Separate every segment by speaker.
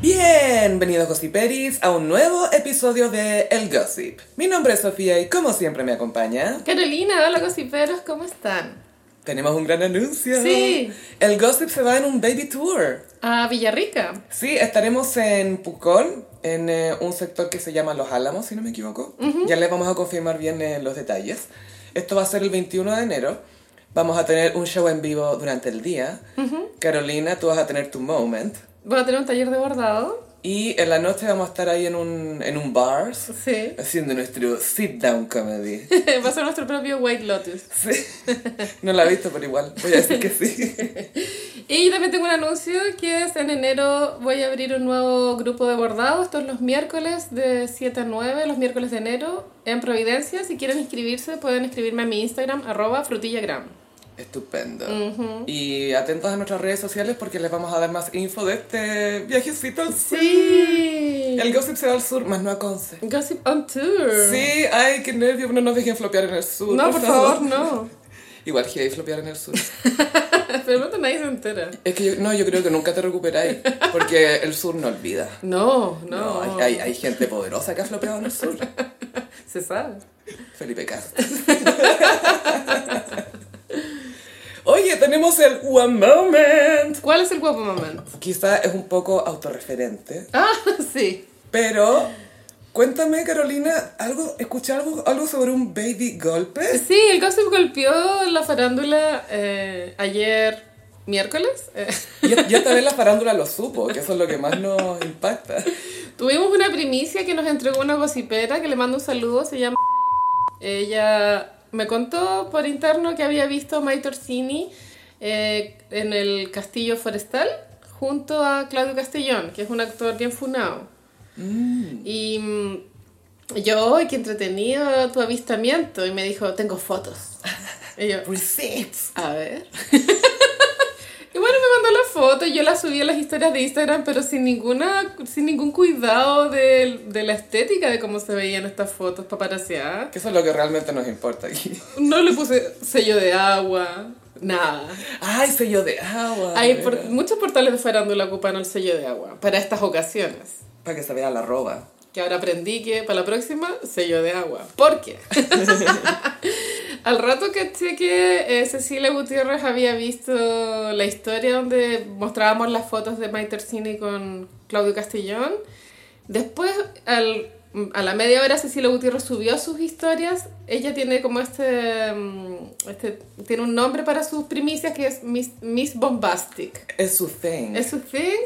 Speaker 1: Bienvenidos Gossiperis a un nuevo episodio de El Gossip. Mi nombre es Sofía y como siempre me acompaña.
Speaker 2: Carolina, hola gossiperos, ¿cómo están?
Speaker 1: Tenemos un gran anuncio.
Speaker 2: Sí.
Speaker 1: El Gossip se va en un baby tour.
Speaker 2: A Villarrica.
Speaker 1: Sí, estaremos en Pucón, en eh, un sector que se llama Los Álamos, si no me equivoco. Ya les vamos a confirmar bien eh, los detalles. Esto va a ser el 21 de enero. Vamos a tener un show en vivo durante el día. Carolina, tú vas a tener tu moment.
Speaker 2: Voy a tener un taller de bordado.
Speaker 1: Y en la noche vamos a estar ahí en un, en un bar
Speaker 2: Sí.
Speaker 1: haciendo nuestro sit down comedy.
Speaker 2: Va a ser nuestro propio White Lotus.
Speaker 1: Sí. No la he visto, pero igual voy a decir que sí.
Speaker 2: Y yo también tengo un anuncio que es en enero voy a abrir un nuevo grupo de bordado. Esto es los miércoles de 7 a 9, los miércoles de enero en Providencia. Si quieren inscribirse pueden escribirme a mi Instagram, arroba frutillagram.
Speaker 1: Estupendo. Y atentos a nuestras redes sociales porque les vamos a dar más info de este viajecito al sur.
Speaker 2: Sí.
Speaker 1: El gossip se va al sur, más no a Conce.
Speaker 2: Gossip on Tour.
Speaker 1: Sí, ay, qué nervio, no nos dejen flopear en el sur.
Speaker 2: No, por favor, no.
Speaker 1: Igual que flopear en el sur.
Speaker 2: Pero no nadie se entera.
Speaker 1: Es que yo, no, yo creo que nunca te recuperáis porque el sur no olvida.
Speaker 2: No,
Speaker 1: No,
Speaker 2: no.
Speaker 1: hay, hay, hay gente poderosa que ha flopeado en el sur.
Speaker 2: Se sabe.
Speaker 1: Felipe Castro. Oye, tenemos el One Moment.
Speaker 2: ¿Cuál es el guapo momento?
Speaker 1: Quizá es un poco autorreferente,
Speaker 2: Ah, sí.
Speaker 1: pero cuéntame, Carolina, algo, escuché algo, algo sobre un baby golpe.
Speaker 2: Sí, el gossip golpeó la farándula eh, ayer miércoles. Eh,
Speaker 1: tal vez la farándula lo supo, que eso es lo que más nos impacta.
Speaker 2: tuvimos una primicia que nos entregó una gossipera que le mando un saludo, se llama... Ella me contó por interno que había visto a Mai Torsini eh, en el Castillo Forestal junto a Claudio Castellón, que es un actor bien funado. Y mm, yo, ¡ay, qué entretenido tu avistamiento! Y me dijo, tengo fotos. Y yo,
Speaker 1: Receipts.
Speaker 2: a ver. y bueno, me mandó la foto y yo la subí a las historias de Instagram, pero sin ninguna sin ningún cuidado de, de la estética de cómo se veían estas fotos paparaseadas.
Speaker 1: Que eso es lo que realmente nos importa aquí.
Speaker 2: No le puse sello de agua, nada.
Speaker 1: Ay, sello de agua.
Speaker 2: Hay por- muchos portales de farándula ocupan el sello de agua para estas ocasiones.
Speaker 1: Para que se vea la roba.
Speaker 2: Que ahora aprendí que para la próxima, sello de agua. ¿Por qué? Al rato caché que eh, Cecilia Gutiérrez había visto la historia donde mostrábamos las fotos de Maite Orsini con Claudio Castellón. Después, al- a la media hora, Cecilia Gutiérrez subió sus historias. Ella tiene como este, mm, este tiene un nombre para sus primicias que es Miss, Miss Bombastic.
Speaker 1: Es su thing.
Speaker 2: Es su thing.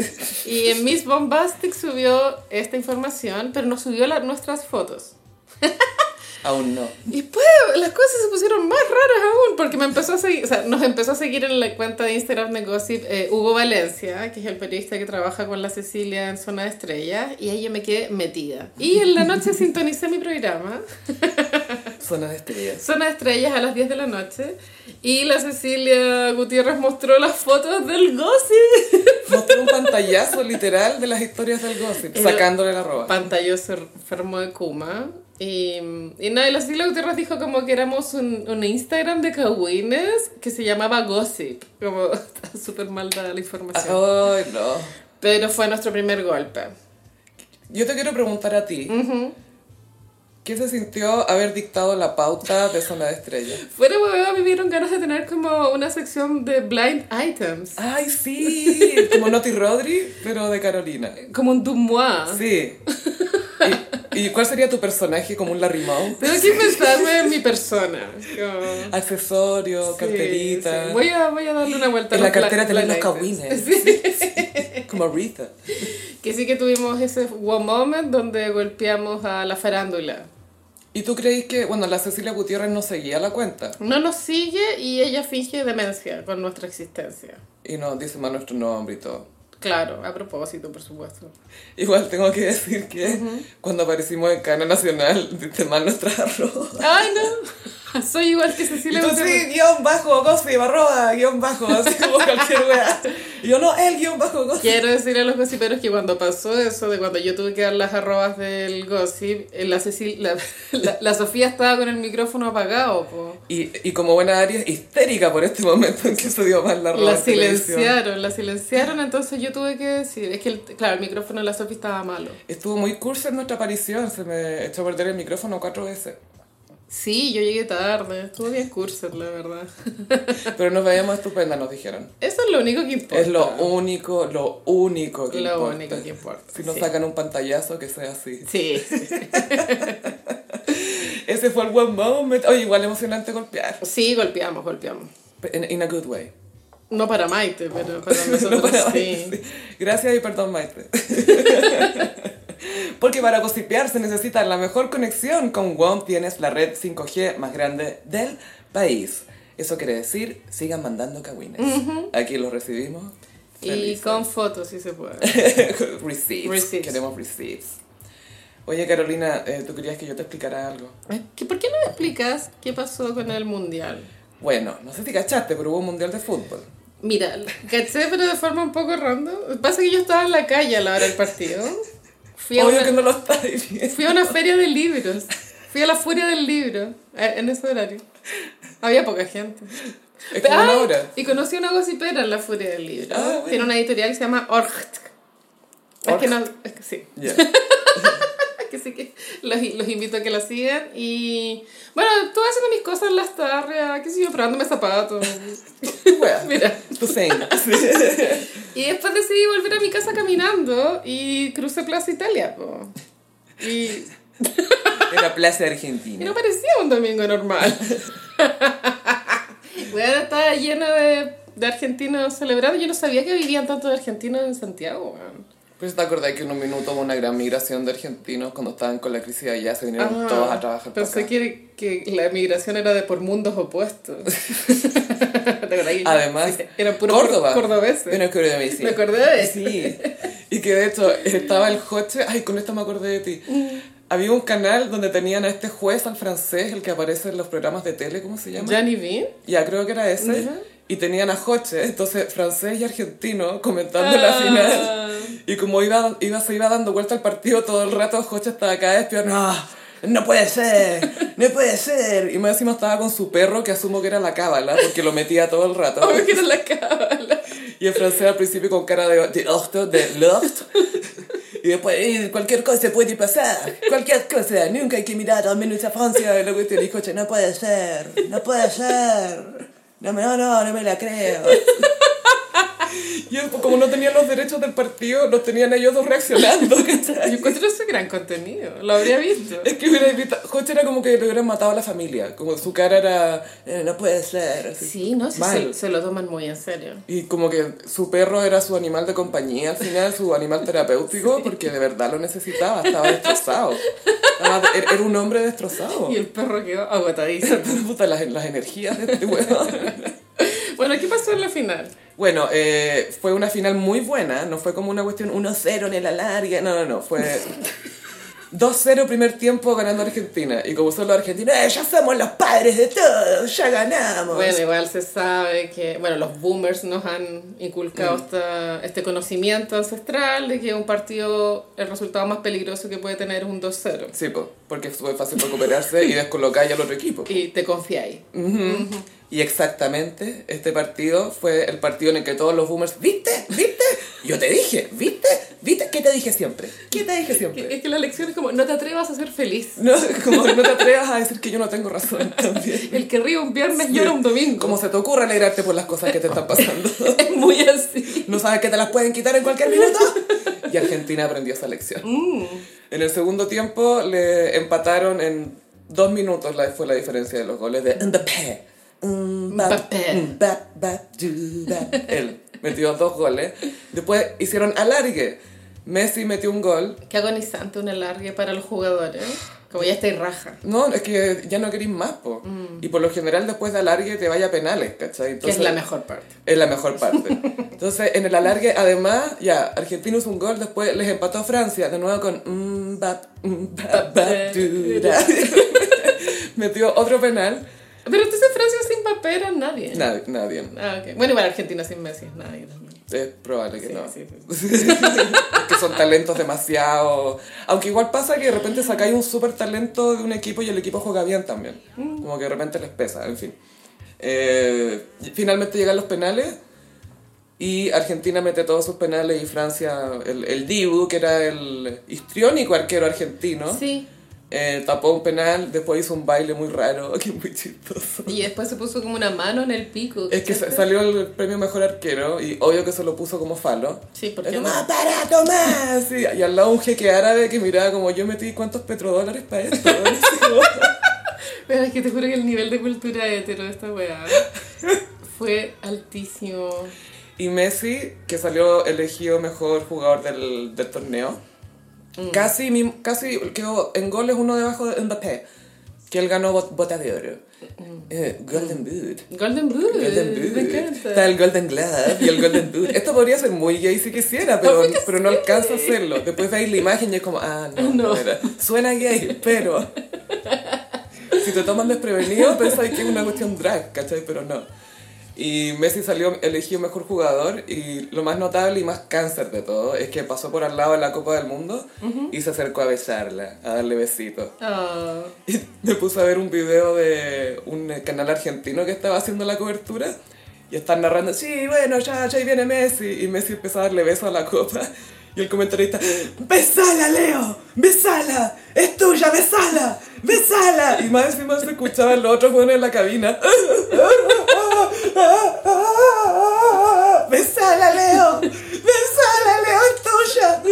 Speaker 2: Y en Miss Bombastic subió esta información, pero no subió la- nuestras fotos.
Speaker 1: Aún no.
Speaker 2: Y después las cosas se pusieron más raras aún, porque me empezó a seguir, o sea, nos empezó a seguir en la cuenta de Instagram de Gossip eh, Hugo Valencia, que es el periodista que trabaja con la Cecilia en Zona de Estrellas, y ahí yo me quedé metida. Y en la noche sintonicé mi programa,
Speaker 1: Zona de estrellas.
Speaker 2: Zona de Estrellas, a las 10 de la noche, y la Cecilia Gutiérrez mostró las fotos del Gossip.
Speaker 1: Mostró un pantallazo literal de las historias del gossip,
Speaker 2: Eh,
Speaker 1: sacándole la roba.
Speaker 2: pantalloso enfermo de Kuma. Y, y nada, y la Cecilia Gutiérrez dijo como que éramos un, un Instagram de cagüines que se llamaba Gossip. Como está súper mal dada la información.
Speaker 1: Ay, no.
Speaker 2: Pero fue nuestro primer golpe.
Speaker 1: Yo te quiero preguntar a ti. ¿Qué se sintió haber dictado la pauta de Zona de Estrellas?
Speaker 2: Fuera huevada me dieron ganas de tener como una sección de blind items.
Speaker 1: Ay, sí, como Noti Rodri, pero de Carolina.
Speaker 2: Como un Dumois.
Speaker 1: Sí. ¿Y, y cuál sería tu personaje como un Larry Moe?
Speaker 2: Tengo que pensarme en mi persona. Como-
Speaker 1: Accesorio,
Speaker 2: Sí,
Speaker 1: carterita.
Speaker 2: sí. Voy, a, voy a darle una vuelta.
Speaker 1: En la cartera tenés los
Speaker 2: items.
Speaker 1: cagüines. Como Aretha.
Speaker 2: Que sí que tuvimos ese one moment donde golpeamos a la farándula.
Speaker 1: ¿Y tú crees que, bueno, la Cecilia Gutiérrez no seguía la cuenta?
Speaker 2: No nos sigue y ella finge demencia con nuestra existencia.
Speaker 1: Y nos dice más nuestro nombre y todo.
Speaker 2: Claro, a propósito, por supuesto.
Speaker 1: Igual tengo que decir que cuando aparecimos en Cana Nacional, diste mal nuestras arroz.
Speaker 2: ¡Ay, no! Soy igual que Cecilia
Speaker 1: Entonces,
Speaker 2: Gutiérrez.
Speaker 1: guion bajo, gossip, arroba, guion bajo, así como cualquier wea. Y yo, no, el guion bajo, gossip.
Speaker 2: Quiero decirle a los gossiperos que cuando pasó eso, de cuando yo tuve que dar las arrobas del gossip, eh, la, Cecil- la, la, la Sofía estaba con el micrófono apagado, po.
Speaker 1: Y, y como buena Aries, histérica por este momento en que se dio mal la
Speaker 2: La
Speaker 1: en televisión.
Speaker 2: silenciaron, la silenciaron, entonces yo tuve que decir, es que, el- claro, el micrófono de la Sofía estaba malo.
Speaker 1: Estuvo muy cursa en nuestra aparición, se me echó a perder el micrófono cuatro veces.
Speaker 2: Sí, yo llegué tarde, estuvo bien curser, la verdad.
Speaker 1: Pero nos veíamos estupendas, nos dijeron.
Speaker 2: Eso es lo único que importa.
Speaker 1: Es lo único, lo único que
Speaker 2: Lo
Speaker 1: importa.
Speaker 2: único que importa,
Speaker 1: Si nos
Speaker 2: sí.
Speaker 1: sacan un pantallazo, que sea así.
Speaker 2: Sí.
Speaker 1: Ese fue el one moment. Oye, igual emocionante golpear.
Speaker 2: Sí, golpeamos, golpeamos.
Speaker 1: In, in a good way.
Speaker 2: No para Maite, pero para nosotros
Speaker 1: No para
Speaker 2: sí.
Speaker 1: Maite, sí. Gracias y perdón, Maite. Porque para gossipear se necesita la mejor conexión. Con WOM tienes la red 5G más grande del país. Eso quiere decir, sigan mandando cagüines. Aquí los recibimos.
Speaker 2: Y
Speaker 1: felices.
Speaker 2: con fotos, si se puede.
Speaker 1: receipts.
Speaker 2: Receipts.
Speaker 1: Queremos receipts. Oye, Carolina, eh, ¿tú querías que yo te explicara algo?
Speaker 2: ¿Qué- ¿Por qué no me explicas qué pasó con el mundial?
Speaker 1: Bueno, no sé si cachaste, pero hubo un mundial de fútbol.
Speaker 2: Mira, caché, pero de forma un poco random. Pasa que yo estaba en la calle a la hora del partido. Fui a,
Speaker 1: Obvio
Speaker 2: una,
Speaker 1: que no lo estáis viendo.
Speaker 2: fui a una feria de libros. Fui a la Furia del Libro eh, en ese horario. Había poca gente.
Speaker 1: Es como una hora.
Speaker 2: Y conocí a una gossipera en la Furia del Libro.
Speaker 1: Ah, bueno.
Speaker 2: Tiene una editorial que se llama Orcht. Es que no, es que sí. que sí que los, los invito a que la sigan y bueno, estuve haciendo mis cosas en las tardes, qué sé yo, probándome zapatos. Mira.
Speaker 1: Tu
Speaker 2: y después decidí volver a mi casa caminando y crucé Plaza Italia po. y,
Speaker 1: Era Plaza
Speaker 2: y
Speaker 1: Argentina.
Speaker 2: no parecía un domingo normal bueno, estaba lleno de, de argentinos celebrando yo no sabía que vivían tanto de argentinos en Santiago.
Speaker 1: Pues te acordás que en un minuto hubo una gran migración de argentinos cuando estaban con la crisis allá, se vinieron
Speaker 2: Ah,
Speaker 1: todos a trabajar para
Speaker 2: pensé que, que la migración era de por mundos opuestos ¿Te acordás que-
Speaker 1: Además,
Speaker 2: eran puros
Speaker 1: Córdoba.
Speaker 2: cordobeses
Speaker 1: Bueno, sí.
Speaker 2: Me acordé de.
Speaker 1: Sí. Y que de hecho estaba el Joche. Ay, con esto me acordé de ti. Había un canal donde tenían a este juez al francés, el que aparece en los programas de tele, ¿cómo se llama?
Speaker 2: Johnny Bean.
Speaker 1: Ya, creo que era ese.
Speaker 2: Ujú.
Speaker 1: Y tenían a Joche, entonces francés y argentino, comentando la
Speaker 2: Ah.
Speaker 1: final. Y como iba, iba, se iba dando vuelta al partido todo el rato, Joche estaba acá espiando. No, no puede ser, no puede ser. Y más encima estaba con su perro, que asumo que era la cábala, porque lo metía todo el rato.
Speaker 2: Obvio que era la cábala.
Speaker 1: Y el francés al principio con cara de, de de loft. Y después, "Eh, cualquier cosa puede pasar, cualquier cosa, nunca hay que mirar al menos a Francia. Y luego te dijo, "Che, no puede ser, no puede ser. No, no, no, no me la creo. Y él, como no tenían los derechos del partido, los tenían ellos dos reaccionando.
Speaker 2: Yo encuentro ese gran contenido. Lo habría visto.
Speaker 1: Es que hubiera evitado, Joche era como que le hubieran matado a la familia, como su cara era, "Eh, no puede ser. así.
Speaker 2: Sí, no, sí, se, se lo toman muy en serio.
Speaker 1: Y como que su perro era su animal de compañía al final, su animal terapéutico, porque de verdad lo necesitaba, estaba destrozado. Estaba- era era un hombre destrozado.
Speaker 2: Y el perro quedó agotadísimo.
Speaker 1: Puta, las, las energías de este weón.
Speaker 2: Bueno, ¿qué pasó en la final?
Speaker 1: Bueno, eh, fue una final muy buena, no fue como una cuestión 1-0 en el alargue, no, no, no, fue 2-0 primer tiempo ganando Argentina. Y como son los argentinos, "Eh, ya somos los padres de todos, ya ganamos.
Speaker 2: Bueno, igual se sabe que, bueno, los boomers nos han inculcado esta- este conocimiento ancestral de que un partido, el resultado más peligroso que puede tener es un 2-0.
Speaker 1: Sí, po, porque fue fácil recuperarse y descolocar ya al otro equipo.
Speaker 2: Y te confiáis.
Speaker 1: Ujú. Y exactamente, este partido fue el partido en el que todos los boomers, ¿viste? ¿Viste? Yo te dije, ¿viste? ¿Viste? ¿Qué te dije siempre? ¿Qué te dije siempre?
Speaker 2: Es que la lección es como, no te atrevas a ser feliz.
Speaker 1: No, como no te atrevas a decir que yo no tengo razón también.
Speaker 2: El que ríe un viernes llora un domingo.
Speaker 1: Como se te ocurre alegrarte por las cosas que te están pasando.
Speaker 2: Es muy así.
Speaker 1: ¿No sabes que te las pueden quitar en cualquier minuto? Y Argentina aprendió esa lección. En el segundo tiempo le empataron en dos minutos, la, fue la diferencia de los goles de Mbappé.
Speaker 2: Mbappé.
Speaker 1: Mbappé. Él metió dos goles. Después hicieron alargue. Messi metió un gol.
Speaker 2: Qué agonizante un alargue para los jugadores. Como ya estáis raja.
Speaker 1: No, es que ya no queréis más, po. Y por lo general después de alargue te vaya a penales, ¿cachai?
Speaker 2: Que es la mejor parte.
Speaker 1: Es la mejor parte. Entonces, en el alargue, además, ya, Argentina hizo un gol, después les empató Francia, de nuevo con Mbap, Mbap, Dura. Metió otro penal.
Speaker 2: Pero entonces Francia sin Mbappé era nadie.
Speaker 1: Nadie, nadie.
Speaker 2: Ah, ok. Bueno, igual Argentina sin Messi es nadie también.
Speaker 1: Es probable que
Speaker 2: Sí,
Speaker 1: no.
Speaker 2: sí, sí.
Speaker 1: que son talentos demasiado... Aunque igual pasa que de repente sacáis un súper talento de un equipo y el equipo juega bien también.
Speaker 2: Mm.
Speaker 1: Como que de repente les pesa, en fin. Eh, finalmente llegan los penales y Argentina mete todos sus penales y Francia, el, el Dibu, que era el histriónico arquero argentino,
Speaker 2: Sí.
Speaker 1: Eh, tapó un penal, después hizo un baile muy raro, que muy chistoso.
Speaker 2: Y después se puso como una mano en el pico.
Speaker 1: Es que salió el premio mejor arquero y obvio que se lo puso como falo.
Speaker 2: Sí, porque
Speaker 1: Es como,
Speaker 2: no.
Speaker 1: "Ah, para, Tomás! Sí, y al lado un jeque árabe que miraba como yo metí cuántos petrodólares para esto.
Speaker 2: Pero es que te juro que el nivel de cultura hetero de esta weá fue altísimo.
Speaker 1: y Messi, que salió elegido mejor jugador del, del torneo,
Speaker 2: Mm.
Speaker 1: casi, casi quedó en goles uno debajo de Mbappé, que él ganó bot- bota de oro. Eh, Golden Boot.
Speaker 2: Golden Boot.
Speaker 1: Golden Boot.
Speaker 2: Mm. Me encanta.
Speaker 1: Está el Golden Glove y el Golden Boot. Esto podría ser muy gay si quisiera, pero, pero no alcanza a hacerlo. Después veis la imagen y es como, ah, no,
Speaker 2: No.
Speaker 1: Suena gay, pero... Si te toman desprevenido, pensáis que es una cuestión drag, ¿cachai? Pero no. Y Messi salió elegido mejor jugador y lo más notable y más cáncer de todo es que pasó por al lado de la Copa del Mundo y se acercó a besarla, a darle besitos.
Speaker 2: Ah.
Speaker 1: Y me puse a ver un video de un eh, canal argentino que estaba haciendo la cobertura y están narrando, sí, bueno, ya, ya ahí viene Messi. Y Messi empezó a darle besos a la copa. Y el comentarista, besala, Leo, besala, es tuya, besala, besala. Y más encima se escuchaban los otros buenos en la cabina. Besala, Leo, besala, Leo, es tuya.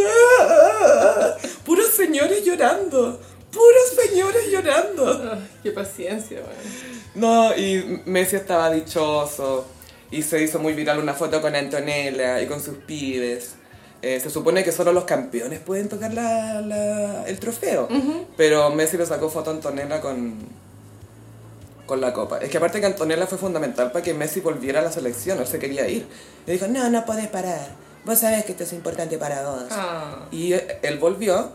Speaker 1: Puros señores llorando. Puros señores llorando.
Speaker 2: Qué paciencia, weón.
Speaker 1: No, y Messi estaba dichoso. Y se hizo muy viral una foto con Antonella y con sus pibes. Eh, se supone que solo los campeones pueden tocar la, la- el trofeo. Pero Messi le sacó foto a Antonella con, con la copa. Es que aparte que Antonella fue fundamental para que Messi volviera a la selección. Él se quería ir. Y dijo, no, no podés parar. Vos sabés que esto es importante para vos.
Speaker 2: Ah.
Speaker 1: Y él volvió,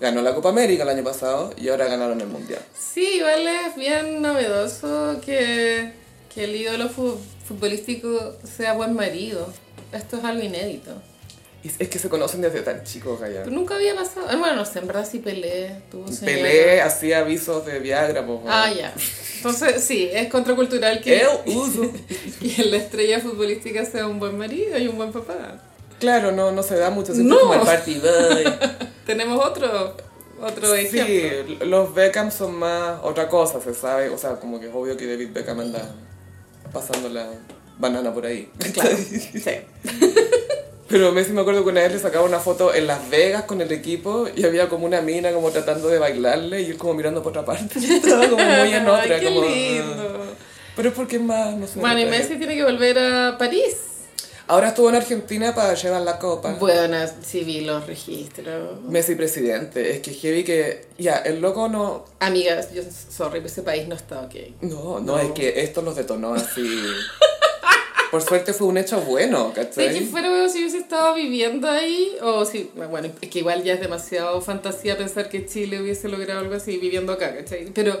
Speaker 1: ganó la Copa América el año pasado y ahora ganaron el Mundial.
Speaker 2: Sí, igual es bien novedoso que, que el ídolo fu- futbolístico sea buen marido. Esto es algo inédito.
Speaker 1: Y es que se conocen desde tan chicos allá.
Speaker 2: Pero nunca había pasado. Ah, Bueno, no sé, en verdad sí Pelé tuvo.
Speaker 1: Pelé hacía avisos de Viagra, pues. bueno.
Speaker 2: Ah, ya. Entonces, sí, es contracultural que,
Speaker 1: El uso.
Speaker 2: que la estrella futbolística sea un buen marido y un buen papá.
Speaker 1: Claro, no, no se da mucho,
Speaker 2: No.
Speaker 1: como el party.
Speaker 2: Tenemos otro, otro ejemplo.
Speaker 1: Sí, los Beckham son más otra cosa, se sabe. O sea, como que es obvio que David Beckham anda pasando la banana por ahí.
Speaker 2: Claro, sí.
Speaker 1: Pero Messi me acuerdo que una vez le sacaba una foto en Las Vegas con el equipo y había como una mina como tratando de bailarle y él como mirando por otra parte. Estaba como muy en otra.
Speaker 2: Ay, qué
Speaker 1: como,
Speaker 2: lindo.
Speaker 1: Pero es porque es más, no sé.
Speaker 2: Bueno, y. Messi tiene que volver a París.
Speaker 1: Ahora estuvo en Argentina para llevar la copa.
Speaker 2: Bueno, sí vi los registros.
Speaker 1: Messi presidente. Es que heavy que... Ya, el loco no...
Speaker 2: Amigas, yo, sorry, pero ese país no está ok.
Speaker 1: No, no, es que esto los detonó así... Por suerte fue un hecho bueno, ¿cachai?
Speaker 2: que fuera bueno si hubiese estado viviendo ahí, o si, bueno, es que igual ya es demasiado fantasía pensar que Chile hubiese logrado algo así viviendo acá, ¿cachai? Pero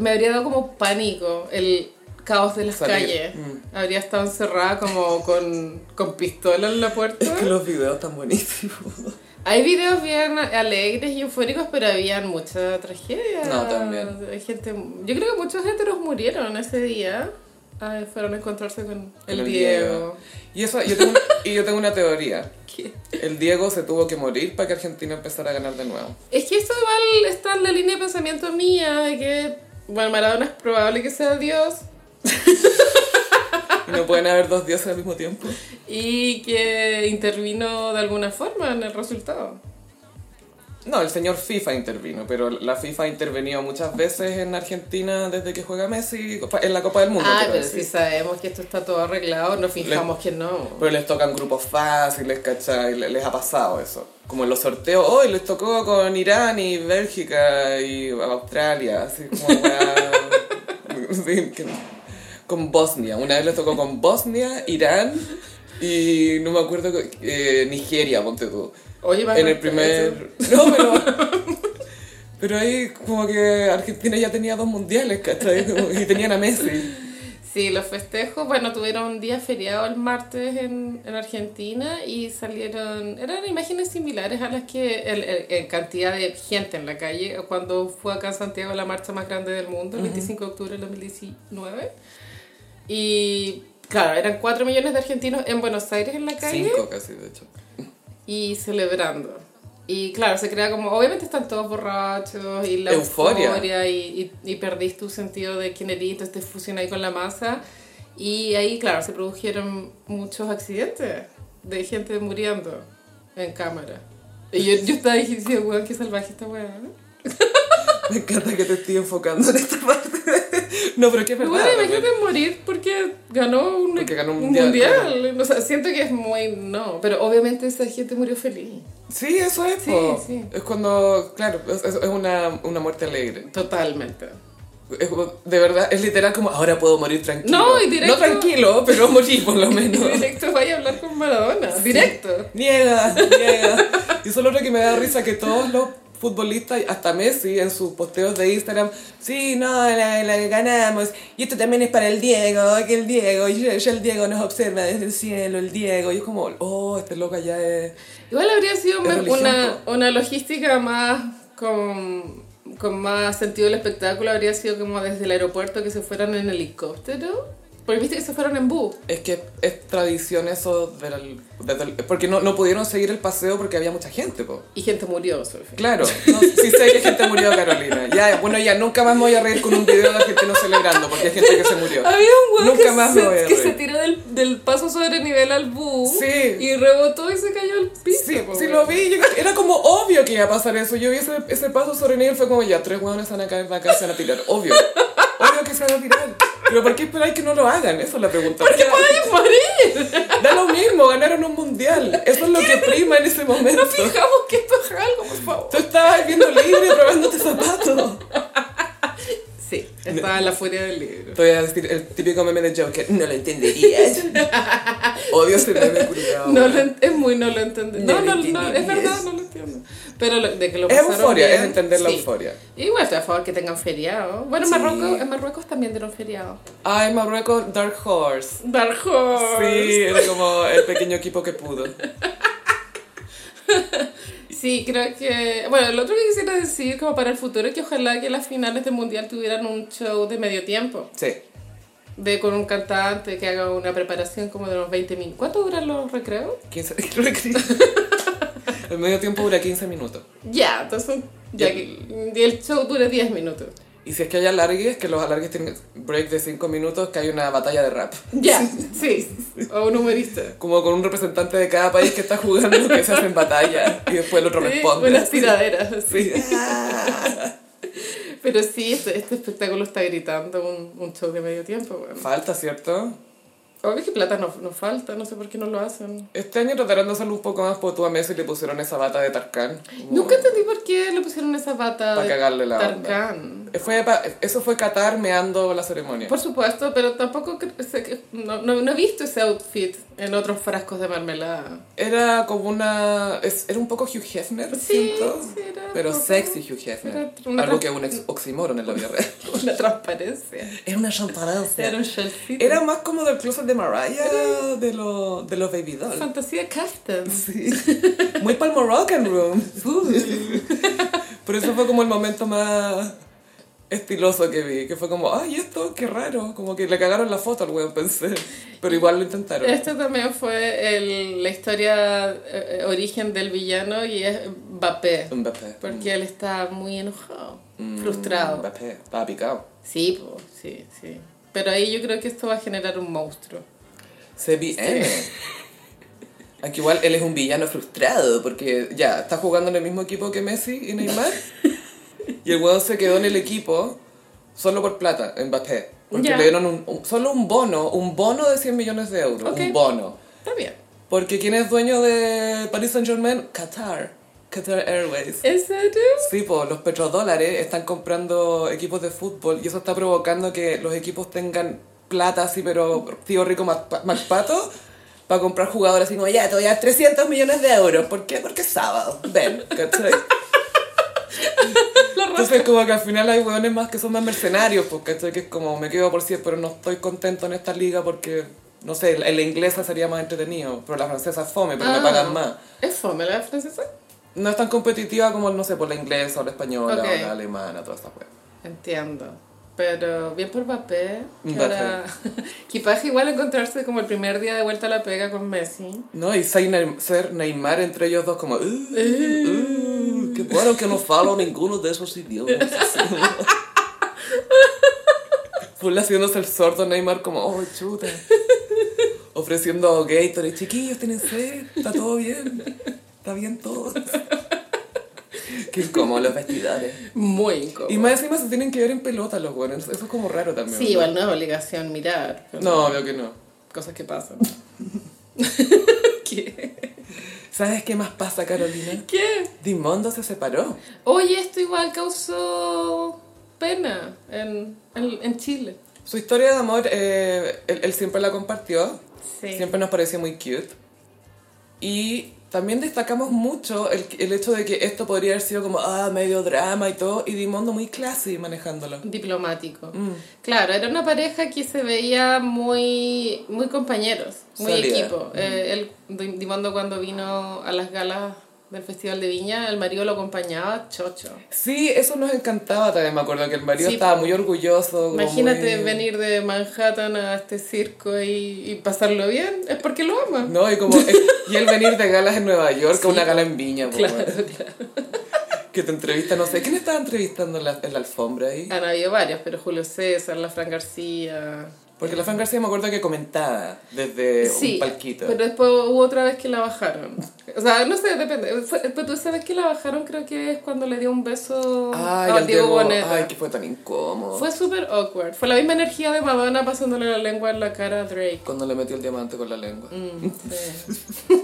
Speaker 2: me habría dado como pánico el caos de las
Speaker 1: Salir,
Speaker 2: calles.
Speaker 1: mm.
Speaker 2: Habría estado encerrada como con, con pistola en la puerta.
Speaker 1: Es que los videos están buenísimos.
Speaker 2: Hay videos bien alegres y eufóricos, pero habían mucha tragedia.
Speaker 1: No, también.
Speaker 2: Hay gente, yo creo que muchos heteros murieron ese día. Ay, fueron a encontrarse con el,
Speaker 1: El
Speaker 2: Diego.
Speaker 1: Y eso, yo tengo, y yo tengo una teoría.
Speaker 2: ¿Qué?
Speaker 1: El Diego se tuvo que morir para que Argentina empezara a ganar de nuevo.
Speaker 2: Es que esto igual está en la línea de pensamiento mía de que, bueno, Maradona es probable que sea Dios
Speaker 1: no pueden haber dos dioses al mismo tiempo.
Speaker 2: y que intervino de alguna forma en el resultado.
Speaker 1: No, el señor FIFA intervino, pero la FIFA ha intervenido muchas veces en Argentina desde que juega Messi en la Copa del Mundo.
Speaker 2: Ah, pero
Speaker 1: decir.
Speaker 2: si sabemos que esto está todo arreglado, no fijamos que no.
Speaker 1: Pero les tocan grupos fáciles, ¿cachai? Le- Les ha pasado eso. Como en los sorteos, hoy les tocó con Irán y Bélgica y Australia, así como. Sí, que- Con Bosnia. Una vez les tocó con Bosnia, Irán y no me acuerdo, eh, Nigeria, ponte tú.
Speaker 2: Oye,
Speaker 1: En el primer... No, pero... Pero ahí como que Argentina ya tenía dos mundiales, ¿cachai? Y tenían a Messi.
Speaker 2: Sí, los festejos, bueno, tuvieron un día feriado el martes en, en Argentina y salieron, eran imágenes similares a las que, el- el- en cantidad de gente en la calle, cuando fue acá en Santiago la marcha más grande del mundo, el 25 de octubre del 2019. Y claro, eran 4 millones de argentinos en Buenos Aires en la calle
Speaker 1: Cinco casi, de hecho.
Speaker 2: Y celebrando. Y claro, se crea como, obviamente están todos borrachos y la
Speaker 1: Euforia.
Speaker 2: euforia, y, y, y perdís tu sentido de quién eres, te fusión ahí con la masa. Y ahí, claro, se produjeron muchos accidentes de gente muriendo en cámara. Y yo, yo estaba diciendo, weón, qué salvaje esta weá.
Speaker 1: Me encanta que te estoy enfocando en esta parte. No, pero es que es verdad.
Speaker 2: bueno, imagínate morir porque ganó un,
Speaker 1: Porque ganó un
Speaker 2: un
Speaker 1: mundial,
Speaker 2: mundial. O sea, siento que es muy... No, pero obviamente esa gente murió feliz.
Speaker 1: Sí, eso es,
Speaker 2: Sí, sí.
Speaker 1: Es cuando, claro, es, es una, una muerte alegre.
Speaker 2: Totalmente.
Speaker 1: Es de verdad, es literal como, ahora puedo morir tranquilo.
Speaker 2: No, y directo-
Speaker 1: No tranquilo, pero morir por lo menos.
Speaker 2: Directo vaya a hablar con Maradona. Directo.
Speaker 1: Niega, niega. Y eso es lo que me da risa, que todos los futbolistas, hasta Messi en sus posteos de Instagram, sí, no, la, la ganamos, y esto también es para el Diego, que el Diego, y ya, ya el Diego nos observa desde el cielo, el Diego, y es como, oh, este loco ya es...
Speaker 2: Igual habría sido una, una logística más con, con más sentido del espectáculo. Habría sido como desde el aeropuerto que se fueran en helicóptero. Porque viste que se fueron en bus.
Speaker 1: Es que es tradición eso del... del- porque no, no pudieron seguir el paseo porque había mucha gente, po.
Speaker 2: Y gente murió, Sofía.
Speaker 1: Claro, no, sí sé que gente murió, Carolina. Ya, bueno, ya nunca más me voy a reír con un video de argentinos celebrando porque hay gente que se murió.
Speaker 2: Había un weón
Speaker 1: Nunca
Speaker 2: que,
Speaker 1: más me voy a
Speaker 2: se, que se tiró del, del paso sobre nivel al bus
Speaker 1: Sí.
Speaker 2: y rebotó y se cayó al piso.
Speaker 1: Sí,
Speaker 2: po,
Speaker 1: sí lo vi, yo- era como obvio que iba a pasar eso. Yo vi ese, ese paso sobre nivel, fue como ya, tres hueones van a caer acá y se van a tirar. Obvio, obvio que se van a tirar. Pero ¿por qué esperáis que no lo hagan? Esa es la pregunta.
Speaker 2: ¿Por qué podéis morir?
Speaker 1: Da lo mismo, ganaron un mundial. Eso es lo que prima en ese momento.
Speaker 2: No fijamos que esto es algo, por favor.
Speaker 1: Tú estabas viendo libre probándote zapatos.
Speaker 2: Sí, estaba en la furia del libro.
Speaker 1: Voy a decir el típico meme de Joker. No lo entenderías. Odio ese meme culiao.
Speaker 2: No lo es muy no lo entendí.
Speaker 1: No
Speaker 2: No, no, es verdad, no lo entiendo. Pero lo- de que lo
Speaker 1: Es euforia,
Speaker 2: bien,
Speaker 1: es entender la euforia.
Speaker 2: Igual estoy a favor que tengan feriado. Bueno, en,
Speaker 1: Sí.
Speaker 2: Marruecos, en Marruecos también dieron feriado.
Speaker 1: Ay, Marruecos, Dark Horse.
Speaker 2: Dark Horse.
Speaker 1: Sí, era como el pequeño equipo que pudo.
Speaker 2: Sí, creo que... Bueno, lo otro que quisiera decir como para el futuro es que ojalá que las finales del Mundial tuvieran un show de medio tiempo.
Speaker 1: Sí.
Speaker 2: De con un cantante que haga una preparación como de unos 20 minutos. ¿Cuánto duran los recreos?
Speaker 1: 15 El medio tiempo dura 15 minutos.
Speaker 2: Ya, entonces... Ya que, y el show dure 10 minutos.
Speaker 1: Y si es que hay alargues, que los alargues tienen break de 5 minutos, que hay una batalla de rap.
Speaker 2: Ya, sí. O un humorista.
Speaker 1: Como con un representante de cada país que está jugando, que se hacen batalla. Y después el otro
Speaker 2: Sí,
Speaker 1: responde.
Speaker 2: unas tiraderas.
Speaker 1: Sí.
Speaker 2: Pero sí, este, este espectáculo está gritando un, un show de medio tiempo. Bueno.
Speaker 1: Falta, ¿cierto?
Speaker 2: Obvio que plata nos no falta, no sé por qué no lo hacen.
Speaker 1: Este año trataron de hacerlo un poco más por tu a Messi y le pusieron esa bata de Tarkan.
Speaker 2: Nunca entendí por qué le pusieron esa bata
Speaker 1: Pa'
Speaker 2: de
Speaker 1: cagarle la.
Speaker 2: Tarkan.
Speaker 1: Fue pa- eso fue Qatar meando la ceremonia.
Speaker 2: Por supuesto, pero tampoco no, no, no he visto ese outfit en otros frascos de mermelada.
Speaker 1: Era como una... es- era un poco Hugh Hefner,
Speaker 2: Sí,
Speaker 1: siento. Pero
Speaker 2: poco-
Speaker 1: sexy Hugh Hefner. Algo que es un oxímoron en la vida real.
Speaker 2: Una transparencia.
Speaker 1: Era una champarancia.
Speaker 2: Era un shellcito.
Speaker 1: Era más como del closet de Mariah, de, lo, de los Baby Doll.
Speaker 2: fantasía custom.
Speaker 1: Sí. Muy para el Moroccan Room. Por eso fue como el momento más estiloso que vi. Que fue como, ay, esto, qué raro. Como que le cagaron la foto al weón, pensé. Pero igual lo intentaron.
Speaker 2: Este también fue el, la historia eh, eh, origen del villano y es Mbappé.
Speaker 1: Mbappé.
Speaker 2: Porque él está muy enojado,
Speaker 1: Mm,
Speaker 2: frustrado.
Speaker 1: Mbappé, estaba picado.
Speaker 2: Sí, pues, sí, sí. Pero ahí yo creo que esto va a generar un monstruo.
Speaker 1: Se viene. Aquí igual él es un villano frustrado porque ya está jugando en el mismo equipo que Messi y Neymar. y el weón se quedó en el equipo solo por plata, Mbappé. Porque le dieron un, un- solo un bono, un bono de 100 millones de euros. Un bono.
Speaker 2: Está bien.
Speaker 1: Porque ¿quién es dueño de Paris Saint Germain? Qatar. Qatar Airways.
Speaker 2: ¿En serio?
Speaker 1: Sí, pues los petrodólares están comprando equipos de fútbol y eso está provocando que los equipos tengan plata así, pero tío rico más, más pato, para comprar jugadores así como, ya, te voy a dar 300 millones de euros. ¿Por qué? Porque es sábado. Ven, ¿cachai?
Speaker 2: La
Speaker 1: Entonces como que al final hay hueones más que son más mercenarios, porque ¿cachai? que es como me quedo por siempre, pero no estoy contento en esta liga porque, no sé, en la inglesa sería más entretenido, pero la francesa es fome, pero me
Speaker 2: Ah.
Speaker 1: pagan más.
Speaker 2: ¿Es fome la francesa?
Speaker 1: No es tan competitiva como, no sé, por la inglesa o la española
Speaker 2: Ok.
Speaker 1: o la alemana, todas estas weas.
Speaker 2: Entiendo. Pero bien por Mbappé. Ahora... Equipaje igual encontrarse como el primer día de vuelta a la pega con Messi.
Speaker 1: No, y ser Neym- ser Neymar entre ellos dos como... "Uh, uh, qué bueno que no falo ninguno de esos idiomas. Full haciéndose el sordo Neymar como, oh, chuta. Ofreciendo Gatorade, chiquillos, tienen sed, está todo bien, está bien todo. Qué incómodo los vestidores.
Speaker 2: Muy incómodo.
Speaker 1: Y más encima se tienen que ver en pelota los buenos, eso es como raro también.
Speaker 2: Sí, igual no es obligación mirar.
Speaker 1: No, veo que no.
Speaker 2: Cosas que pasan. ¿Qué?
Speaker 1: ¿Sabes qué más pasa, Carolina?
Speaker 2: ¿Qué?
Speaker 1: Dimondo se separó.
Speaker 2: Oye, esto igual causó pena en, en, en Chile.
Speaker 1: Su historia de amor, eh, él, él siempre la compartió.
Speaker 2: Sí.
Speaker 1: Siempre nos pareció muy cute. Y también destacamos mucho el, el hecho de que esto podría haber sido como, ah, medio drama y todo. Y Dimondo muy classy manejándolo.
Speaker 2: Diplomático.
Speaker 1: Mm.
Speaker 2: Claro, era una pareja que se veía muy, muy compañeros, muy equipo. Eh, él, Di- Dimondo cuando vino a las galas del Festival de Viña, el marido lo acompañaba chocho.
Speaker 1: Sí, eso nos encantaba también. Me acuerdo que el marido
Speaker 2: Sí.
Speaker 1: estaba muy orgulloso.
Speaker 2: Imagínate
Speaker 1: muy-
Speaker 2: venir de Manhattan a este circo y, y pasarlo bien, es porque lo ama.
Speaker 1: No, y como eh, y él venir de galas en Nueva York
Speaker 2: Sí.
Speaker 1: a una gala en Viña.
Speaker 2: Claro, claro.
Speaker 1: Que te entrevista, no sé, ¿quién estaba entrevistando en la, en la alfombra ahí?
Speaker 2: Han habido varios, pero Julio César, la Fran García.
Speaker 1: Porque la Fran García me acuerdo que comentaba desde
Speaker 2: Sí,
Speaker 1: un palquito.
Speaker 2: pero después hubo otra vez que la bajaron. O sea, no sé, depende. Fue- pero tú esa vez que la bajaron creo que es cuando le dio un beso
Speaker 1: Ay,
Speaker 2: a Diego Boneta.
Speaker 1: ay, que fue tan incómodo.
Speaker 2: Fue súper awkward. Fue la misma energía de Madonna pasándole la lengua en la cara a Drake.
Speaker 1: Cuando le metió el diamante con la lengua.
Speaker 2: Mm, sí.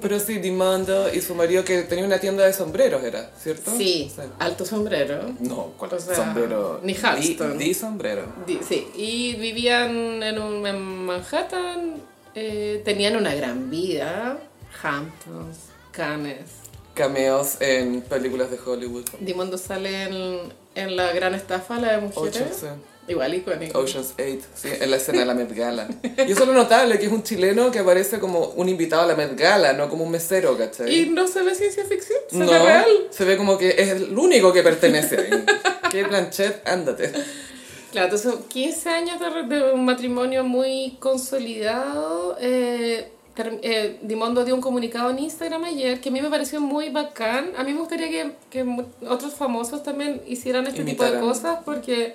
Speaker 1: Pero sí, Dimando y su marido que tenía una tienda de sombreros, ¿era? ¿Cierto?
Speaker 2: Sí, alto sombrero.
Speaker 1: No, ¿cuál
Speaker 2: O sea,
Speaker 1: sombrero?
Speaker 2: ni Halston.
Speaker 1: Di, di sombrero.
Speaker 2: Di- Sí, y vivían en, un, en Manhattan, eh, tenían una gran vida. Hamptons, Cannes.
Speaker 1: Cameos en películas de Hollywood.
Speaker 2: Dimondo sale en, en la gran estafa, la de mujeres.
Speaker 1: Ocean's,
Speaker 2: Igual icónico.
Speaker 1: Ocean's 8, sí, en la escena de la Met Gala. Y eso es lo notable, que es un chileno que aparece como un invitado a la Met Gala, no como un mesero, ¿cachai?
Speaker 2: Y no se ve ciencia ficción, se
Speaker 1: no,
Speaker 2: ve real.
Speaker 1: se ve como que es el único que pertenece ahí. Que Blanchett, ándate.
Speaker 2: Claro, entonces 15 años de, de un matrimonio muy consolidado. Eh, eh, Dimondo dio un comunicado en Instagram ayer que a mí me pareció muy bacán. A mí me gustaría que, que otros famosos también hicieran este tipo de cosas porque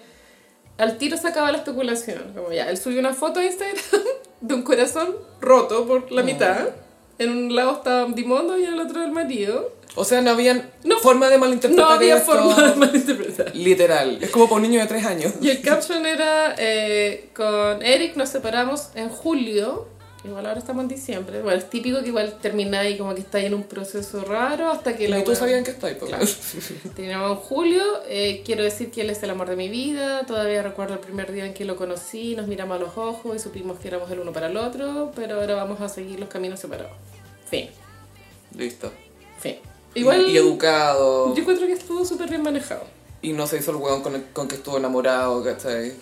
Speaker 2: al tiro se acaba la especulación. Como ya, él subió una foto a Instagram de un corazón roto por la mitad. En un lado estaba Dimondo y en el otro el marido.
Speaker 1: O sea, no había
Speaker 2: No.
Speaker 1: forma de malinterpretar
Speaker 2: No había
Speaker 1: esto.
Speaker 2: forma de malinterpretar.
Speaker 1: Literal. Es como para un niño de tres años.
Speaker 2: Y el caption era, eh, con Eric nos separamos en julio, igual ahora estamos en diciembre, bueno, es típico que igual termináis como que estáis en un proceso raro hasta que la
Speaker 1: Y tú sabían que estáis, pues.
Speaker 2: Claro. Terminamos en julio, eh, quiero decir que él es el amor de mi vida, todavía recuerdo el primer día en que lo conocí, nos miramos a los ojos y supimos que éramos el uno para el otro, pero ahora vamos a seguir los caminos separados. Fin,
Speaker 1: Listo.
Speaker 2: fin. Igual
Speaker 1: Y, y educado.
Speaker 2: yo encuentro que estuvo súper bien manejado.
Speaker 1: Y no se hizo el hueón con, el- con que estuvo enamorado, ¿cachai?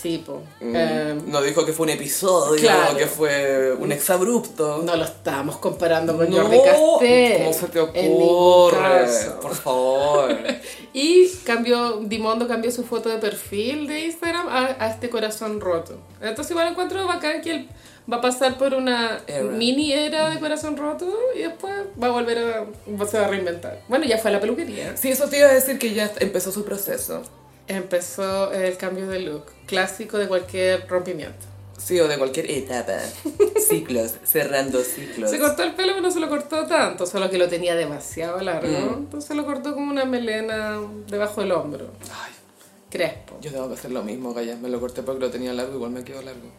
Speaker 2: Sí, po. Eh,
Speaker 1: no dijo que fue un episodio,
Speaker 2: claro.
Speaker 1: que fue un exabrupto.
Speaker 2: No lo estábamos comparando con
Speaker 1: No,
Speaker 2: Jordi Castell.
Speaker 1: ¿Cómo se te ocurre? Por favor.
Speaker 2: Y cambió, Dimondo cambió su foto de perfil de Instagram a, a este corazón roto. Entonces igual encuentro bacán que él va a pasar por una
Speaker 1: Era.
Speaker 2: mini era de corazón roto y después va a volver a... se va a reinventar. Bueno, ya fue a la peluquería.
Speaker 1: Sí, eso te iba a decir que ya empezó su proceso.
Speaker 2: Empezó el cambio de look, clásico de cualquier rompimiento.
Speaker 1: Sí, o de cualquier etapa. Ciclos, cerrando ciclos.
Speaker 2: Se cortó el pelo, pero no se lo cortó tanto, solo que lo tenía demasiado largo.
Speaker 1: Mm.
Speaker 2: Entonces lo cortó como una melena debajo del hombro.
Speaker 1: Ay,
Speaker 2: Crespo.
Speaker 1: yo tengo que hacer lo mismo, Gaya. Me lo corté porque lo tenía largo, igual me quedó largo.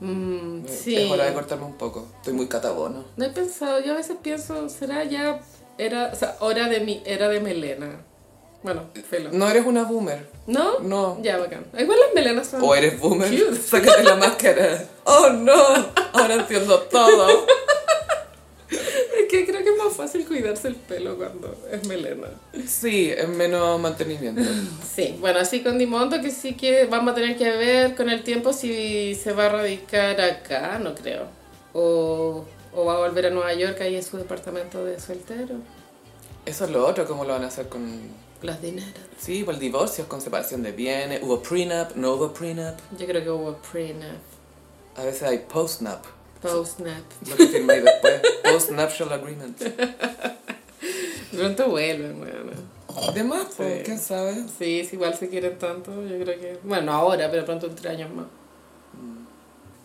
Speaker 2: Mm, sí.
Speaker 1: Es hora de cortarme un poco. Estoy muy catabono.
Speaker 2: No he pensado, yo a veces pienso, será ya, era, o sea, hora de mi, era de melena. Bueno, pelo.
Speaker 1: No eres una boomer.
Speaker 2: ¿No?
Speaker 1: No.
Speaker 2: Ya, bacán. Igual las melenas son...
Speaker 1: O eres boomer.
Speaker 2: Cute.
Speaker 1: Sácate la máscara. Oh no. Ahora entiendo todo.
Speaker 2: Es que creo que es más fácil cuidarse el pelo cuando es melena.
Speaker 1: Sí, es menos mantenimiento.
Speaker 2: Sí, bueno, así con Dimonto que sí que vamos a tener que ver con el tiempo si se va a radicar acá, no creo. O, o va a volver a Nueva York, ahí es su departamento de soltero.
Speaker 1: Eso es lo otro, ¿cómo lo van a hacer con...?
Speaker 2: Los dineros.
Speaker 1: Sí, por el divorcio, con separación de bienes, hubo prenup, no hubo prenup.
Speaker 2: Yo creo que hubo prenup,
Speaker 1: A veces hay postnup,
Speaker 2: postnup.
Speaker 1: lo que firmáis después. Postnuptial agreement.
Speaker 2: Pronto vuelven, bueno.
Speaker 1: De más, pues,
Speaker 2: Sí.
Speaker 1: ¿quién sabe?
Speaker 2: Sí, si igual se quieren tanto, yo creo que... Bueno, ahora, pero pronto en tres años más.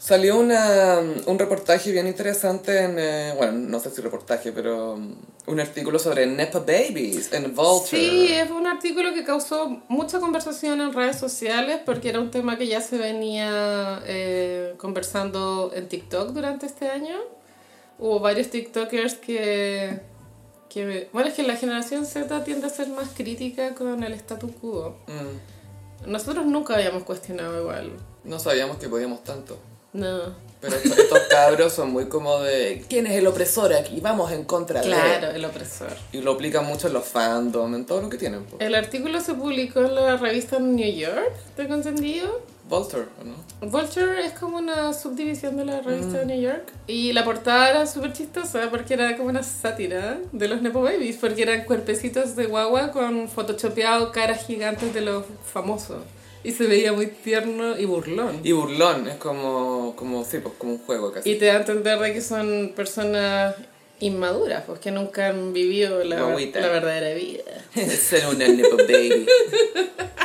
Speaker 1: Salió una, un reportaje bien interesante en, eh, bueno, no sé si reportaje, pero um, un artículo sobre Nepa Babies en Vulture.
Speaker 2: Sí, es un artículo que causó mucha conversación en redes sociales porque era un tema que ya se venía eh, conversando en TikTok durante este año. Hubo varios TikTokers que, que... Bueno, es que la generación Z tiende a ser más crítica con el statu quo.
Speaker 1: Mm,
Speaker 2: Nosotros nunca habíamos cuestionado igual.
Speaker 1: no sabíamos que podíamos tanto.
Speaker 2: No.
Speaker 1: Pero estos, estos cabros son muy como de, ¿quién es el opresor aquí? Vamos en contra de...
Speaker 2: Claro, el opresor.
Speaker 1: Y lo aplican mucho en los fandom, en todo lo que tienen. po.
Speaker 2: El artículo se publicó en la revista New York, tengo entendido.
Speaker 1: Vulture, ¿o ¿no?
Speaker 2: Vulture es como una subdivisión de la revista de New York. Y la portada era súper chistosa porque era como una sátira de los Nepo Babies, porque eran cuerpecitos de guagua con photoshopeado caras gigantes de los famosos. Y se veía muy tierno y burlón.
Speaker 1: Y burlón, es como, como, sí, pues como un juego casi.
Speaker 2: Y te da a entender de que son personas inmaduras, pues que nunca han vivido la, la verdadera vida.
Speaker 1: Ser una Nepo Baby.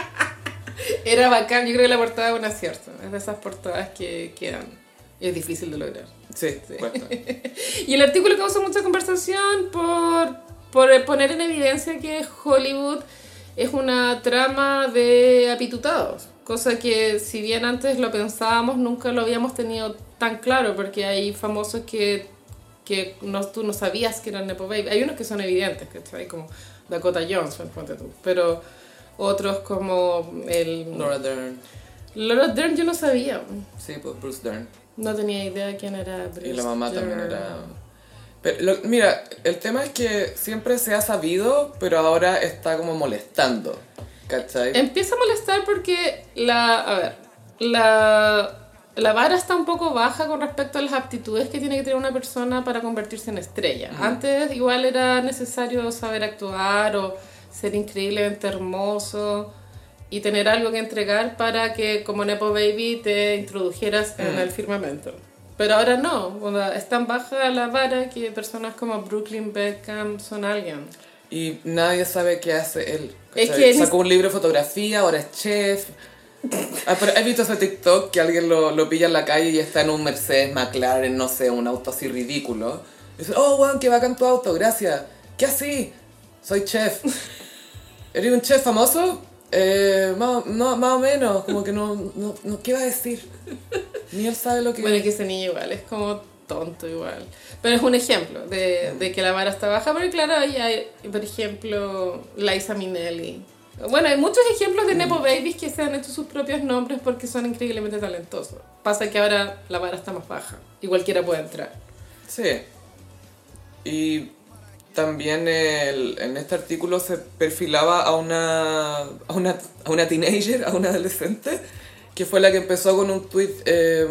Speaker 2: Era bacán, yo creo que la portada es un acierto. Es de esas portadas que quedan. Y es difícil de lograr.
Speaker 1: Sí, cuesta.
Speaker 2: Y el artículo causó mucha conversación por, por poner en evidencia que Hollywood es una trama de apitutados. Cosa que si bien antes lo pensábamos, nunca lo habíamos tenido tan claro, porque hay famosos que, que no, tú no sabías que eran Nepo Baby. Hay unos que son evidentes, ¿cachai? Como Dakota Johnson, ponte tú. Pero otros como el...
Speaker 1: Laura Dern.
Speaker 2: Laura Dern yo no sabía.
Speaker 1: Sí, pues Bruce Dern.
Speaker 2: No tenía idea quién era Bruce
Speaker 1: Y la mamá también era... Pero, lo- mira, el tema es que siempre se ha sabido, pero ahora está como molestando. ¿Cachai?
Speaker 2: Empieza a molestar porque la, a ver, la, la vara está un poco baja con respecto a las aptitudes que tiene que tener una persona para convertirse en estrella. Antes igual era necesario saber actuar o ser increíblemente hermoso y tener algo que entregar para que como Nepo Baby te introdujeras en el firmamento. Pero ahora no, onda, es tan baja la vara que personas como Brooklyn Beckham son alguien.
Speaker 1: Y nadie sabe qué hace él.
Speaker 2: Es que-
Speaker 1: Sacó un libro de fotografía, ahora es chef. Ah, pero ¿Has visto ese TikTok que alguien lo, lo pilla en la calle y está en un Mercedes, McLaren, no sé, un auto así ridículo? Y dice, oh, weón, qué bacán tu auto, gracias. ¿Qué así? Soy chef. ¿Eres un chef famoso? Eh, más, no, más o menos, como que no, no, no, ¿qué va a decir? Ni él sabe lo que...
Speaker 2: Bueno, que ese niño igual es como tonto igual. Pero es un ejemplo de, de que la vara está baja. Pero claro, ahí hay, por ejemplo, Liza Minnelli. Bueno, hay muchos ejemplos de Nepo Babies que se han hecho sus propios nombres porque son increíblemente talentosos. Pasa que ahora la vara está más baja y cualquiera puede entrar.
Speaker 1: Sí. Y también el- en este artículo se perfilaba a una, a una, a una teenager, a una adolescente, que fue la que empezó con un tweet eh,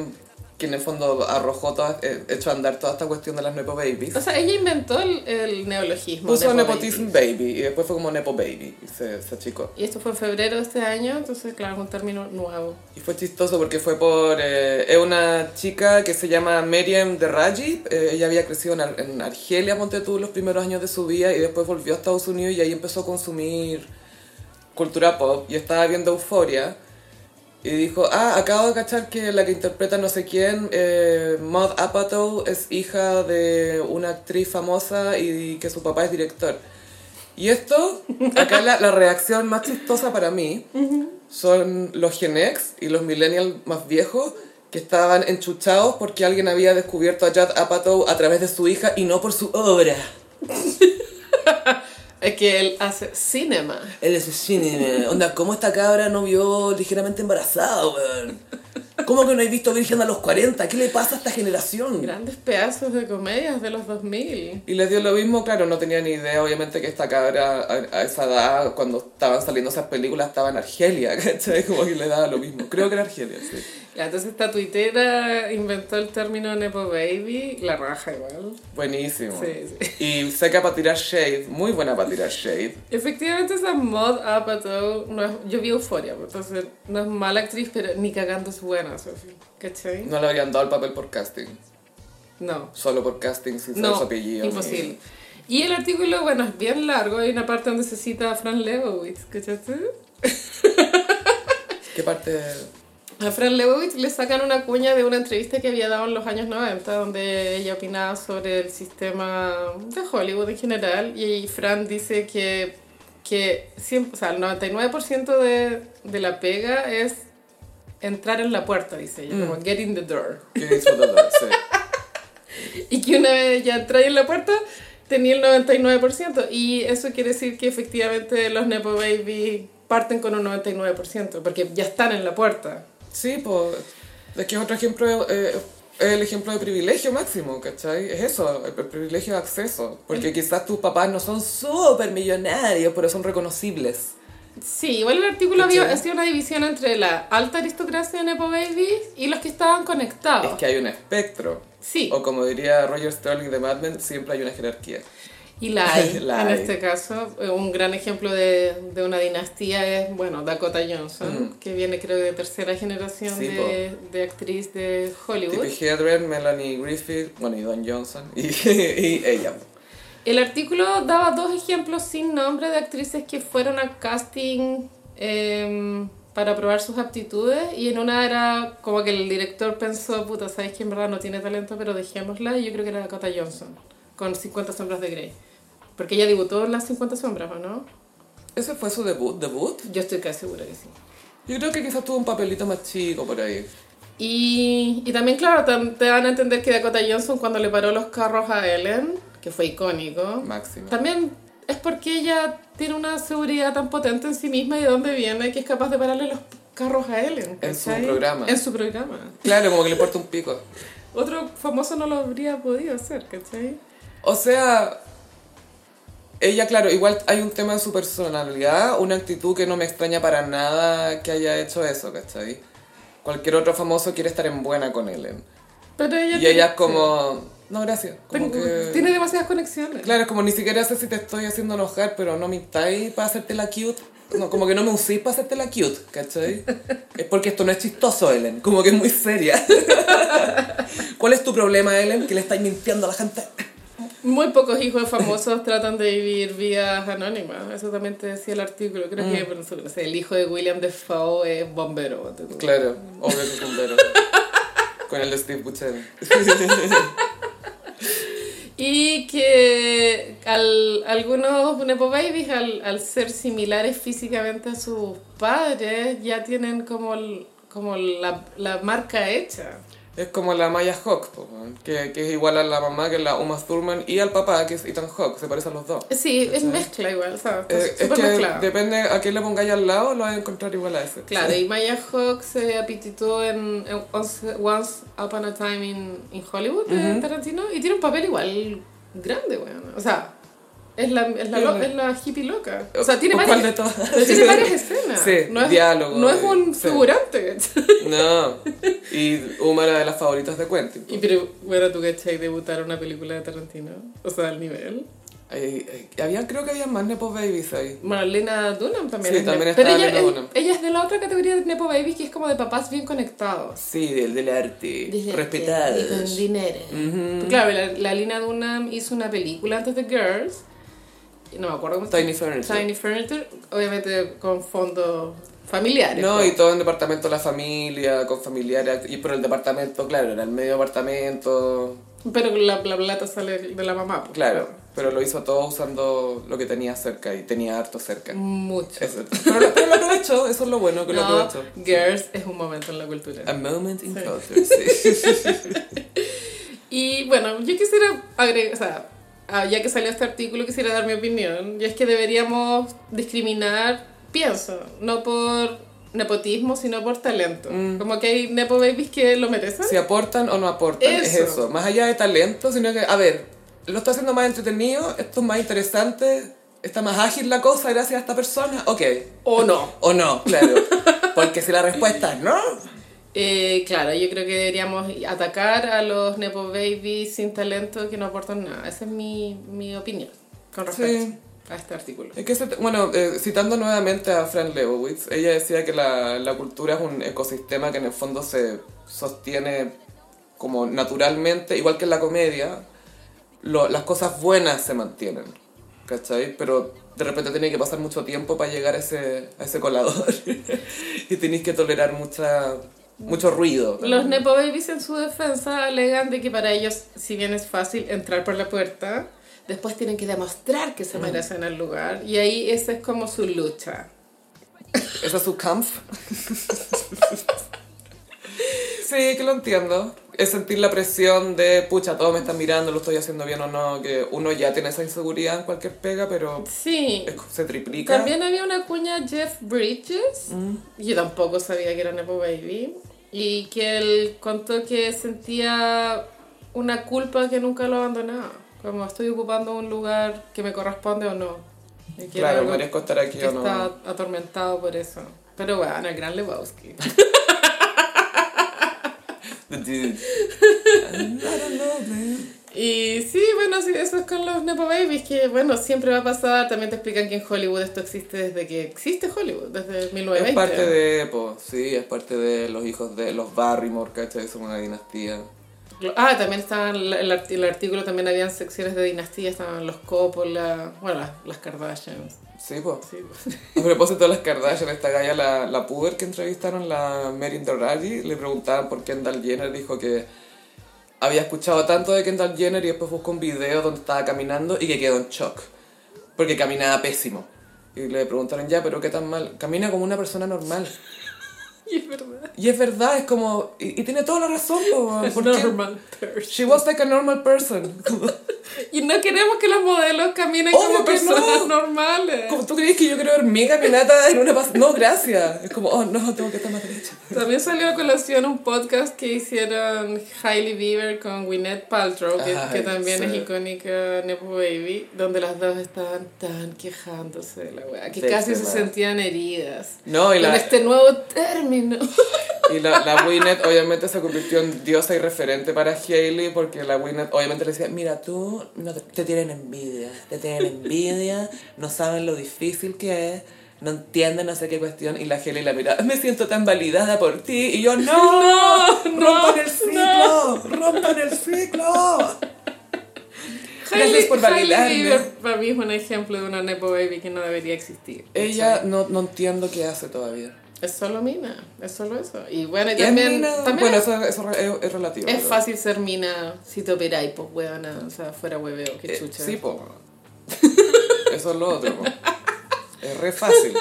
Speaker 1: que en el fondo arrojó, toda, eh, echó a andar toda esta cuestión de las Nepo Babies.
Speaker 2: O sea, ella inventó el, el neologismo.
Speaker 1: Puso
Speaker 2: Nepo
Speaker 1: Nepotism
Speaker 2: Baby.
Speaker 1: Baby y después fue como Nepo Baby y se, se achicó.
Speaker 2: Y esto fue en febrero de este año, entonces claro, es un término nuevo.
Speaker 1: Y fue chistoso porque fue por... eh, es una chica que se llama Miriam Deraji. Eh, ella había crecido en, Ar- en Argelia, ponte tú, los primeros años de su vida y después volvió a Estados Unidos y ahí empezó a consumir cultura pop y estaba viendo Euforia. Y dijo, ah, acabo de cachar que la que interpreta no sé quién, eh, Maud Apatow, es hija de una actriz famosa y que su papá es director. Y esto, acá la, la reacción más chistosa para mí, son los Gen X y los millennials más viejos que estaban enchuchados porque alguien había descubierto a Judd Apatow a través de su hija y no por su obra.
Speaker 2: Es que él hace cinema.
Speaker 1: Él es cine, onda, ¿cómo esta cabra no vio ligeramente embarazada, weón? ¿Cómo que no he visto Virgen a los 40? ¿Qué le pasa a esta generación?
Speaker 2: Grandes pedazos de comedias de los 2000.
Speaker 1: Y les dio lo mismo, claro, no tenía ni idea, obviamente, que esta cabra a, a esa edad, cuando estaban saliendo esas películas, estaba en Argelia, ¿cachai? Como que le daba lo mismo. Creo que era Argelia, sí.
Speaker 2: Entonces esta tuitera inventó el término Nepo Baby, la raja igual.
Speaker 1: Buenísimo.
Speaker 2: Sí, sí.
Speaker 1: Y seca para tirar shade, muy buena para tirar shade.
Speaker 2: Efectivamente esa mod Apatow, no es, yo vi Euforia, pues, entonces no es mala actriz, pero ni cagando es buena, Sophie. ¿Cachai?
Speaker 1: No le habrían dado el papel por casting,
Speaker 2: No.
Speaker 1: solo por casting sin saber
Speaker 2: No,
Speaker 1: su apellido.
Speaker 2: imposible. Y el artículo, bueno, es bien largo, hay una parte donde se cita a Fran Lebowitz, ¿cachaste?
Speaker 1: ¿Qué parte?
Speaker 2: A Fran Lebowitz le sacan una cuña de una entrevista que había dado en los años 90, donde ella opinaba sobre el sistema de Hollywood en general, y Fran dice que, que siempre, o sea, el 99% de, de la pega es entrar en la puerta, dice ella, como get in the door. Y que una vez ya entré en la puerta, tenía el 99%. Y eso quiere decir que efectivamente los Nepo Baby parten con un 99%, porque ya están en la puerta.
Speaker 1: Sí, pues. Es que es otro ejemplo, eh, es el ejemplo de privilegio máximo, ¿cachai? Es eso, el, el privilegio de acceso. Porque quizás tus papás no son súper millonarios, pero son reconocibles.
Speaker 2: Sí, igual el artículo había hacía una división entre la alta aristocracia de Nepo Babies y los que estaban conectados.
Speaker 1: Es que hay un espectro.
Speaker 2: Sí,
Speaker 1: O como diría Roger Sterling de Mad Men, siempre hay una jerarquía.
Speaker 2: Y la hay.
Speaker 1: La
Speaker 2: en
Speaker 1: hay.
Speaker 2: este caso, Eh, un gran ejemplo de, de una dinastía es, bueno, Dakota Johnson, que viene creo de tercera generación
Speaker 1: Sí,
Speaker 2: de, de actriz de Hollywood.
Speaker 1: Tippi Hedren, Melanie Griffith, bueno, y Don Johnson, y, y ella.
Speaker 2: El artículo daba dos ejemplos sin nombre de actrices que fueron a casting em, para probar sus aptitudes y en una era como que el director pensó, puta, sabes que en verdad no tiene talento, pero dejémosla y yo creo que era Dakota Johnson con 50 sombras de Grey. Porque ella debutó en las 50 sombras, ¿o no?
Speaker 1: ¿Ese fue su debut? ¿Debut?
Speaker 2: Yo estoy casi segura que sí.
Speaker 1: Yo creo que quizás tuvo un papelito más chico por ahí.
Speaker 2: Y, y también, claro, te van a entender que Dakota Johnson cuando le paró los carros a Ellen, que fue icónico,
Speaker 1: Máximo.
Speaker 2: También es porque ella tiene una seguridad tan potente en sí misma y de dónde viene que es capaz de pararle los carros a Ellen.
Speaker 1: En su programa.
Speaker 2: En su programa.
Speaker 1: Claro, como que le importa un pico.
Speaker 2: Otro famoso no lo habría podido hacer, ¿cachai?
Speaker 1: O sea, ella, claro, igual hay un tema de su personalidad, una actitud que no me extraña para nada que haya hecho eso, ¿cachai? Cualquier otro famoso quiere estar en buena con Ellen.
Speaker 2: Pero ella
Speaker 1: Y ella es como, no, gracias. Como
Speaker 2: Tengo-
Speaker 1: que...
Speaker 2: Tiene demasiadas conexiones.
Speaker 1: Claro, es como ni siquiera sé si te estoy haciendo enojar, pero no me estáis para hacerte la cute. No, como que no me usís para hacerte la cute, ¿cachai? Es porque esto no es chistoso, Ellen. Como que es muy seria. ¿Cuál es tu problema, Ellen? Que le estáis mintiendo a la gente.
Speaker 2: Muy pocos hijos famosos tratan de vivir vidas anónimas. Eso también te decía el artículo. Creo
Speaker 1: Mm.
Speaker 2: que por ejemplo, no sé, el hijo de William Defoe es bombero.
Speaker 1: Claro, obvio que es bombero. Con el Steve Buscemi.
Speaker 2: Y que al, algunos Nepo Babies, al, al ser similares físicamente a sus padres, ya tienen como, el- como la, la marca hecha.
Speaker 1: Es como la Maya Hawk, que, que es igual a la mamá, que es la Uma Thurman, y al papá, que es Ethan Hawke, se parecen los dos.
Speaker 2: Sí, es mezcla igual, ¿sabes? Está
Speaker 1: Eh, es que
Speaker 2: mezclado.
Speaker 1: depende a quién le pongáis al lado, lo vas a encontrar igual a ese.
Speaker 2: Claro, y Maya Hawke se apititó en, en Once, Once Upon a Time in, in Hollywood de Tarantino y tiene un papel igual grande, bueno. O sea, es la, es la, lo- es la hippie loca. O sea, tiene
Speaker 1: ¿Cuál
Speaker 2: varias,
Speaker 1: de todas?
Speaker 2: tiene varias escenas.
Speaker 1: Sí,
Speaker 2: no es,
Speaker 1: diálogo,
Speaker 2: No es un
Speaker 1: sí.
Speaker 2: figurante.
Speaker 1: No. Y era de las favoritas de Quentin.
Speaker 2: Y pero, bueno, tú cachai debutar una película de Tarantino. O sea, al nivel.
Speaker 1: Ay, ay, había, creo que había más Nepo Babies ahí.
Speaker 2: Bueno, Lena Dunham también
Speaker 1: Sí,
Speaker 2: es
Speaker 1: también está
Speaker 2: Pero ella,
Speaker 1: Lena Dunham.
Speaker 2: ella es de la otra categoría de Nepo Babies que es como de papás bien conectados.
Speaker 1: Sí, del, del arte.
Speaker 2: Y con
Speaker 1: Respetados.
Speaker 2: dinero.
Speaker 1: Ujú.
Speaker 2: Claro, la, la Lina Dunham hizo una película antes de Girls. No me acuerdo cómo se
Speaker 1: Tiny
Speaker 2: llama.
Speaker 1: Furniture.
Speaker 2: Tiny Furniture. Obviamente con fondos familiares.
Speaker 1: No,
Speaker 2: pues.
Speaker 1: y todo en departamento de la familia, con familiares. Y por el departamento, claro, era el medio departamento.
Speaker 2: Pero la, la plata sale de la mamá. pues.
Speaker 1: Claro, pero lo hizo todo usando lo que tenía cerca y tenía harto cerca.
Speaker 2: Mucho.
Speaker 1: Eso. Pero, lo- pero lo aprovechó, eso es lo bueno que lo
Speaker 2: No,
Speaker 1: aprovechó.
Speaker 2: Girls es un momento en la cultura.
Speaker 1: A moment in
Speaker 2: Sí.
Speaker 1: culture, sí.
Speaker 2: Y bueno, yo quisiera agregar, o sea, ah, ya que salió este artículo, quisiera dar mi opinión. Y es que deberíamos discriminar, pienso, no por nepotismo, sino por talento. Como que hay nepo babies que lo merecen.
Speaker 1: Si aportan o no aportan, es
Speaker 2: Eso.
Speaker 1: eso. Más allá de talento, sino que, a ver, lo está haciendo más entretenido, esto es más interesante, está más ágil la cosa gracias a esta persona, ok.
Speaker 2: O no.
Speaker 1: O no, claro. Porque si la respuesta es no,
Speaker 2: Eh, claro, yo creo que deberíamos atacar a los nepo babies sin talento que no aportan nada. Esa es mi, mi opinión con respecto
Speaker 1: Sí.
Speaker 2: a este artículo.
Speaker 1: Es que, se- bueno, eh, citando nuevamente a Fran Lebowitz, ella decía que la, la cultura es un ecosistema que en el fondo se sostiene como naturalmente, igual que en la comedia, lo- las cosas buenas se mantienen, ¿cachai? Pero de repente tiene que pasar mucho tiempo para llegar a ese, a ese colador y tenéis que tolerar mucha, mucho ruido.
Speaker 2: Los nepo babies en su defensa alegan de que para ellos, si bien es fácil entrar por la puerta, después tienen que demostrar que se merecen el lugar y ahí esa es como su lucha.
Speaker 1: Esa es su camp. sí, que lo entiendo. Es sentir la presión de, pucha, todos me están mirando, lo estoy haciendo bien o no, que uno ya tiene esa inseguridad en cualquier pega, pero
Speaker 2: Sí.
Speaker 1: es- se triplica.
Speaker 2: También había una cuña Jeff Bridges, yo tampoco sabía que era Nepo Baby, y que él contó que sentía una culpa que nunca lo abandonaba, como estoy ocupando un lugar que me corresponde o no. Y que
Speaker 1: Claro, merezco estar aquí
Speaker 2: que
Speaker 1: o no.
Speaker 2: está atormentado por eso. Pero bueno, el gran Lebowski.
Speaker 1: I don't know, man.
Speaker 2: Y sí, bueno, sí, eso es con los Nepo Babies, que bueno, siempre va a pasar. También te explican que en Hollywood esto existe desde que existe Hollywood, desde 1920.
Speaker 1: Es parte de, po, sí, es parte de los hijos de los Barrymore, ¿cachai? Son una dinastía.
Speaker 2: Ah, también estaban, el, art- el artículo también habían secciones de dinastía, estaban los Coppola, bueno, las, las Kardashians.
Speaker 1: Sí, pues.
Speaker 2: Sí.
Speaker 1: A propósito de las Kardashian, esta galla, la, la puber que entrevistaron, la Merin Dorari, le preguntaban por Kendall Jenner, dijo que había escuchado tanto de Kendall Jenner y después buscó un video donde estaba caminando y que quedó en shock, porque caminaba pésimo. Y le preguntaron, ya, pero ¿qué tan mal? Camina como una persona normal.
Speaker 2: Y es verdad.
Speaker 1: Y es verdad, es como... Y, y tiene toda la razón, po, weón,
Speaker 2: Es
Speaker 1: porque
Speaker 2: normal person.
Speaker 1: She was like a normal person.
Speaker 2: Y no queremos que los modelos caminen
Speaker 1: Obvio
Speaker 2: como personas
Speaker 1: no.
Speaker 2: normales.
Speaker 1: como, ¿Tú crees que yo quiero ver mi caminata en una... No, gracias. Es como, oh, no, tengo que estar más derecha.
Speaker 2: También salió a colación un podcast que hicieron Hailey Bieber con Gwyneth Paltrow, que,
Speaker 1: Ay,
Speaker 2: que también
Speaker 1: sí.
Speaker 2: es icónica Nepo Baby, donde las dos estaban tan quejándose de la wea, que
Speaker 1: Del
Speaker 2: casi se
Speaker 1: tema.
Speaker 2: sentían heridas.
Speaker 1: No, y
Speaker 2: Con
Speaker 1: la,
Speaker 2: este nuevo término.
Speaker 1: Y la, la Gwyneth obviamente se convirtió en diosa y referente para Hailey porque la Gwyneth obviamente le decía, mira, tú no te, te tienen envidia, te tienen envidia, no saben lo difícil que es, no entienden no sé qué cuestión. Y la Hailey la mira, me siento tan validada por ti. Y yo, no, rompan el ciclo, rompan el ciclo. Gracias por validarme.
Speaker 2: Para mí es un ejemplo de una Nepo Baby que no debería existir.
Speaker 1: Ella no, no entiendo qué hace todavía.
Speaker 2: Es solo mina, es solo eso. Y bueno, y
Speaker 1: ¿Y es
Speaker 2: también,
Speaker 1: mina?
Speaker 2: también
Speaker 1: Bueno, eso, eso es, es relativo.
Speaker 2: es
Speaker 1: pero-
Speaker 2: fácil ser mina si te operáis, pues huevona, o sea, fuera hueveo, qué
Speaker 1: Eh,
Speaker 2: chucha.
Speaker 1: sí, po. Eso es lo otro, po. Es re fácil.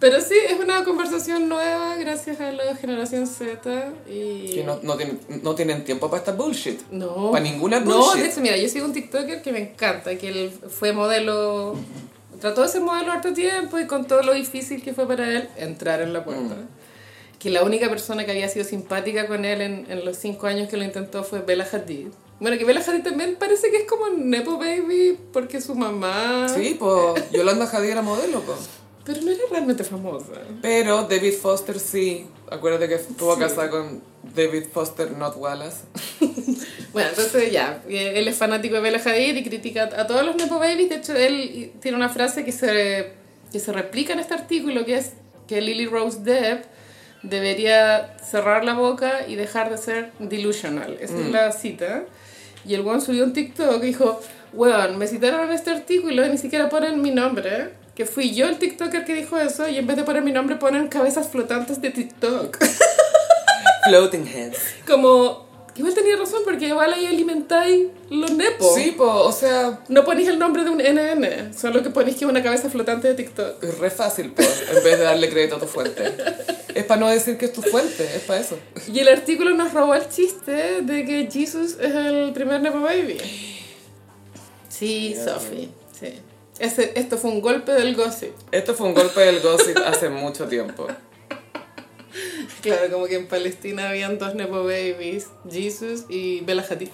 Speaker 2: Pero sí, es una conversación nueva gracias a la generación Z y...
Speaker 1: Que no, no, tienen, no tienen tiempo para esta bullshit.
Speaker 2: No.
Speaker 1: Pa' ninguna
Speaker 2: No,
Speaker 1: bullshit.
Speaker 2: de hecho, mira, yo sigo un TikToker que me encanta, que él fue modelo, trató de ser modelo harto tiempo y con todo lo difícil que fue para él entrar en la puerta. Que la única persona que había sido simpática con él en, en los cinco años que lo intentó fue Bella Hadid. Bueno, que Bella Hadid también parece que es como Nepo Baby porque su mamá...
Speaker 1: Sí, pues Yolanda Hadid era modelo, po.
Speaker 2: Pero no era realmente famosa.
Speaker 1: Pero David Foster sí. Acuérdate que estuvo casada con David Foster, not Wallace.
Speaker 2: Bueno, entonces ya, eh, él es fanático de Bella Hadid y critica a todos los Nepo Babies. De hecho, él tiene una frase que se, que se replica en este artículo, que es que Lily Rose Depp debería cerrar la boca y dejar de ser delusional. Esa es la cita. Y el weón subió un TikTok y dijo, weón, me citaron en este artículo y ni siquiera ponen mi nombre. Que fui yo el TikToker que dijo eso y en vez de poner mi nombre ponen cabezas flotantes de TikTok.
Speaker 1: Floating Heads.
Speaker 2: Como, igual tenía razón porque igual ahí alimentáis los nepos.
Speaker 1: Sí, po, o sea,
Speaker 2: No ponéis el nombre de un NN, solo que ponéis que es una cabeza flotante de TikTok.
Speaker 1: es re fácil, po, en vez de darle crédito a tu fuente. Es para no decir que es tu fuente, es para eso.
Speaker 2: Y el artículo nos robó el chiste de que Jesus es el primer Nepo Baby. Sí,
Speaker 1: Ya,
Speaker 2: Sophie, sí. Ese, esto fue un golpe del gossip.
Speaker 1: Esto fue un golpe del gossip hace mucho tiempo.
Speaker 2: Claro, como que en Palestina habían dos Nepo Babies, Jesus y Bella Hadid.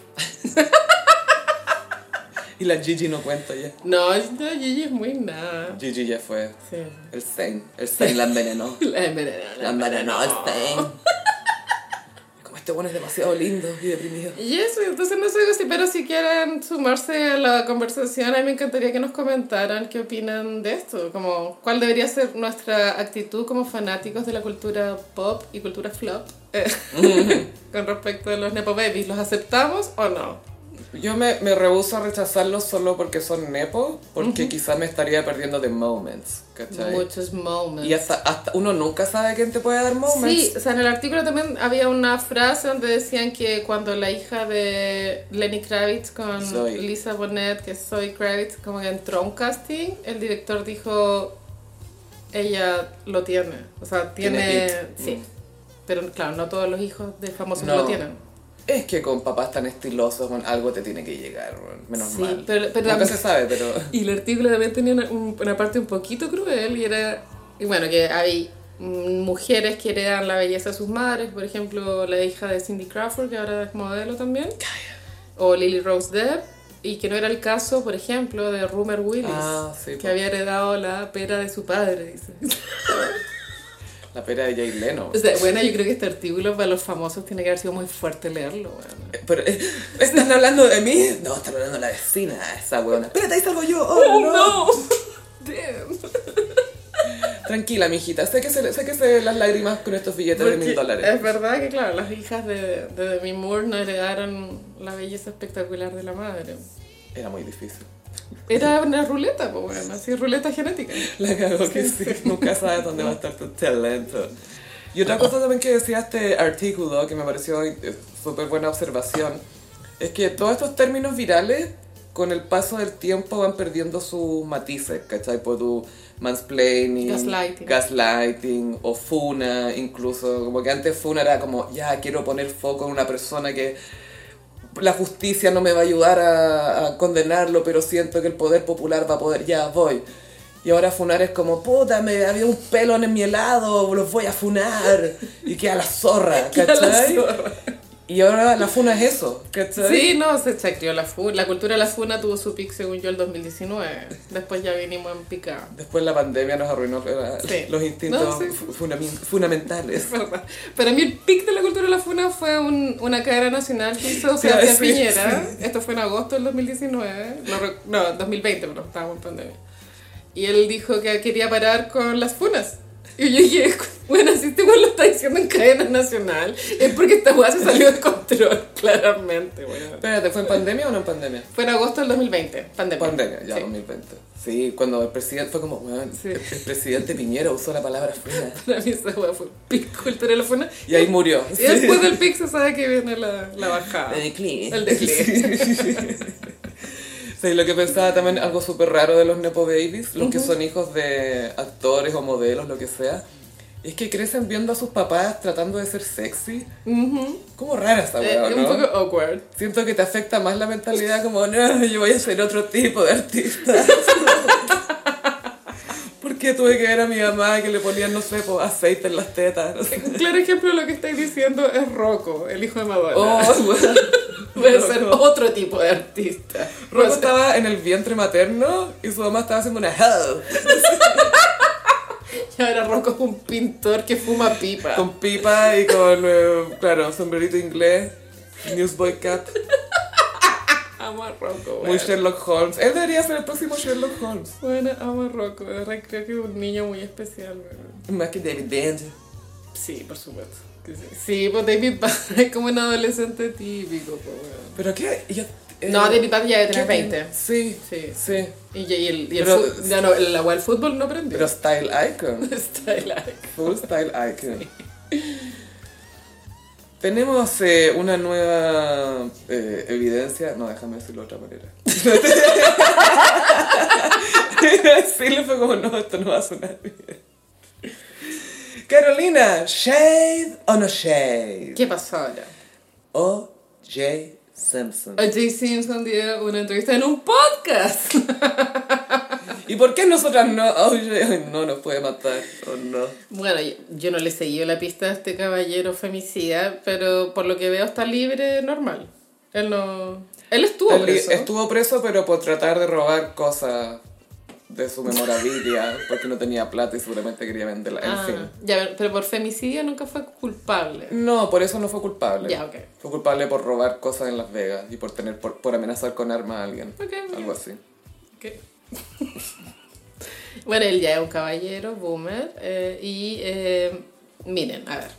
Speaker 1: Y la Gigi no cuenta ya.
Speaker 2: No, no, Gigi es muy nada.
Speaker 1: Gigi ya fue.
Speaker 2: Sí.
Speaker 1: El Stein. El Stein la envenenó.
Speaker 2: La envenenó,
Speaker 1: La envenenó el Stein. Este bueno es demasiado lindo y deprimido.
Speaker 2: Y eso, entonces no sé si, pero si quieren sumarse a la conversación, a mí me encantaría que nos comentaran qué opinan de esto, como cuál debería ser nuestra actitud como fanáticos de la cultura pop y cultura flop eh, con respecto a los Nepo Babies. ¿Los aceptamos o no?
Speaker 1: Yo me, me rehuso a rechazarlos solo porque son nepo, porque quizás me estaría perdiendo de moments, ¿cachai?
Speaker 2: Muchos moments.
Speaker 1: Y hasta, hasta uno nunca sabe quién te puede dar moments.
Speaker 2: Sí, o sea, en el artículo también había una frase donde decían que cuando la hija de Lenny Kravitz con. Lisa Bonet, que Zoe Kravitz, como que entró a un casting, el director dijo, ella lo tiene. O sea, tiene... Sí.
Speaker 1: Mm.
Speaker 2: Pero claro, no todos los hijos de famosos
Speaker 1: No.
Speaker 2: lo tienen.
Speaker 1: Es que con papás tan estilosos, bueno, algo te tiene que llegar, bueno, menos
Speaker 2: Sí,
Speaker 1: mal.
Speaker 2: pero- pero
Speaker 1: nunca se sabe, pero...
Speaker 2: Y el artículo también tenía una, un- una parte un poquito cruel y era, y bueno, que hay mujeres que heredan la belleza de sus madres, por ejemplo, la hija de Cindy Crawford, que ahora es modelo también, o Lily Rose Depp, y que no era el caso, por ejemplo, de Rumor Willis,
Speaker 1: Ah, sí,
Speaker 2: que había heredado la pera de su padre, dice.
Speaker 1: La pera de Jay Leno.
Speaker 2: O sea, bueno, yo creo que este artículo para los famosos tiene que haber sido muy fuerte leerlo, bueno.
Speaker 1: Eh, Pero, eh, ¿están hablando de mí? No, están hablando de la vecina, esa weona. Espérate, ahí salgo yo. Oh, no.
Speaker 2: Damn.
Speaker 1: Tranquila, mijita. Sé que se, sé que se las lágrimas con estos billetes de mil dólares.
Speaker 2: Es verdad que, claro, las hijas de, de Demi Moore no heredaron la belleza espectacular de la madre.
Speaker 1: Era muy difícil.
Speaker 2: Era una ruleta, pues bueno, así ruleta genética.
Speaker 1: La cagó que sí. Nunca sabes dónde va a estar tu talento. Y otra cosa también que decía este artículo, que me pareció súper buena observación, es que todos estos términos virales, con el paso del tiempo, van perdiendo sus matices, ¿cachai? Por tu mansplaining,
Speaker 2: Gaslighting.
Speaker 1: gaslighting, o funa, incluso. Como que antes funa era como, ya, quiero poner foco en una persona que la justicia no me va a ayudar a, a condenarlo, pero siento que el poder popular va a poder, ya voy. Y ahora funar es como, puta, me había un pelo en mi helado, los voy a funar. Y queda la zorra,
Speaker 2: la
Speaker 1: ¿cachai?
Speaker 2: zorra.
Speaker 1: Y ahora la funa es eso, ¿cachai?
Speaker 2: Sí, no, se chacreó la funa. La cultura de la funa tuvo su pic, según yo, el 2019. Después ya vinimos en picada.
Speaker 1: Después la pandemia nos arruinó eh,
Speaker 2: Sí.
Speaker 1: los instintos
Speaker 2: No, sí.
Speaker 1: fu- funami- fundamentales.
Speaker 2: Para mí el pic de la cultura de la funa fue un- una cadena nacional que hizo Sebastián
Speaker 1: decir,
Speaker 2: Piñera. Esto fue en agosto del 2019. No, no 2020, pero estábamos en pandemia. Y él dijo que quería parar con las funas. Y yo dije, bueno, si este lo está diciendo en cadena nacional, es porque esta weá se salió de control, claramente, weón.
Speaker 1: Espérate, ¿fue en pandemia o no en pandemia?
Speaker 2: Fue en agosto del 2020, pandemia.
Speaker 1: Pandemia, ya,
Speaker 2: Sí.
Speaker 1: 2020. Sí, cuando el presidente fue como, weón,
Speaker 2: Sí.
Speaker 1: el, el presidente Piñera usó la palabra funa.
Speaker 2: Para mí esa weá fue pic cultura de la funa.
Speaker 1: Y ahí murió.
Speaker 2: Y después del pic se sabe que viene la, la bajada.
Speaker 1: El declive.
Speaker 2: El declive.
Speaker 1: Sí, lo que pensaba también, algo súper raro de los Nepo Babies, los que son hijos de actores o modelos, lo que sea, es que crecen viendo a sus papás tratando de ser sexy.
Speaker 2: Ujú.
Speaker 1: Como rara esa
Speaker 2: Eh,
Speaker 1: weá,
Speaker 2: un
Speaker 1: ¿no?
Speaker 2: poco awkward.
Speaker 1: Siento que te afecta más la mentalidad como, no, yo voy a ser otro tipo de artista. Porque tuve que ver a mi mamá que le ponían, no sé, aceite en las tetas. no sé.
Speaker 2: Un claro ejemplo de lo que estáis diciendo es Rocco, el hijo de Madonna.
Speaker 1: Oh, weón.
Speaker 2: Puede ser otro tipo de artista.
Speaker 1: Rocco
Speaker 2: O sea,
Speaker 1: estaba en el vientre materno y su mamá estaba haciendo una hoe.
Speaker 2: y ahora Rocco es un pintor que fuma pipa.
Speaker 1: Con pipa y con, eh, claro, sombrerito inglés, newsboy cap,
Speaker 2: Amo a Rocco,
Speaker 1: muy
Speaker 2: bueno.
Speaker 1: Sherlock Holmes. Él debería ser el próximo Sherlock Holmes.
Speaker 2: Bueno, amo a Rocco. De verdad creo que es un niño muy especial, bueno.
Speaker 1: Más que David Benja.
Speaker 2: Sí, por supuesto. Sí. Pues David es como un adolescente típico, pues, bueno.
Speaker 1: ¿Pero qué? Yo, eh,
Speaker 2: No, David ya
Speaker 1: ¿qué
Speaker 2: tener
Speaker 1: tiene?
Speaker 2: 20.
Speaker 1: Sí,
Speaker 2: Sí.
Speaker 1: sí.
Speaker 2: Y, y el, y el,
Speaker 1: Pero-
Speaker 2: fu- ya no, el, agua del fútbol no aprendió.
Speaker 1: Pero style icon.
Speaker 2: Está like.
Speaker 1: Full style icon. Tenemos eh, una nueva eh, evidencia. No, déjame decirlo de otra manera. Decirlo fue como, no, esto no va a sonar bien. Carolina, ¿shade o no shade?
Speaker 2: ¿Qué pasó ahora?
Speaker 1: O J. Simpson.
Speaker 2: Jay Simpson dio una entrevista en un podcast.
Speaker 1: ¿Y por qué nosotras no? Ay, no nos puede matar, o no.
Speaker 2: Bueno, yo- yo no le seguí la pista a este caballero femicida, pero por lo que veo está libre normal. Él no... Él estuvo
Speaker 1: Él
Speaker 2: preso.
Speaker 1: estuvo preso, pero por tratar de robar cosas de su memorabilia, porque no tenía plata y seguramente quería venderla. En
Speaker 2: Ah,
Speaker 1: fin.
Speaker 2: ya, pero por femicidio nunca fue culpable.
Speaker 1: No, por eso no fue culpable.
Speaker 2: Ya, ok.
Speaker 1: Fue culpable por robar cosas en Las Vegas y por tener por, por amenazar con arma a alguien.
Speaker 2: Ok, ok.
Speaker 1: Algo así.
Speaker 2: Ok. bueno, él ya es un caballero, boomer, eh, y eh, miren, a ver,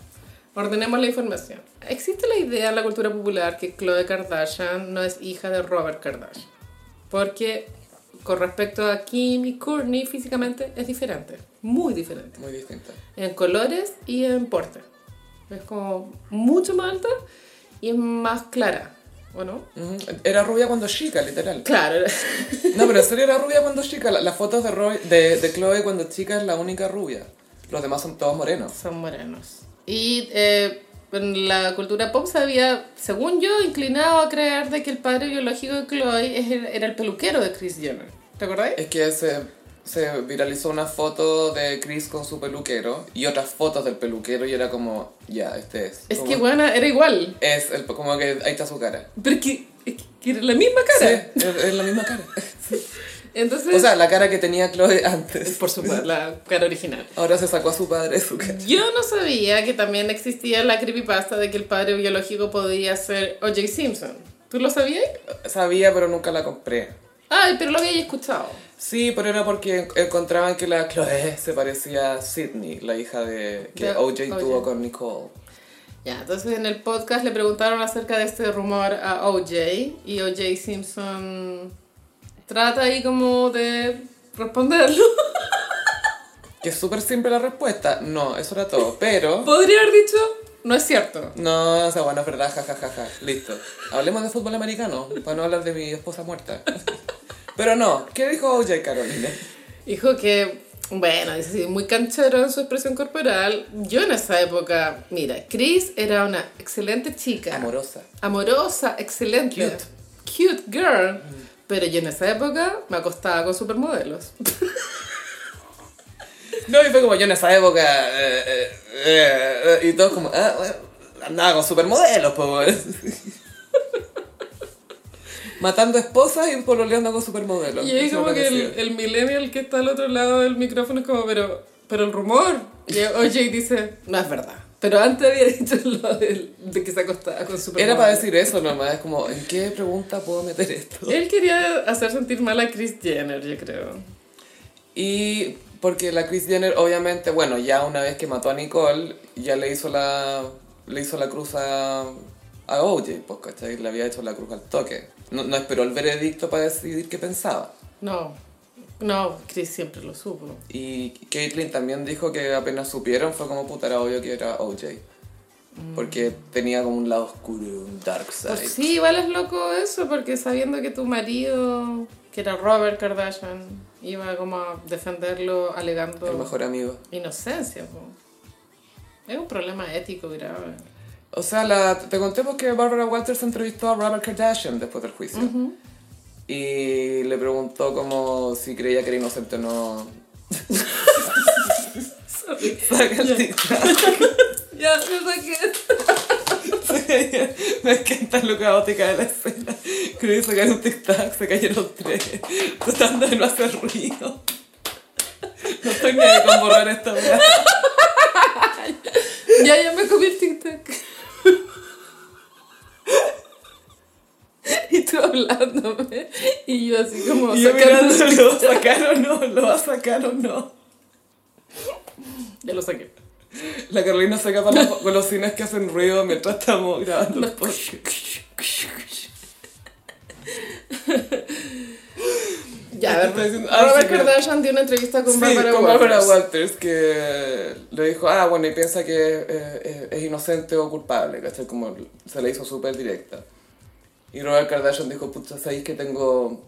Speaker 2: ordenemos la información. Existe la idea en la cultura popular que Khloe Kardashian no es hija de Robert Kardashian, porque con respecto a Kim y Kourtney físicamente es diferente, muy diferente,
Speaker 1: Muy distinta.
Speaker 2: en colores y en porte. Es como mucho más alta y es más clara, ¿o no?
Speaker 1: Era rubia cuando chica, literal.
Speaker 2: Claro,
Speaker 1: No, pero en serio era rubia cuando chica. La- Las fotos de, Roy- de, de Chloe cuando chica es la única rubia. Los demás son todos morenos.
Speaker 2: Son morenos. Y eh, en la cultura pop se había, según yo, inclinado a creer de que el padre biológico de Chloe era el peluquero de Kris Jenner. ¿Te acordáis?
Speaker 1: Es que se, se viralizó una foto de Chris con su peluquero y otras fotos del peluquero y era como, ya, este es.
Speaker 2: Es
Speaker 1: Como-
Speaker 2: que, bueno, era igual.
Speaker 1: Es el, como que ahí está su cara.
Speaker 2: Pero es que, es que era la misma cara.
Speaker 1: Sí, es, es la misma cara.
Speaker 2: Entonces,
Speaker 1: O sea, la cara que tenía Chloe antes.
Speaker 2: por supuesto, la cara original.
Speaker 1: Ahora se sacó a su padre de su cara.
Speaker 2: Yo no sabía que también existía la creepypasta de que el padre biológico podía ser O.J. Simpson. ¿Tú lo sabías?
Speaker 1: Sabía, pero nunca la compré.
Speaker 2: Ay, pero lo había escuchado.
Speaker 1: Sí, pero era porque encontraban que la Chloe se parecía a Sydney, la hija de que O.J. tuvo con Nicole.
Speaker 2: Ya, entonces en el podcast le preguntaron acerca de este rumor a OJ y OJ Simpson trata ahí como de responderlo.
Speaker 1: Que es súper simple la respuesta. No, eso era todo. Pero...
Speaker 2: Podría haber dicho, no es cierto.
Speaker 1: No, o sea, bueno, es verdad, jajajaja. Listo. Hablemos de fútbol americano, para no hablar de mi esposa muerta. Pero no, ¿qué dijo OJ Carolina?
Speaker 2: Dijo que, bueno, dice muy canchero en su expresión corporal. Yo en esa época, mira, Chris era una excelente chica.
Speaker 1: Amorosa.
Speaker 2: Amorosa, excelente.
Speaker 1: Cute.
Speaker 2: Cute girl. Pero yo en esa época me acostaba con supermodelos.
Speaker 1: No, y fue como yo en esa época. eh, eh, eh, y todos como, ah, bueno, andaba con supermodelos, pues. Matando esposas y pololeando con supermodelos.
Speaker 2: Y ahí
Speaker 1: Eso
Speaker 2: como que el, el millennial que está al otro lado del micrófono es como, pero, pero el rumor. Y OJ dice, no es verdad. Pero antes había dicho lo del- de, que se acostaba con su
Speaker 1: Era para decir eso nomás, es como, ¿en qué pregunta puedo meter esto?
Speaker 2: Él quería hacer sentir mal a Kris Jenner, yo creo.
Speaker 1: Y porque la Kris Jenner, obviamente, bueno, ya una vez que mató a Nicole, ya le hizo la, le hizo la cruz a, a OJ, pues, ¿cachai? Le había hecho la cruz al toque. No, no esperó el veredicto para decidir qué pensaba.
Speaker 2: No, no, Chris siempre lo supo.
Speaker 1: Y Caitlyn también dijo que apenas supieron, fue como puta, era obvio que era OJ. Porque tenía como un lado oscuro, un dark side.
Speaker 2: Pues sí, igual es loco eso, porque sabiendo que tu marido, que era Robert Kardashian, iba como a defenderlo alegando
Speaker 1: El mejor amigo.
Speaker 2: inocencia. po. Es un problema ético grave.
Speaker 1: O sea, la, te conté porque Barbara Walters entrevistó a Robert Kardashian después del juicio. Y le preguntó como si creía que era inocente o no. Saca el.
Speaker 2: Ya, me saqué.
Speaker 1: Me encanta lo caótica de la escena. Creo que sacar un TikTok, se cayeron tres. Tratando de no hacer ruido. No estoy ni con borrar esta weá.
Speaker 2: Ya, ya me comí el TikTok. Y tú hablándome. Y yo así como
Speaker 1: Y yo
Speaker 2: sacando-
Speaker 1: mirando, ¿lo va a sacar o no? ¿Lo va a sacar o no?
Speaker 2: Ya lo saqué.
Speaker 1: La Carolina saca para las golosinas que hacen ruido mientras estamos grabando el podcast.
Speaker 2: Ya, a ver,
Speaker 1: diciendo- ah,
Speaker 2: Kardashian dio una entrevista con
Speaker 1: Sí,
Speaker 2: Barbara
Speaker 1: con. Barbara Walters, que le dijo, ah, bueno, y piensa que eh, eh, es inocente o culpable, ¿cachai? Como se le hizo súper directa. Y Robert Kardashian dijo, pucha, ¿sabéis que tengo,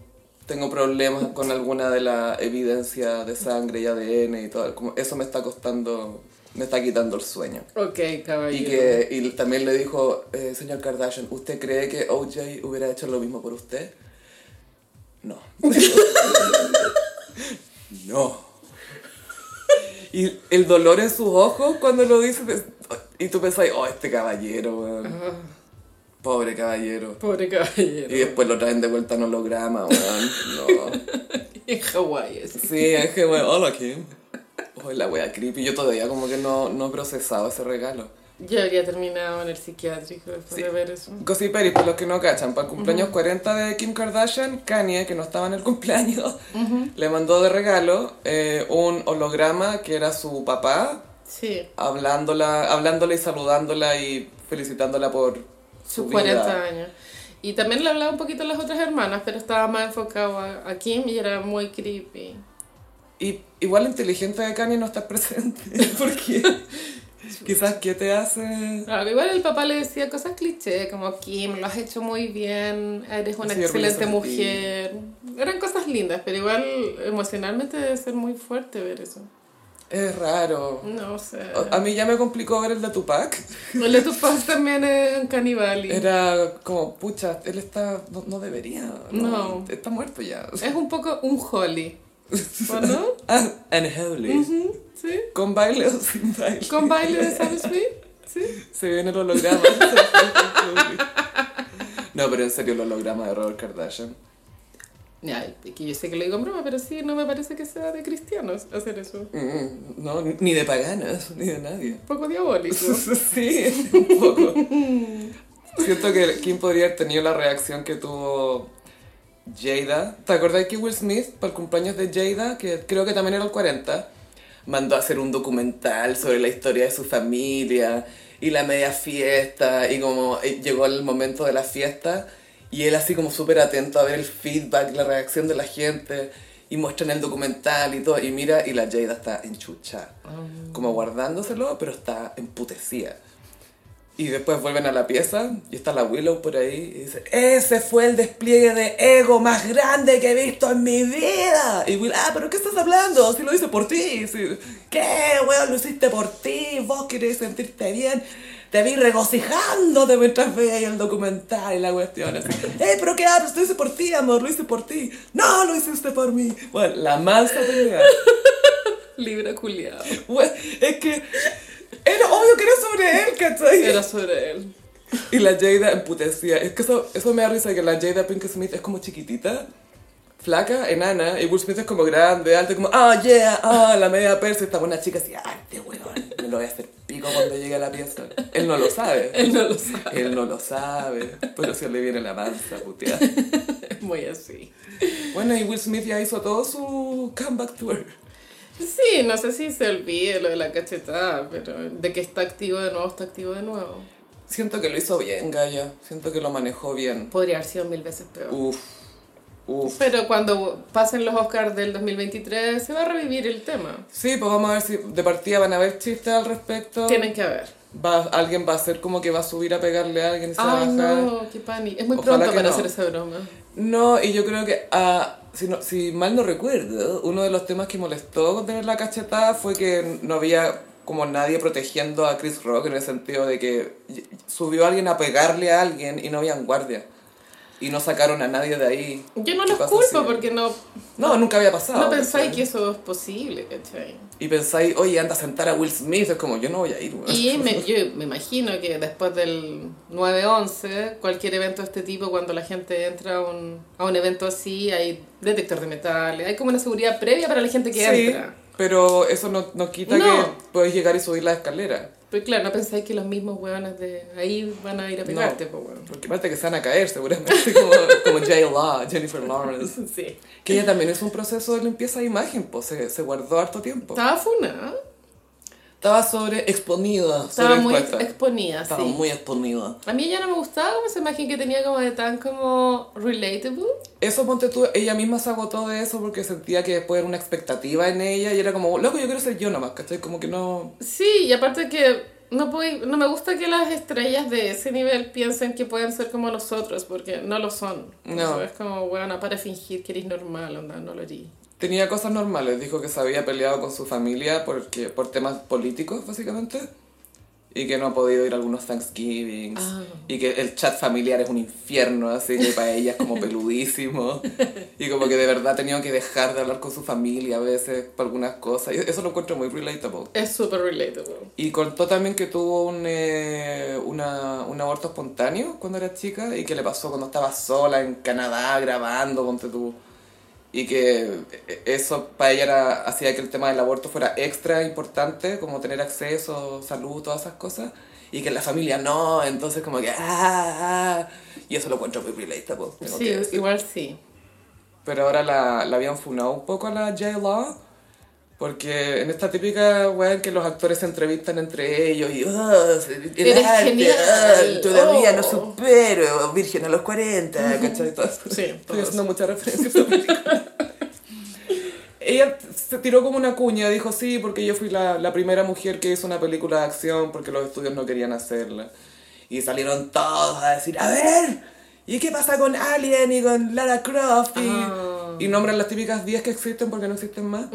Speaker 1: tengo problemas con alguna de la evidencia de sangre y ADN y todo? Como eso me está costando, me está quitando el sueño.
Speaker 2: Ok, caballero.
Speaker 1: Y, que, y también le dijo, eh, señor Kardashian, ¿usted cree que OJ hubiera hecho lo mismo por usted? No. no. Y el dolor en sus ojos cuando lo dice, y tú pensás, oh, este caballero, weón. Pobre caballero.
Speaker 2: Pobre caballero.
Speaker 1: Y después lo traen de vuelta en holograma, weón. No.
Speaker 2: en Hawái.
Speaker 1: Sí, que, weón, hola, Kim. Oh, la wea creepy. Yo todavía como que no, no he procesado ese regalo.
Speaker 2: Yo había terminado en el psiquiátrico después de ver eso.
Speaker 1: Gossiperi, por los que no cachan, para el cumpleaños 40 de Kim Kardashian, Kanye, que no estaba en el cumpleaños, le mandó de regalo eh, un holograma que era su papá,
Speaker 2: Sí,
Speaker 1: hablándola, hablándole y saludándola y felicitándola por su
Speaker 2: sus
Speaker 1: vida.
Speaker 2: 40 años. Y también le hablaba un poquito a las otras hermanas, pero estaba más enfocado a, a Kim y era muy creepy.
Speaker 1: Y igual inteligente de Kanye no está presente, porque quizás ¿qué te hace?
Speaker 2: Claro, igual el papá le decía cosas cliché, como Kim, lo has hecho muy bien, eres una
Speaker 1: Sí,
Speaker 2: excelente
Speaker 1: orgulloso de ti".
Speaker 2: mujer. Eran cosas lindas, pero igual emocionalmente debe ser muy fuerte ver eso.
Speaker 1: Es raro.
Speaker 2: No sé.
Speaker 1: A mí ya me complicó ver el de Tupac.
Speaker 2: El de tus papás también es un canibal.
Speaker 1: Era como, pucha, él está, no, no debería,
Speaker 2: No.
Speaker 1: está muerto ya.
Speaker 2: Es un poco un Holly. ¿O no?
Speaker 1: Unholy.
Speaker 2: Ujú, Sí.
Speaker 1: ¿Con baile o sin baile?
Speaker 2: Con baile de Sam Smith. Sí.
Speaker 1: Se ve en el holograma. no, pero en serio el holograma de Robert Kardashian.
Speaker 2: Ya, que yo sé que lo digo en broma, pero sí, no me parece que sea de cristianos hacer eso.
Speaker 1: Mm, No, ni de paganas, ni de nadie.
Speaker 2: Un poco diabólico.
Speaker 1: Sí, un poco. Siento que Kim podría haber tenido la reacción que tuvo Jada. ¿Te acordás que Will Smith, para el cumpleaños de Jada, que creo que también era el 40, mandó a hacer un documental sobre la historia de su familia y la media fiesta y como eh, llegó el momento de la fiesta y él así como súper atento a ver el feedback, la reacción de la gente y muestran el documental y todo y mira y la Jada está enchuchada, como guardándoselo pero está emputecida. Y después vuelven a la pieza y está la Willow por ahí y dice, ese fue el despliegue de ego más grande que he visto en mi vida. Y Will, ah, pero ¿qué estás hablando? Si lo hice por ti. Si- ¿Qué, weón? Lo hiciste por ti. Vos querés sentirte bien. Te vi regocijándote mientras veía el documental y la cuestión. Así, eh, pero ¿qué hablas? Lo hice por ti, amor. Lo hice por ti. No, lo hiciste por mí. Bueno, la mansa pelea.
Speaker 2: Libra culiado.
Speaker 1: Bueno, es que era obvio que era sobre él, ¿cachai?
Speaker 2: Era sobre él.
Speaker 1: Y la Jada emputecía. Es que eso, eso me da risa que la Jada Pinkett Smith es como chiquitita, flaca, enana, y Will Smith es como grande, alto, como, ah, yeah, ah, la media persa, esta buena chica así, ah, este weón, me lo voy a hacer pico cuando llegue a la pieza. Él no lo sabe.
Speaker 2: Él no lo sabe.
Speaker 1: Él no lo sabe, pero si le viene la mansa, putear.
Speaker 2: Es muy así.
Speaker 1: Bueno, y Will Smith ya hizo todo su comeback tour.
Speaker 2: Sí, no sé si se olvide lo de la cachetada, pero de que está activo de nuevo, está activo de nuevo.
Speaker 1: Siento que lo hizo bien, Gaia. Siento que lo manejó bien.
Speaker 2: Podría haber sido mil veces peor.
Speaker 1: Uf, uf.
Speaker 2: Pero cuando pasen los Oscars del 2023 se va a revivir el tema.
Speaker 1: Sí, pues vamos a ver si de partida van a haber chistes al respecto.
Speaker 2: Tienen que haber.
Speaker 1: Va, alguien va a hacer como que va a subir a pegarle a alguien y se va a bajar.
Speaker 2: no, qué pánico. Es muy
Speaker 1: Ojalá
Speaker 2: pronto para
Speaker 1: no.
Speaker 2: hacer esa broma.
Speaker 1: No, y yo creo que, ah, si, no, si mal no recuerdo, uno de los temas que molestó con tener la cachetada fue que no había como nadie protegiendo a Chris Rock en el sentido de que subió alguien a pegarle a alguien y no habían guardia. Y no sacaron a nadie de ahí.
Speaker 2: Yo no
Speaker 1: ¿Qué
Speaker 2: los culpo porque no,
Speaker 1: No, nunca había pasado.
Speaker 2: no pensáis
Speaker 1: ¿cachai?
Speaker 2: que eso es posible, ¿cachai?
Speaker 1: Y pensáis, oye, anda a sentar a Will Smith. Es como, yo no voy a ir.
Speaker 2: Y me, yo me imagino que después del 9-11, cualquier evento de este tipo, cuando la gente entra a un, a un evento así, hay detector de metales, hay como una seguridad previa para la gente que
Speaker 1: Sí,
Speaker 2: entra.
Speaker 1: pero eso no, no quita
Speaker 2: No.
Speaker 1: que puedes llegar y subir la escalera.
Speaker 2: Pero claro, no pensáis que los mismos hueones de ahí van a ir a pegarte, pues bueno.
Speaker 1: Porque aparte que se van a caer seguramente, como, como J. Law, Jennifer Lawrence.
Speaker 2: Sí.
Speaker 1: Que ella también es un proceso de limpieza de imagen, pues se, se guardó harto tiempo.
Speaker 2: Estaba funa,
Speaker 1: Estaba sobre exponida.
Speaker 2: estaba muy
Speaker 1: sobreexpuesta.
Speaker 2: exponida,
Speaker 1: Estaba
Speaker 2: sí.
Speaker 1: muy exponida.
Speaker 2: A mí ya no me gustaba como esa imagen que tenía como de tan como relatable.
Speaker 1: Eso, ponte tú, ella misma se agotó de eso porque sentía que después era una expectativa en ella y era como, loco, yo quiero ser yo nomás, ¿cachai? Como que no...
Speaker 2: Sí, y aparte que no, puedo- no me gusta que las estrellas de ese nivel piensen que pueden ser como nosotros, porque no lo son.
Speaker 1: No.
Speaker 2: O sea, es como, bueno, para fingir que eres normal, onda, no lo eres.
Speaker 1: Tenía cosas normales, dijo que se había peleado con su familia porque, por temas políticos, básicamente. y que no ha podido ir a algunos Thanksgivings
Speaker 2: Ah.
Speaker 1: y que el chat familiar es un infierno, así que para ella es como peludísimo y como que de verdad tenido que dejar de hablar con su familia a veces por algunas cosas y eso lo encuentro muy relatable.
Speaker 2: Es súper relatable.
Speaker 1: Y contó también que tuvo un, eh, una, un aborto espontáneo cuando era chica y que le pasó cuando estaba sola en Canadá grabando, ponte tú. Y que eso para ella era, hacía que el tema del aborto fuera extra importante, como tener acceso, salud, todas esas cosas. Y que en la familia no, entonces como que... Ah, ah, y eso lo encuentro muy relatable. tengo
Speaker 2: Sí,
Speaker 1: decir.
Speaker 2: igual sí.
Speaker 1: Pero ahora la, la habían funado un poco a la J-Law. Porque en esta típica weá en que los actores se entrevistan entre ellos y "Ah, el
Speaker 2: Eres
Speaker 1: arte,
Speaker 2: genial,
Speaker 1: todavía
Speaker 2: oh".
Speaker 1: no supero, Virgen a los 40, ¿cachai? Todo eso.
Speaker 2: Sí,
Speaker 1: Estoy haciendo muchas referencias. Ella se tiró como una cuña, dijo sí, porque yo fui la, la primera mujer que hizo una película de acción porque los estudios no querían hacerla. Y salieron todos a decir, a ver, ¿y qué pasa con Alien y con Lara Croft? Y, y nombran las típicas 10 que existen porque no existen más.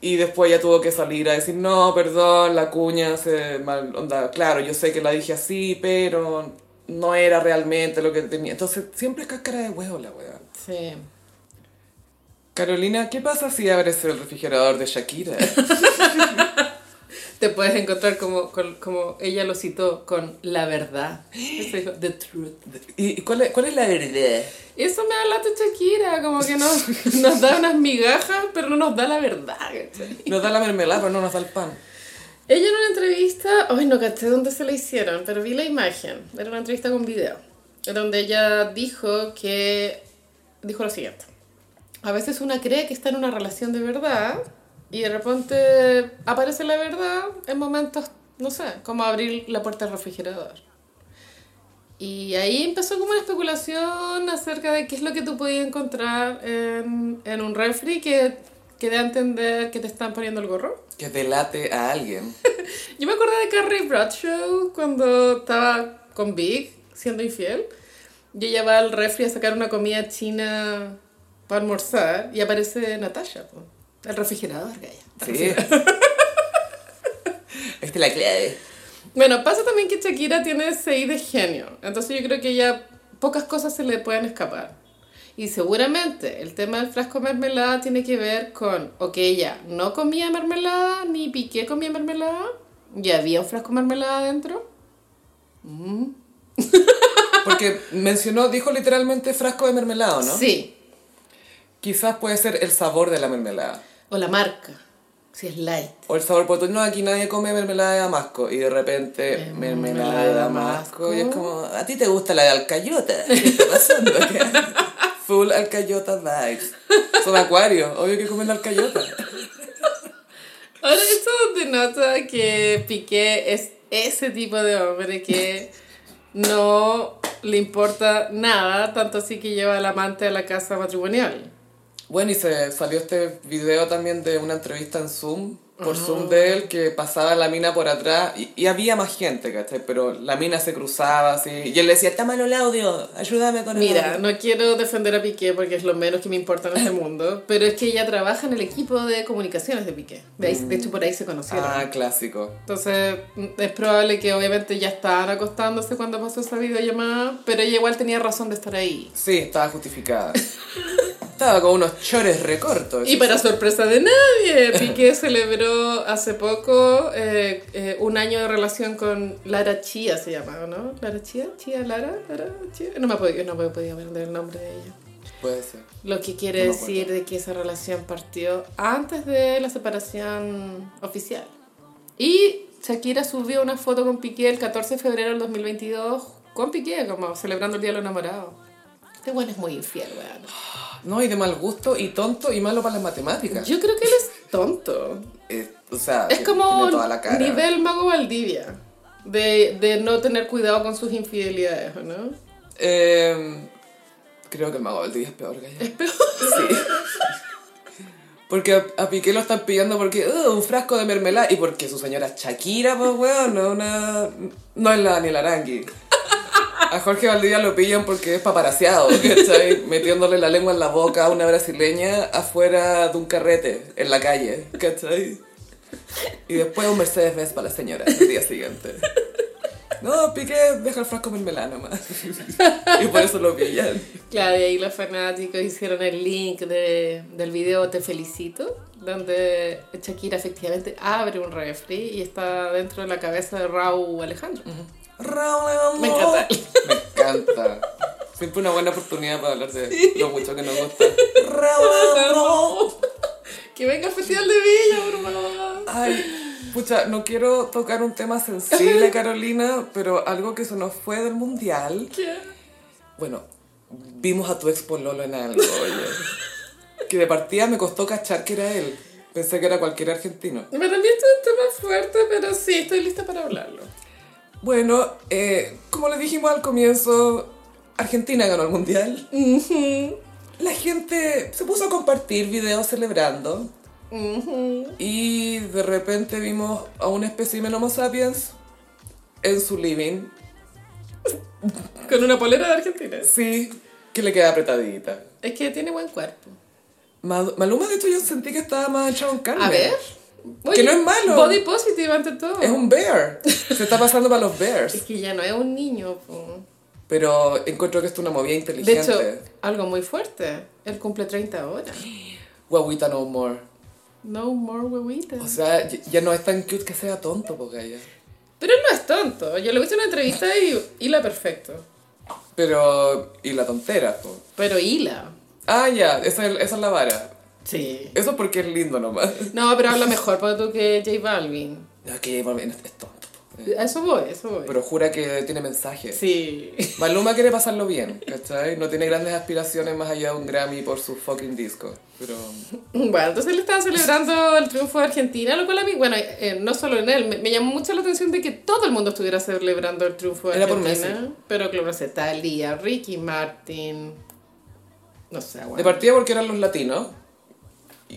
Speaker 1: Y después ella tuvo que salir a decir, no, perdón, la cuña se mal, onda, claro, yo sé que la dije así, pero no era realmente lo que tenía. Entonces, siempre es cáscara de huevo la weá.
Speaker 2: Sí.
Speaker 1: Carolina, ¿qué pasa si abres el refrigerador de Shakira?
Speaker 2: Te puedes encontrar como, con- como ella lo citó, con la verdad. Eso dijo, the truth.
Speaker 1: ¿Y cuál es, cuál es la verdad?
Speaker 2: Eso me habla de Shakira, como que nos, nos da unas migajas, pero no nos da la verdad. ¿cachai?
Speaker 1: Nos da la mermelada, pero no nos da el pan.
Speaker 2: Ella en una entrevista, ay no caché dónde se la hicieron, pero vi la imagen, era una entrevista con video, donde ella dijo que, dijo lo siguiente, a veces una cree que está en una relación de verdad y de repente aparece la verdad en momentos, no sé, como abrir la puerta del refrigerador. Y ahí empezó como una especulación acerca de qué es lo que tú podías encontrar en, en un refri que, que dé a entender que te están poniendo el gorro.
Speaker 1: Que delate a alguien.
Speaker 2: Yo me acordé de Carrie Bradshaw cuando estaba con Big, siendo infiel. Y ella va al refri a sacar una comida china para almorzar y aparece Natasha. El refrigerador, gaya.
Speaker 1: Sí. Esta es la clave.
Speaker 2: Bueno, pasa también que Shakira tiene CI de genio. Entonces yo creo que ella pocas cosas se le pueden escapar. Y seguramente el tema del frasco de mermelada tiene que ver con, o que ella no comía mermelada, ni Piqué comía mermelada, y había un frasco de mermelada adentro.
Speaker 1: Porque mencionó, dijo literalmente frasco de mermelado, ¿no?
Speaker 2: Sí,
Speaker 1: Quizás puede ser el sabor de la mermelada.
Speaker 2: O la marca, si es light.
Speaker 1: O el sabor, porque no, aquí nadie come mermelada de damasco. Y de repente,
Speaker 2: Eh,
Speaker 1: mermelada de damasco. Y es como, ¿a ti te gusta la de alcayota? ¿Qué está pasando? Full alcayota vibes. Son acuarios, obvio que comen alcayota.
Speaker 2: Ahora, esto denota que Piqué es ese tipo de hombre que no le importa nada, tanto así que lleva al amante a la casa matrimonial.
Speaker 1: Bueno, y se salió este video también de una entrevista en Zoom, por Zoom de él, que pasaba la mina por atrás y, y había más gente, ¿cachai? Pero la mina se cruzaba así y él le decía, está malo el audio, ayúdame con el
Speaker 2: Mira,
Speaker 1: audio".
Speaker 2: no quiero defender a Piqué porque es lo menos que me importa en este mundo, pero es que ella trabaja en el equipo de comunicaciones de Piqué. De, ahí- de hecho, por ahí se conocieron.
Speaker 1: Ah, clásico.
Speaker 2: Entonces, mm, es probable que obviamente ya estaban acostándose cuando pasó esa videollamada, pero ella igual tenía razón de estar ahí.
Speaker 1: Sí, estaba justificada. estaba con unos chores recortos.
Speaker 2: Y para sorpresa de nadie, Piqué celebró hace poco eh, eh, un año de relación con Lara Chía, se llama, ¿no? ¿Lara Chía? ¿Chía Lara? ¿Lara Chía? No me puedo, no me podía aprender el nombre de ella.
Speaker 1: Puede ser.
Speaker 2: Lo que quiere
Speaker 1: No
Speaker 2: decir de que esa relación partió antes de la separación oficial. Y Shakira subió una foto con Piqué el 14 de febrero del 2022 con Piqué, como celebrando el Día de los Enamorados. Este bueno es muy infiel, weón.
Speaker 1: No, y de mal gusto, y tonto, y malo para las matemáticas.
Speaker 2: Yo creo que él es tonto.
Speaker 1: Eh, o sea,
Speaker 2: Es como
Speaker 1: tiene toda la cara.
Speaker 2: nivel Mago Valdivia. De, de no tener cuidado con sus infidelidades, ¿o ¿no?
Speaker 1: Eh, creo que el mago día es peor, Gaya.
Speaker 2: Es peor.
Speaker 1: Sí. Porque a, a Piqué lo están pillando porque, "Uh, un frasco de mermelada. Y porque su señora es Shakira, pues, weón, no, una, no es la Daniel Arangui. A Jorge Valdivia lo pillan porque es paparaseado, ¿cachai? Metiéndole la lengua en la boca a una brasileña afuera de un carrete, en la calle, ¿cachai? Y después un Mercedes-Benz para la señora el día siguiente. No, Piqué deja el frasco mermelada nomás. Y por eso lo pillan.
Speaker 2: Claro, y ahí los fanáticos hicieron el link de, del video Te Felicito, donde Shakira efectivamente abre un refri y está dentro de la cabeza de Raúl Alejandro. Me encanta.
Speaker 1: Me encanta. Siempre una buena oportunidad para hablar de lo mucho que nos gusta. Raúl
Speaker 2: Que venga al Festival de Villa, por favor.
Speaker 1: Ay, pucha, no quiero tocar un tema sensible, Carolina, pero algo que se nos fue del mundial.
Speaker 2: ¿Qué?
Speaker 1: Bueno, vimos a tu ex pololo en algo, oye. Que de partida me costó cachar que era él. Pensé que era cualquier argentino.
Speaker 2: Para mí esto es un tema fuerte, pero sí, estoy lista para hablarlo.
Speaker 1: Bueno, eh, como le dijimos al comienzo, Argentina ganó el mundial. La gente se puso a compartir videos celebrando. Y de repente vimos a un espécimen Homo sapiens en su living.
Speaker 2: Con una polera de Argentina.
Speaker 1: Sí, que le queda apretadita.
Speaker 2: Es que tiene buen cuerpo.
Speaker 1: Ma- Maluma, de hecho, yo sentí que estaba más echado en carne.
Speaker 2: A ver.
Speaker 1: Que no es malo.
Speaker 2: Body positive ante todo.
Speaker 1: Es un bear. Se está pasando para los
Speaker 2: Es
Speaker 1: bears.
Speaker 2: que ya no es un niño. po.
Speaker 1: Pero encuentro que esto es una movida
Speaker 2: De
Speaker 1: inteligente.
Speaker 2: hecho, algo muy fuerte. Él cumple 30 horas.
Speaker 1: Guaguita no more.
Speaker 2: No more huevita.
Speaker 1: O sea, ya- no es tan cute que sea tonto, porque ya.
Speaker 2: Pero él no es tonto. Yo le hice una entrevista y hila perfecto.
Speaker 1: Pero. Y la tontera, po.
Speaker 2: Pero hila.
Speaker 1: Ah, ya, esa es, esa es la vara.
Speaker 2: Sí.
Speaker 1: Eso porque es lindo nomás.
Speaker 2: No, pero habla mejor para tú que J Balvin.
Speaker 1: No, que J Balvin es, tonto. Eh,
Speaker 2: eso voy, eso voy.
Speaker 1: Pero jura que tiene mensaje.
Speaker 2: Sí.
Speaker 1: Maluma quiere pasarlo bien, ¿cachai? No tiene grandes aspiraciones más allá de un Grammy por su fucking disco. Pero.
Speaker 2: Bueno, entonces él estaba celebrando el triunfo de Argentina, lo cual a mí, bueno, eh, no solo en él, me, me llamó mucho la atención de que todo el mundo estuviera celebrando el triunfo de
Speaker 1: Era por
Speaker 2: Argentina.
Speaker 1: Messi.
Speaker 2: Pero claro, se Talía, Ricky Martin, no sé,
Speaker 1: De
Speaker 2: bueno.
Speaker 1: partida porque eran los latinos.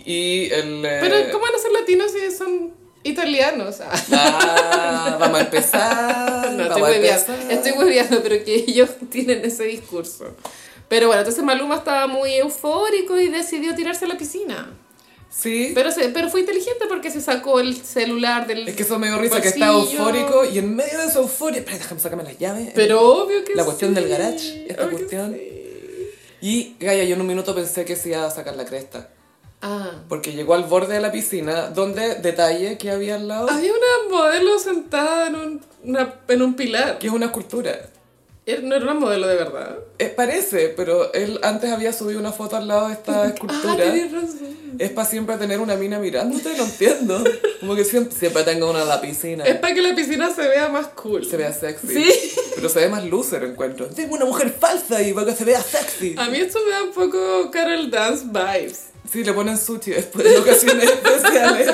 Speaker 1: Y el. eh,
Speaker 2: Pero ¿cómo van a ser latinos si son italianos? Ah,
Speaker 1: Ah, vamos a empezar.
Speaker 2: no, estoy
Speaker 1: vamos empezar.
Speaker 2: estoy hueveando, pero que ellos tienen ese discurso. Pero bueno, entonces Maluma estaba muy eufórico y decidió tirarse a la piscina.
Speaker 1: Sí.
Speaker 2: Pero, se, pero fue inteligente porque se sacó el celular del
Speaker 1: Es que eso me dio risa, que estaba eufórico y en medio de esa euforia. Espera, déjame sacarme las llaves.
Speaker 2: Pero obvio que
Speaker 1: La cuestión
Speaker 2: sí.
Speaker 1: del garage, esta cuestión.
Speaker 2: sí.
Speaker 1: Y, Gaya, yo en un minuto pensé que se iba a sacar la cresta.
Speaker 2: Ah.
Speaker 1: Porque llegó al borde de la piscina, donde, detalle, que había al lado,
Speaker 2: Había una modelo sentada en un, una- en un pilar.
Speaker 1: que es una escultura.
Speaker 2: Era- No era una modelo de verdad.
Speaker 1: Eh, parece, pero él antes había subido una foto al lado de esta
Speaker 2: Ah,
Speaker 1: escultura.
Speaker 2: tenés razón.
Speaker 1: es para siempre tener una mina mirándote, no entiendo. Como que siempre, siempre tengo una en la piscina.
Speaker 2: Es para que la piscina se vea más cool.
Speaker 1: Se vea sexy.
Speaker 2: Sí.
Speaker 1: Pero se ve más loser, encuentro. Tengo una mujer falsa y para que se vea sexy.
Speaker 2: A mí esto me da un poco Carol Dance vibes.
Speaker 1: Sí, le ponen sushi después de ocasiones especiales.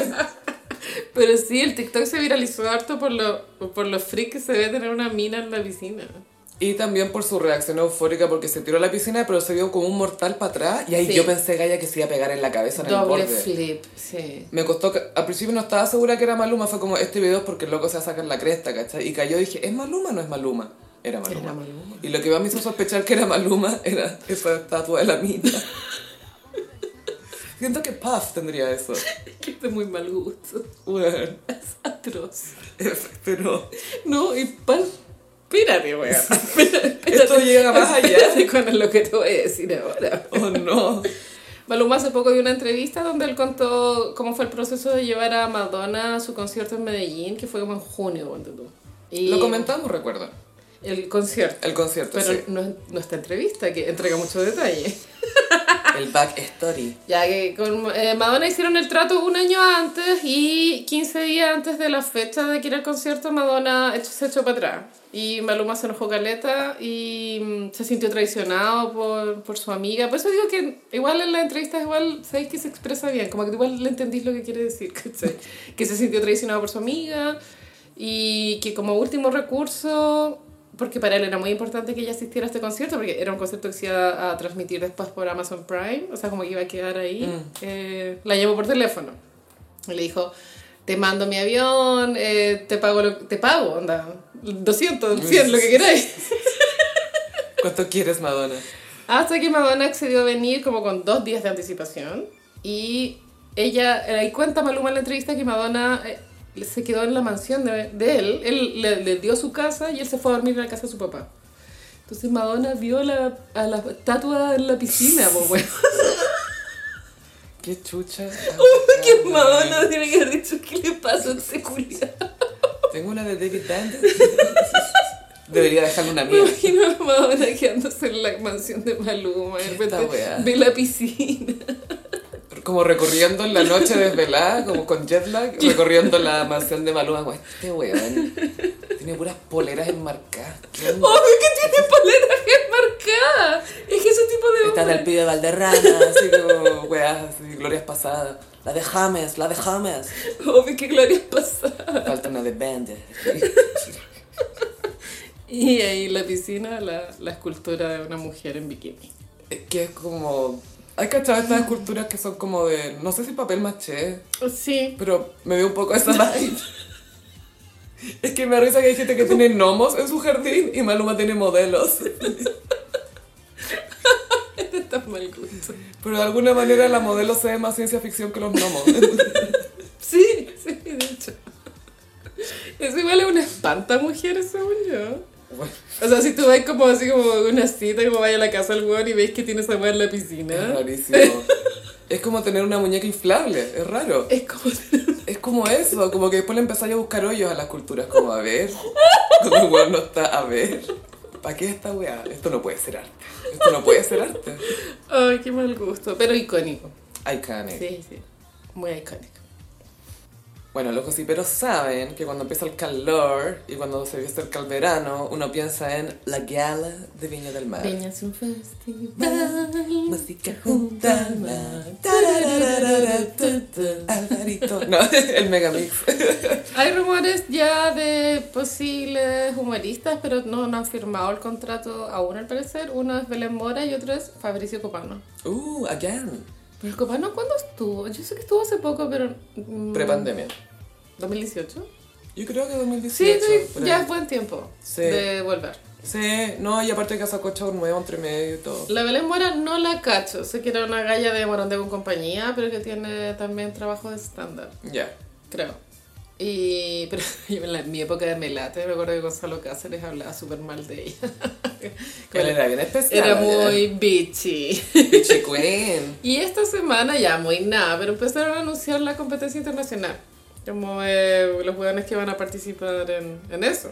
Speaker 2: Pero sí, el TikTok se viralizó harto por lo, por lo freak que se ve tener una mina en la piscina.
Speaker 1: Y también por su reacción eufórica porque se tiró a la piscina pero se dio como un mortal para atrás y ahí
Speaker 2: Sí.
Speaker 1: yo pensé, Gaya, que se iba a pegar en la cabeza en el
Speaker 2: Doble
Speaker 1: borde.
Speaker 2: flip, sí.
Speaker 1: Me costó, al principio no estaba segura que era Maluma, fue como este video es porque el loco se va a sacar la cresta, ¿cachai? Y cayó y dije, ¿es Maluma o no es Maluma? Era Maluma.
Speaker 2: Era Maluma.
Speaker 1: Y lo que más me hizo sospechar que era Maluma era esa estatua de la mina. Siento que Puff tendría eso.
Speaker 2: Que es de muy mal gusto.
Speaker 1: Bueno,
Speaker 2: Es atroz.
Speaker 1: pero
Speaker 2: No, y pan... Espérate, weón. Espérate.
Speaker 1: Esto llega más allá.
Speaker 2: Con lo que te voy a decir ahora.
Speaker 1: oh no.
Speaker 2: Maluma hace poco dio una entrevista donde él contó cómo fue el proceso de llevar a Madonna a su concierto en Medellín, que fue como en junio, tú. Y
Speaker 1: Lo comentamos, recuerda.
Speaker 2: El concierto.
Speaker 1: El concierto,
Speaker 2: Pero
Speaker 1: sí.
Speaker 2: no, no esta entrevista, que entrega mucho detalle.
Speaker 1: El back story.
Speaker 2: Ya que con eh, Madonna hicieron el trato un año antes y 15 días antes de la fecha de que era el concierto, Madonna se echó para atrás. Y Maluma se enojó caleta y mm, se sintió traicionado por, por su amiga. Por eso digo que igual en la entrevista igual sabéis que se expresa bien, como que igual le entendís lo que quiere decir, ¿cachai? Que se sintió traicionado por su amiga y que como último recurso porque para él era muy importante que ella asistiera a este concierto, porque era un concierto que se iba a transmitir después por Amazon Prime, o sea, como que iba a quedar ahí. Eh, la llamó por teléfono y le dijo, te mando mi avión, eh, te pago, lo, te pago, onda, 200, 100, lo que queráis.
Speaker 1: ¿Cuánto quieres, Madonna?
Speaker 2: Hasta que Madonna accedió a venir como con dos días de anticipación y ella, eh, ahí cuenta Maluma en la entrevista que Madonna eh, se quedó en la mansión de, de él, él le, le dio su casa y él se fue a dormir en la casa de su papá. Entonces Madonna vio la, a la estatua en la piscina, po, weón.
Speaker 1: Qué chucha.
Speaker 2: que Madonna tiene que haber dicho, ¿qué le pasó a ese culiao?
Speaker 1: Tengo una de David Band. Debería dejarle una
Speaker 2: Me
Speaker 1: mía.
Speaker 2: imagino a Madonna quedándose en la mansión de Maluma.
Speaker 1: ¿Qué
Speaker 2: De repente ve la piscina.
Speaker 1: Como recorriendo en la noche desvelada, como con jet lag, recorriendo la mansión de Maluma. Este weón tiene puras poleras enmarcadas.
Speaker 2: ¡Obvio que tiene poleras enmarcadas! Es que ese tipo de
Speaker 1: Está en el pibe de Valderrama, así como weas, así, glorias pasadas. La de James, la de James.
Speaker 2: Obvio que gloria pasada.
Speaker 1: Falta una de Band.
Speaker 2: Y ahí la piscina la, la escultura de una mujer en bikini.
Speaker 1: Es que es como... Hay cachado estas esculturas que son como de... No sé si papel maché,
Speaker 2: Sí.
Speaker 1: pero me veo un poco esa vibe. Es que me da risa que hay gente que tiene gnomos en su jardín y Maluma tiene modelos.
Speaker 2: Este está mal gusto.
Speaker 1: Pero de alguna manera la modelo se ve más ciencia ficción que los gnomos.
Speaker 2: Sí, sí, de hecho. Es igual a una espanta mujer, según yo.
Speaker 1: Bueno,
Speaker 2: O sea, si tú vas como así como una cita, como vaya a la casa del weón y veis que tiene esa weá en la
Speaker 1: es
Speaker 2: piscina.
Speaker 1: rarísimo. Es como tener una muñeca inflable, es raro.
Speaker 2: Es como...
Speaker 1: Es como eso, como que después le empezáis a buscar hoyos a las culturas, como a ver, como el weón no está, a ver, ¿para qué esta weá? Esto no puede ser arte, esto no puede ser arte.
Speaker 2: Ay, qué mal gusto. Pero icónico.
Speaker 1: Iconic.
Speaker 2: Sí, sí. Muy icónico.
Speaker 1: Bueno, los gossiperos saben que cuando empieza el calor y cuando se acerca el verano, uno piensa en la gala de Viña del Mar.
Speaker 2: Viña es un festival.
Speaker 1: Música mar. Alvarito. No, el megamix.
Speaker 2: Hay rumores ya de posibles humoristas, pero no, no han firmado el contrato aún al parecer. Uno es Belén Mora y otro es Fabricio Copano.
Speaker 1: Uh, again.
Speaker 2: Pero Copano, ¿cuándo estuvo? Yo sé que estuvo hace poco, pero... mm,
Speaker 1: Prepandemia.
Speaker 2: ¿2018?
Speaker 1: Yo creo que 2018.
Speaker 2: Sí, sí, ya es buen tiempo
Speaker 1: Sí.
Speaker 2: de volver.
Speaker 1: Sí, no, y aparte que sacó show nuevo entre medio y todo.
Speaker 2: La Belén Mora no la cacho. Sé que era una galla de Morandé con compañía, pero que tiene también trabajo de stand-up,
Speaker 1: Ya.
Speaker 2: creo. Y, pero en, mi época de Melate me acuerdo que Gonzalo Cáceres hablaba súper mal de ella.
Speaker 1: Él era bien especial.
Speaker 2: Era muy bitchy.
Speaker 1: Bitchy Queen.
Speaker 2: Y esta semana ya muy nada, pero empezaron a anunciar la competencia internacional. Como eh, los hueones que van a participar en, en eso.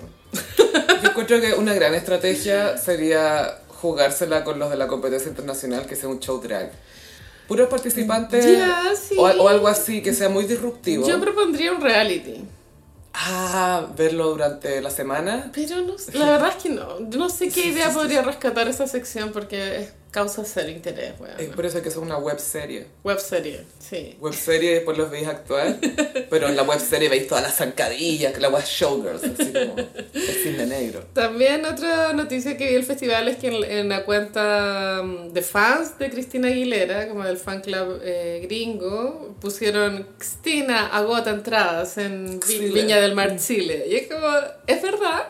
Speaker 1: Yo encuentro que una gran estrategia sería jugársela con los de la competencia internacional, que sea un show drag. Puros participantes
Speaker 2: Ya, sí.
Speaker 1: o, o algo así, que sea muy disruptivo.
Speaker 2: Yo propondría un reality.
Speaker 1: Ah, verlo durante la semana.
Speaker 2: Pero no la verdad es que no. Yo no sé qué idea podría rescatar esa sección porque es causa cero interés, weón.
Speaker 1: Es por eso que es una web serie.
Speaker 2: Web serie, sí.
Speaker 1: Web serie, después los veis actuar. Pero en la web serie veis todas las zancadillas, que la web showgirls, así como el cisne negro.
Speaker 2: También otra noticia que vi el festival es que en, en la cuenta mm, de fans de Cristina Aguilera, como del fan club eh, gringo, pusieron Cristina agota entradas en Vi-. Viña del Mar, Chile. Y es como, es verdad,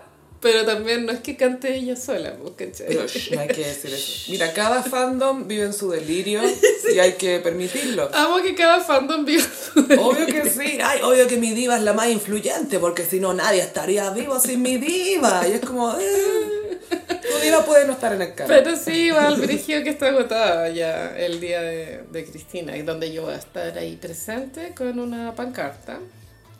Speaker 2: pero también no es que cante ella sola, pues, ¿cachai?
Speaker 1: No hay que decir eso. Mira, cada fandom vive en su delirio y hay que permitirlo.
Speaker 2: Amo que cada fandom viva su
Speaker 1: Obvio que sí, ay, obvio que mi diva es la más influyente, porque si no nadie estaría vivo sin mi diva. Y es como, eh, tu diva puede no estar en el canal.
Speaker 2: Pero sí, igual, Brigio que está agotada ya el día de, de Cristina, y donde yo voy a estar ahí presente con una pancarta.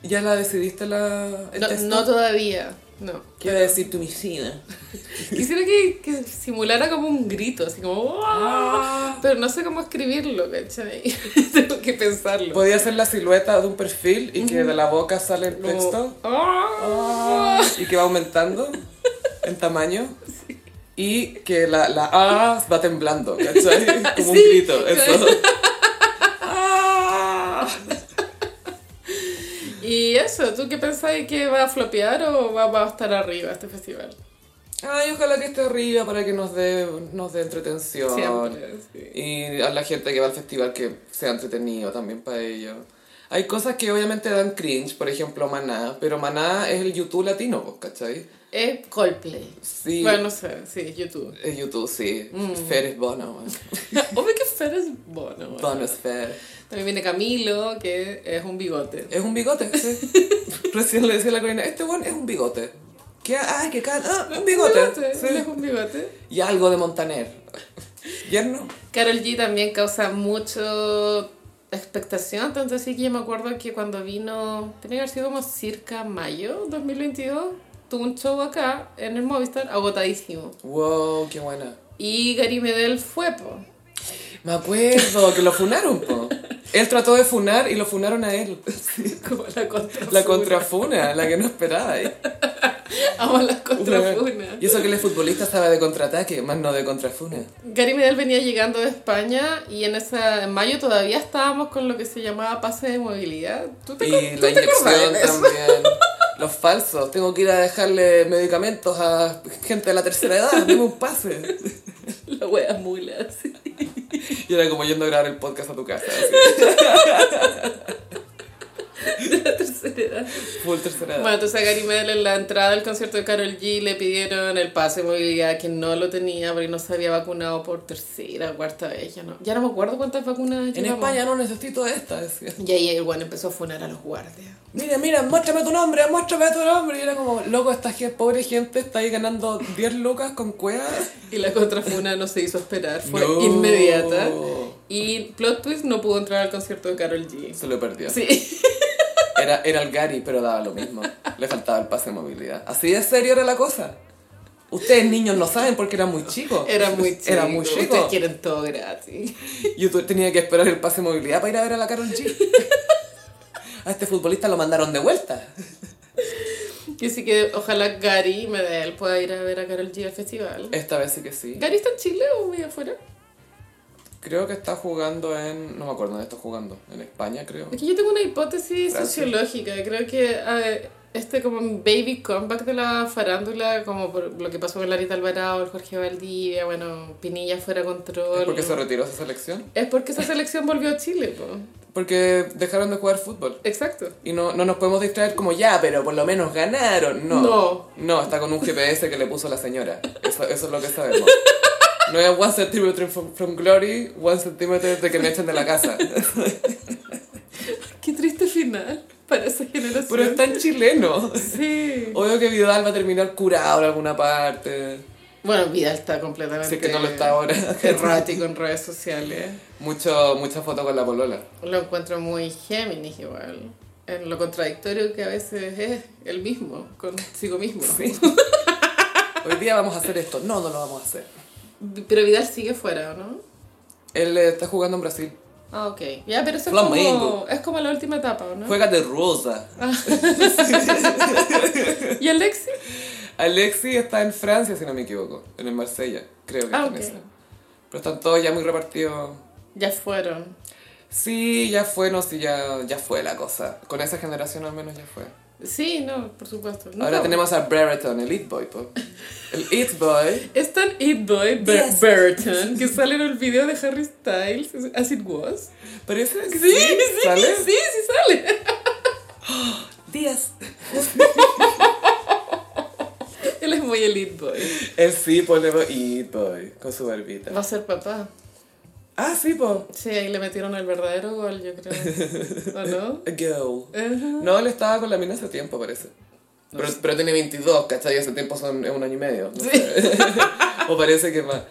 Speaker 1: ¿Ya la decidiste la, el
Speaker 2: No,
Speaker 1: texto?
Speaker 2: no todavía, no.
Speaker 1: ¿Qué va a decir tu misiva?
Speaker 2: Quisiera que, que simulara como un grito, así como... "Uah", Pero no sé cómo escribirlo, ¿cachai? Tengo que pensarlo.
Speaker 1: Podía ser la silueta de un perfil y que de la boca sale el texto
Speaker 2: "Ah".
Speaker 1: y que va aumentando en tamaño. Y que la, la A va temblando, ¿cachai? Como un grito, eso.
Speaker 2: Y eso, ¿tú qué pensáis que va a flopear o va, va a estar arriba este festival?
Speaker 1: Ay, ojalá que esté arriba para que nos dé, nos dé entretención.
Speaker 2: Siempre, sí.
Speaker 1: Y a la gente que va al festival que sea entretenido también para ellos. Hay cosas que obviamente dan cringe, por ejemplo Maná, pero Maná es el YouTube latino, pues, ¿cachai?
Speaker 2: Es Coldplay.
Speaker 1: Sí.
Speaker 2: Bueno, no sé, sí, YouTube.
Speaker 1: Es YouTube, sí.
Speaker 2: Mm.
Speaker 1: Fer es Bono.
Speaker 2: Obvio es bueno. bueno.
Speaker 1: Bono es Fer.
Speaker 2: También viene Camilo, que es un bigote.
Speaker 1: Es un bigote, sí. Recién le decía a la Corina, este one es un bigote. ¿Qué? Ay, qué can... Ah, un bigote. Sí.
Speaker 2: es un bigote.
Speaker 1: Y algo de Montaner. ¿Yerno?
Speaker 2: Carol G también causa mucho expectación, tanto así que yo me acuerdo que cuando vino, tenía que haber sido como circa mayo 2022, tuvo un show acá en el Movistar agotadísimo.
Speaker 1: Wow, qué buena.
Speaker 2: Y Gary Medel fue, po.
Speaker 1: Me acuerdo que lo funaron, po. Él trató de funar y lo funaron a él.
Speaker 2: Como la contrafuna.
Speaker 1: La contrafuna, la que no esperaba. ahí.
Speaker 2: Amo las contrafunas.
Speaker 1: Y eso que él es futbolista estaba de contraataque, más no de contrafuna.
Speaker 2: Gary Medel venía llegando de España y en esa en mayo todavía estábamos con lo que se llamaba pase de movilidad. ¿Tú te,
Speaker 1: Y la
Speaker 2: te
Speaker 1: inyección también. Los falsos. Tengo que ir a dejarle medicamentos a gente de la tercera edad. Dime un pase.
Speaker 2: La wea mula, sí.
Speaker 1: Y era como yendo a grabar el podcast a tu casa. así.
Speaker 2: De la tercera edad.
Speaker 1: Full tercera edad.
Speaker 2: Bueno, entonces a Gary Medel en la entrada del concierto de Carol G le pidieron el pase de movilidad que no lo tenía porque no se había vacunado por tercera o cuarta vez. Ya no, ya no me acuerdo cuántas vacunas
Speaker 1: En. España no necesito esta, decía.
Speaker 2: Y ahí el bueno empezó a funar a los guardias.
Speaker 1: Mira, mira, muéstrame tu nombre, muéstrame tu nombre. Y era como, loco, esta pobre gente está ahí ganando 10 lucas con cuevas.
Speaker 2: Y la contrafuna no se hizo esperar, fue
Speaker 1: No.
Speaker 2: inmediata. Y plot twist no pudo entrar al concierto de Carol G.
Speaker 1: Se lo perdió.
Speaker 2: Sí.
Speaker 1: Era, era el Gary, pero daba lo mismo. Le faltaba el pase de movilidad. Así de serio era la cosa. Ustedes niños no saben porque eran muy chicos.
Speaker 2: Era muy chico.
Speaker 1: Era muy chico.
Speaker 2: Ustedes quieren todo gratis.
Speaker 1: Yo tenía que esperar el pase de movilidad para ir a ver a la Carol G. A este futbolista lo mandaron de vuelta.
Speaker 2: Y así que ojalá Gary Medel pueda ir a ver a Carol G al festival.
Speaker 1: Esta vez sí que sí.
Speaker 2: ¿Gary está en Chile o muy afuera?
Speaker 1: Creo que está jugando en... No me acuerdo dónde está jugando. En España, creo.
Speaker 2: Es que yo tengo una hipótesis sociológica. Creo que eh, este como baby comeback de la farándula, como por lo que pasó con Larita Alvarado, el Jorge Valdivia, bueno, Pinilla fuera control.
Speaker 1: ¿Es porque se retiró esa selección?
Speaker 2: Es porque esa selección volvió a Chile, po.
Speaker 1: Porque dejaron de jugar fútbol.
Speaker 2: Exacto.
Speaker 1: Y no, no nos podemos distraer como ya, pero por lo menos ganaron. No.
Speaker 2: No.
Speaker 1: No, está con un GPS que le puso la señora. Eso, eso es lo que sabemos. No es one centimeter from, from glory, one centimeter de que me echen de la casa.
Speaker 2: Qué triste final para esa generación.
Speaker 1: Pero es tan chileno.
Speaker 2: Sí.
Speaker 1: Obvio que Vidal va a terminar curado en alguna parte.
Speaker 2: Bueno, Vidal está completamente...
Speaker 1: Es que no lo está ahora.
Speaker 2: Errático en redes sociales.
Speaker 1: Mucho, mucha foto con la polola.
Speaker 2: Lo encuentro muy Géminis igual. En lo contradictorio que a veces es el mismo, consigo mismo.
Speaker 1: Hoy día vamos a hacer esto. No, no lo vamos a hacer.
Speaker 2: Pero Vidal sigue fuera, ¿o no?
Speaker 1: Él está jugando en Brasil.
Speaker 2: Ah, ok. Ya, pero eso es como, es como la última etapa, ¿o ¿no?
Speaker 1: Juega de rosa.
Speaker 2: ¿Y Alexi?
Speaker 1: Alexi está en Francia, si no me equivoco. En el Marsella. Creo que
Speaker 2: Ah,
Speaker 1: está en
Speaker 2: ok.
Speaker 1: esa. Pero están todos ya muy repartidos.
Speaker 2: Ya fueron.
Speaker 1: Sí, ya fue, no, sí, ya, ya fue la cosa. Con esa generación al menos ya fue.
Speaker 2: Sí, no, por supuesto. No,
Speaker 1: Ahora
Speaker 2: no.
Speaker 1: tenemos a Brereton, el It Boy, po. El It Boy.
Speaker 2: Es tan It Boy, Ber-
Speaker 1: Yes.
Speaker 2: Que sale en el video de Harry Styles, As It Was.
Speaker 1: Parece que
Speaker 2: Sí, sí,
Speaker 1: ¿Sale?
Speaker 2: sí, sí sale.
Speaker 1: Díaz.
Speaker 2: Él es muy el It Boy.
Speaker 1: Él sí, ponemos It Boy, con su barbita.
Speaker 2: Va a ser papá.
Speaker 1: Ah, sí, po.
Speaker 2: Sí, ahí le metieron el verdadero gol, yo creo. ¿O no?
Speaker 1: A girl.
Speaker 2: Ajá.
Speaker 1: No, él estaba con la mina hace tiempo, parece. Pero, pero tiene 22, ¿cachai? Hace tiempo son es un año y medio. no
Speaker 2: Sí.
Speaker 1: o parece que más.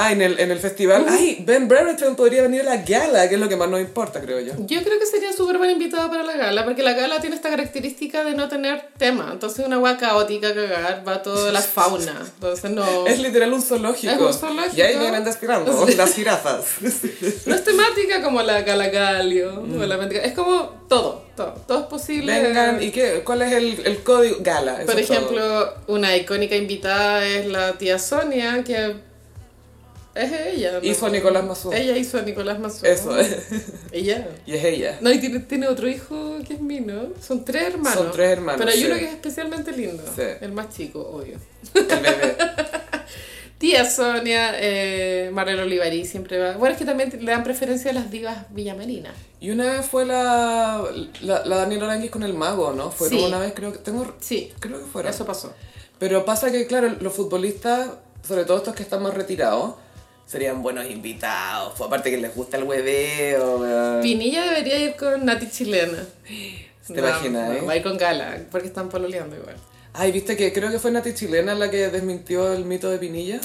Speaker 1: Ah, en el, en el festival. Ay, Ben Brereton podría venir a la gala, que es lo que más nos importa, creo yo.
Speaker 2: Yo creo que sería súper buen invitado para la gala, porque la gala tiene esta característica de no tener tema. Entonces, una hueá caótica cagar, va toda la fauna. Entonces, no.
Speaker 1: Es literal un zoológico.
Speaker 2: Es un zoológico.
Speaker 1: Y ahí vienen desfilando las jirafas.
Speaker 2: No es temática como la gala Galio. o la Met Gala. es como todo, todo. Todo es posible.
Speaker 1: Vengan, ¿y qué? ¿Cuál es el, el código? Gala.
Speaker 2: Por
Speaker 1: es todo.
Speaker 2: ejemplo, una icónica invitada es la tía Sonia, que es ella. ¿no?
Speaker 1: Hizo a Nicolás Mazú.
Speaker 2: Ella hizo a Nicolás Mazú.
Speaker 1: Eso, es.
Speaker 2: Ella.
Speaker 1: Y es ella.
Speaker 2: No, y tiene, tiene otro hijo que es Mino. Son tres hermanos.
Speaker 1: Son tres hermanos,
Speaker 2: Pero hay
Speaker 1: sí.
Speaker 2: uno que es especialmente lindo.
Speaker 1: Sí.
Speaker 2: El más chico, obvio.
Speaker 1: El bebé.
Speaker 2: Tía Sonia, eh, Marlene Olivarí siempre va. Bueno, es que también le dan preferencia a las divas villamarinas.
Speaker 1: Y una vez fue la, la, la Daniela Aranguis con el mago, ¿no? Fueron
Speaker 2: Sí.
Speaker 1: una vez, creo que. Tengo,
Speaker 2: Sí,
Speaker 1: creo que fueron.
Speaker 2: eso pasó.
Speaker 1: Pero pasa que, claro, los futbolistas, sobre todo estos que están más retirados, serían buenos invitados. Pues, aparte que les gusta el hueveo.
Speaker 2: Pinilla debería ir con Nati Chilena.
Speaker 1: ¿Te imaginas, eh?
Speaker 2: Va a ir con Gala, porque están pololeando igual.
Speaker 1: Ay, viste que creo que fue Nati Chilena la que desmintió el mito de Pinilla.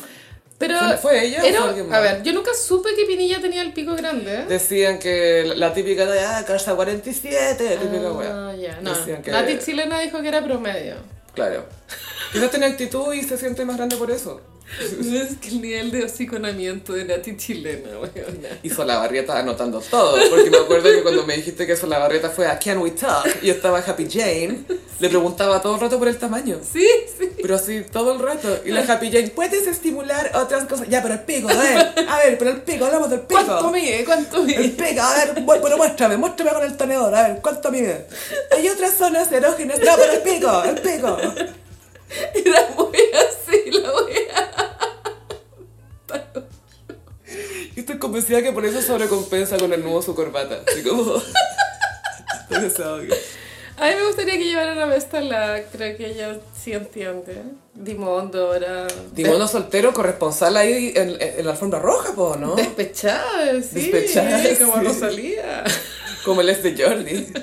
Speaker 2: Pero
Speaker 1: ¿Fue- fue ella o fue alguien más?
Speaker 2: A ver, yo nunca supe que Pinilla tenía el pico grande. ¿eh?
Speaker 1: Decían que la- la típica de, ah, casa 47, la típica wea.
Speaker 2: ya, no.
Speaker 1: Decían que-
Speaker 2: Nati Chilena dijo que era promedio.
Speaker 1: Claro. Quizás tiene actitud y se siente más grande por eso.
Speaker 2: Es que el nivel de hociconamiento de Nati Chilena, weona.
Speaker 1: Y Solabarrieta anotando todo, porque me acuerdo que cuando me dijiste que Solabarrieta fue a Can We Talk y estaba Happy Jane, le preguntaba todo el rato por el tamaño.
Speaker 2: Sí, sí.
Speaker 1: Pero así, todo el rato. Y la Happy Jane, ¿puedes estimular otras cosas? Ya, pero el pico, a ver, a ver, pero el pico, hablamos del pico.
Speaker 2: ¿Cuánto mide? ¿Cuánto
Speaker 1: El
Speaker 2: mide?
Speaker 1: pico, a ver, pero muéstrame, muéstrame con el tenedor, a ver, ¿cuánto mide? Hay otras zonas erógenas, no, pero el pico, el pico.
Speaker 2: Era muy así la wea.
Speaker 1: Convencida que por eso sobrecompensa con el nudo su corbata. Así como...
Speaker 2: A mí me gustaría que llevaran a Vesta la, creo que ella sí entiende. Dimondo era...
Speaker 1: Dimono soltero, corresponsal ahí en, en la alfombra roja, po, ¿no?
Speaker 2: Despechada, sí.
Speaker 1: Despechada,
Speaker 2: como
Speaker 1: sí.
Speaker 2: Rosalía.
Speaker 1: Como el este Jordi.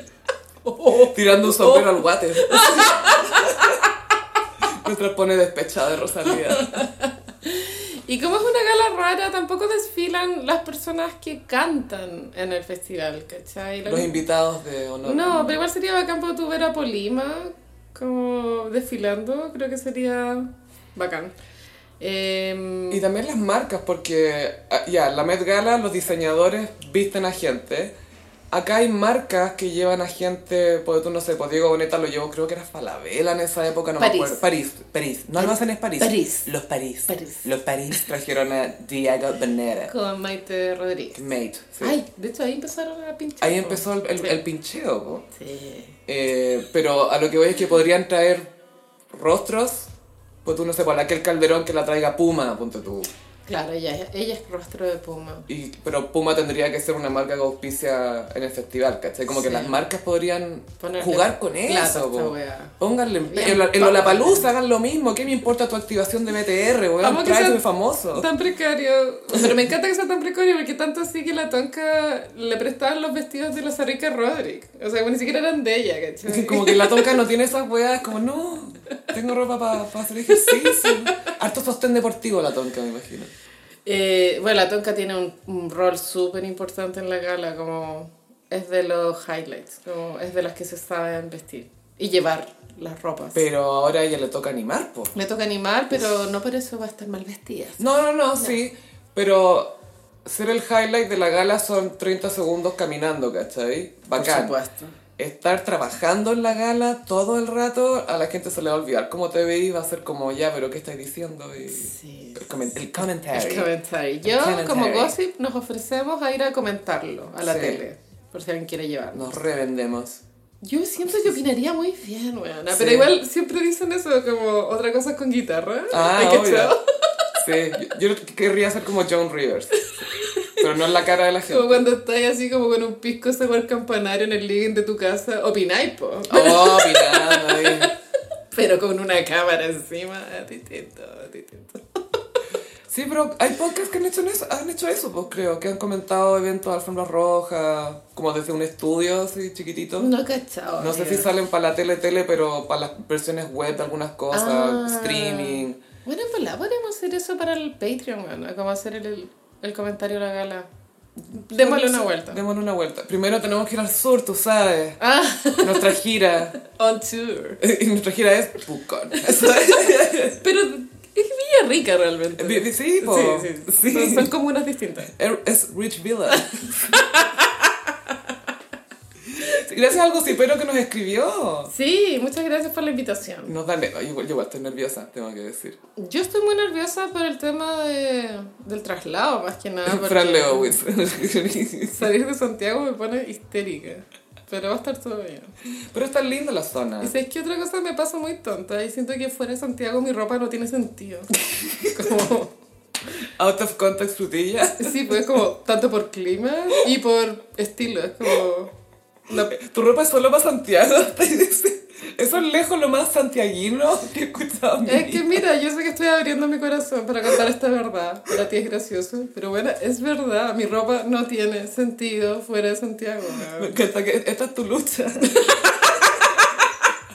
Speaker 1: Tirando un sombrero al guate. Mientras pone despechada de Rosalía.
Speaker 2: Y como es una gala rara, tampoco desfilan las personas que cantan en el festival, ¿cachai? Lo
Speaker 1: Los invitados de honor.
Speaker 2: No, pero igual sería bacán para tu ver a Polima como desfilando, creo que sería bacán. Em,
Speaker 1: Y también las marcas, porque ah, ya, la Met Gala, los diseñadores visten a gente. Acá hay marcas que llevan a gente, pues tú no sé, pues Diego Boneta lo llevó, creo que era Falabella en esa época, no
Speaker 2: París.
Speaker 1: me acuerdo. París, París. No, no hacen es París.
Speaker 2: París.
Speaker 1: Los París.
Speaker 2: París.
Speaker 1: Los París trajeron a Diego Boneta.
Speaker 2: con Maite Rodríguez.
Speaker 1: Mate. sí.
Speaker 2: Ay, de hecho ahí empezaron a pinchar.
Speaker 1: Ahí empezó el, el, el pincheo, po.
Speaker 2: Sí.
Speaker 1: Eh, pero a lo que voy es que podrían traer rostros, pues tú no sé, por aquel Calderón que la traiga Puma, ponte tú.
Speaker 2: Claro, ella, es- ella es rostro de Puma.
Speaker 1: Y, pero Puma tendría que ser una marca que auspicia en el festival, ¿cachai? Como que las marcas podrían
Speaker 2: Ponerle
Speaker 1: jugar con eso. Pónganle en, la- en. Lollapalooza, hagan lo mismo. ¿Qué me importa tu activación de BTR, weón?
Speaker 2: que sea
Speaker 1: famoso.
Speaker 2: Tan precario. Pero me encanta que sea tan precario porque tanto así que la tonca le prestaban los vestidos de la Sarrica Roderick. O sea, ni siquiera eran de ella, ¿cachai?
Speaker 1: Como que la tonca no tiene esas weas, como no, tengo ropa para hacer ejercicio. Harto sostén deportivo la tonca, me imagino.
Speaker 2: Eh, bueno, la tonka tiene un, un rol súper importante en la gala, como es de los highlights, como es de las que se saben vestir y llevar las ropas.
Speaker 1: Pero ahora a ella le toca animar, po.
Speaker 2: Le toca animar, pero no por eso va a estar mal vestida.
Speaker 1: No, no, no, sí. Pero ser el highlight de la gala son 30 segundos caminando, ¿cachai? Bacán.
Speaker 2: Por supuesto.
Speaker 1: Estar trabajando en la gala todo el rato, a la gente se le va a olvidar cómo te veí, va a ser como, ya, pero ¿qué estás diciendo? Y
Speaker 2: Sí.
Speaker 1: el, comen- el commentary.
Speaker 2: El comentario. Yo,
Speaker 1: commentary.
Speaker 2: como gossip, nos ofrecemos a ir a comentarlo a la
Speaker 1: Sí.
Speaker 2: tele, por si alguien quiere llevar.
Speaker 1: Nos revendemos.
Speaker 2: Yo siento que opinaría muy bien, weona.
Speaker 1: Sí.
Speaker 2: Pero igual siempre dicen eso, como otra cosa con guitarra.
Speaker 1: Ah,
Speaker 2: ¿Hay
Speaker 1: obvio. Sí, yo, yo querría ser como Joan Rivers. Pero no en la cara de la
Speaker 2: Como
Speaker 1: gente.
Speaker 2: cuando estás así como con un pisco sabor campanario en el living de tu casa, opináis, po.
Speaker 1: Oh, ahí.
Speaker 2: Pero con una cámara encima, distinto, distinto.
Speaker 1: Sí, pero hay podcasts que han hecho eso, han hecho eso, pues creo, que han comentado eventos de alfombra roja, como desde un estudio así chiquitito.
Speaker 2: No he cachado.
Speaker 1: No sé si salen para la tele, tele, pero para las versiones web de algunas cosas,
Speaker 2: Ah.
Speaker 1: streaming.
Speaker 2: Bueno, pues la podemos hacer eso para el Patreon, weona, como hacer el, el comentario de la gala. Démosle una vuelta.
Speaker 1: Démosle una vuelta. Primero tenemos que ir al sur, tú sabes.
Speaker 2: Ah,
Speaker 1: Nuestra gira.
Speaker 2: on tour.
Speaker 1: Y nuestra gira es Pucón.
Speaker 2: Pero es Villa Rica realmente.
Speaker 1: Sí, po.
Speaker 2: Sí, sí.
Speaker 1: Sí.
Speaker 2: Son, son comunas distintas.
Speaker 1: Es Rich Villa. Gracias al gocipero que nos escribió.
Speaker 2: Sí, muchas gracias por la invitación.
Speaker 1: Nos da nervios. Yo, igual- yo igual estoy nerviosa, tengo que decir.
Speaker 2: Yo estoy muy nerviosa por el tema de, del traslado, más que nada.
Speaker 1: Fran Lewis.
Speaker 2: Salir de Santiago me pone histérica. Pero va a estar todo bien.
Speaker 1: Pero está linda la zona.
Speaker 2: Y sabes que otra cosa me pasa muy tonta. Y siento que fuera de Santiago mi ropa no tiene sentido. Como,
Speaker 1: Out of context frutilla.
Speaker 2: sí, pues como tanto por clima y por estilo. Es como.
Speaker 1: Tu ropa es solo para Santiago. Eso es lejos lo más santiaguino que he escuchado.
Speaker 2: Es que mira, yo sé que estoy abriendo mi corazón para contar esta verdad. Para ti es gracioso, pero bueno, es verdad. Mi ropa no tiene sentido fuera de Santiago.
Speaker 1: Que esta es tu lucha.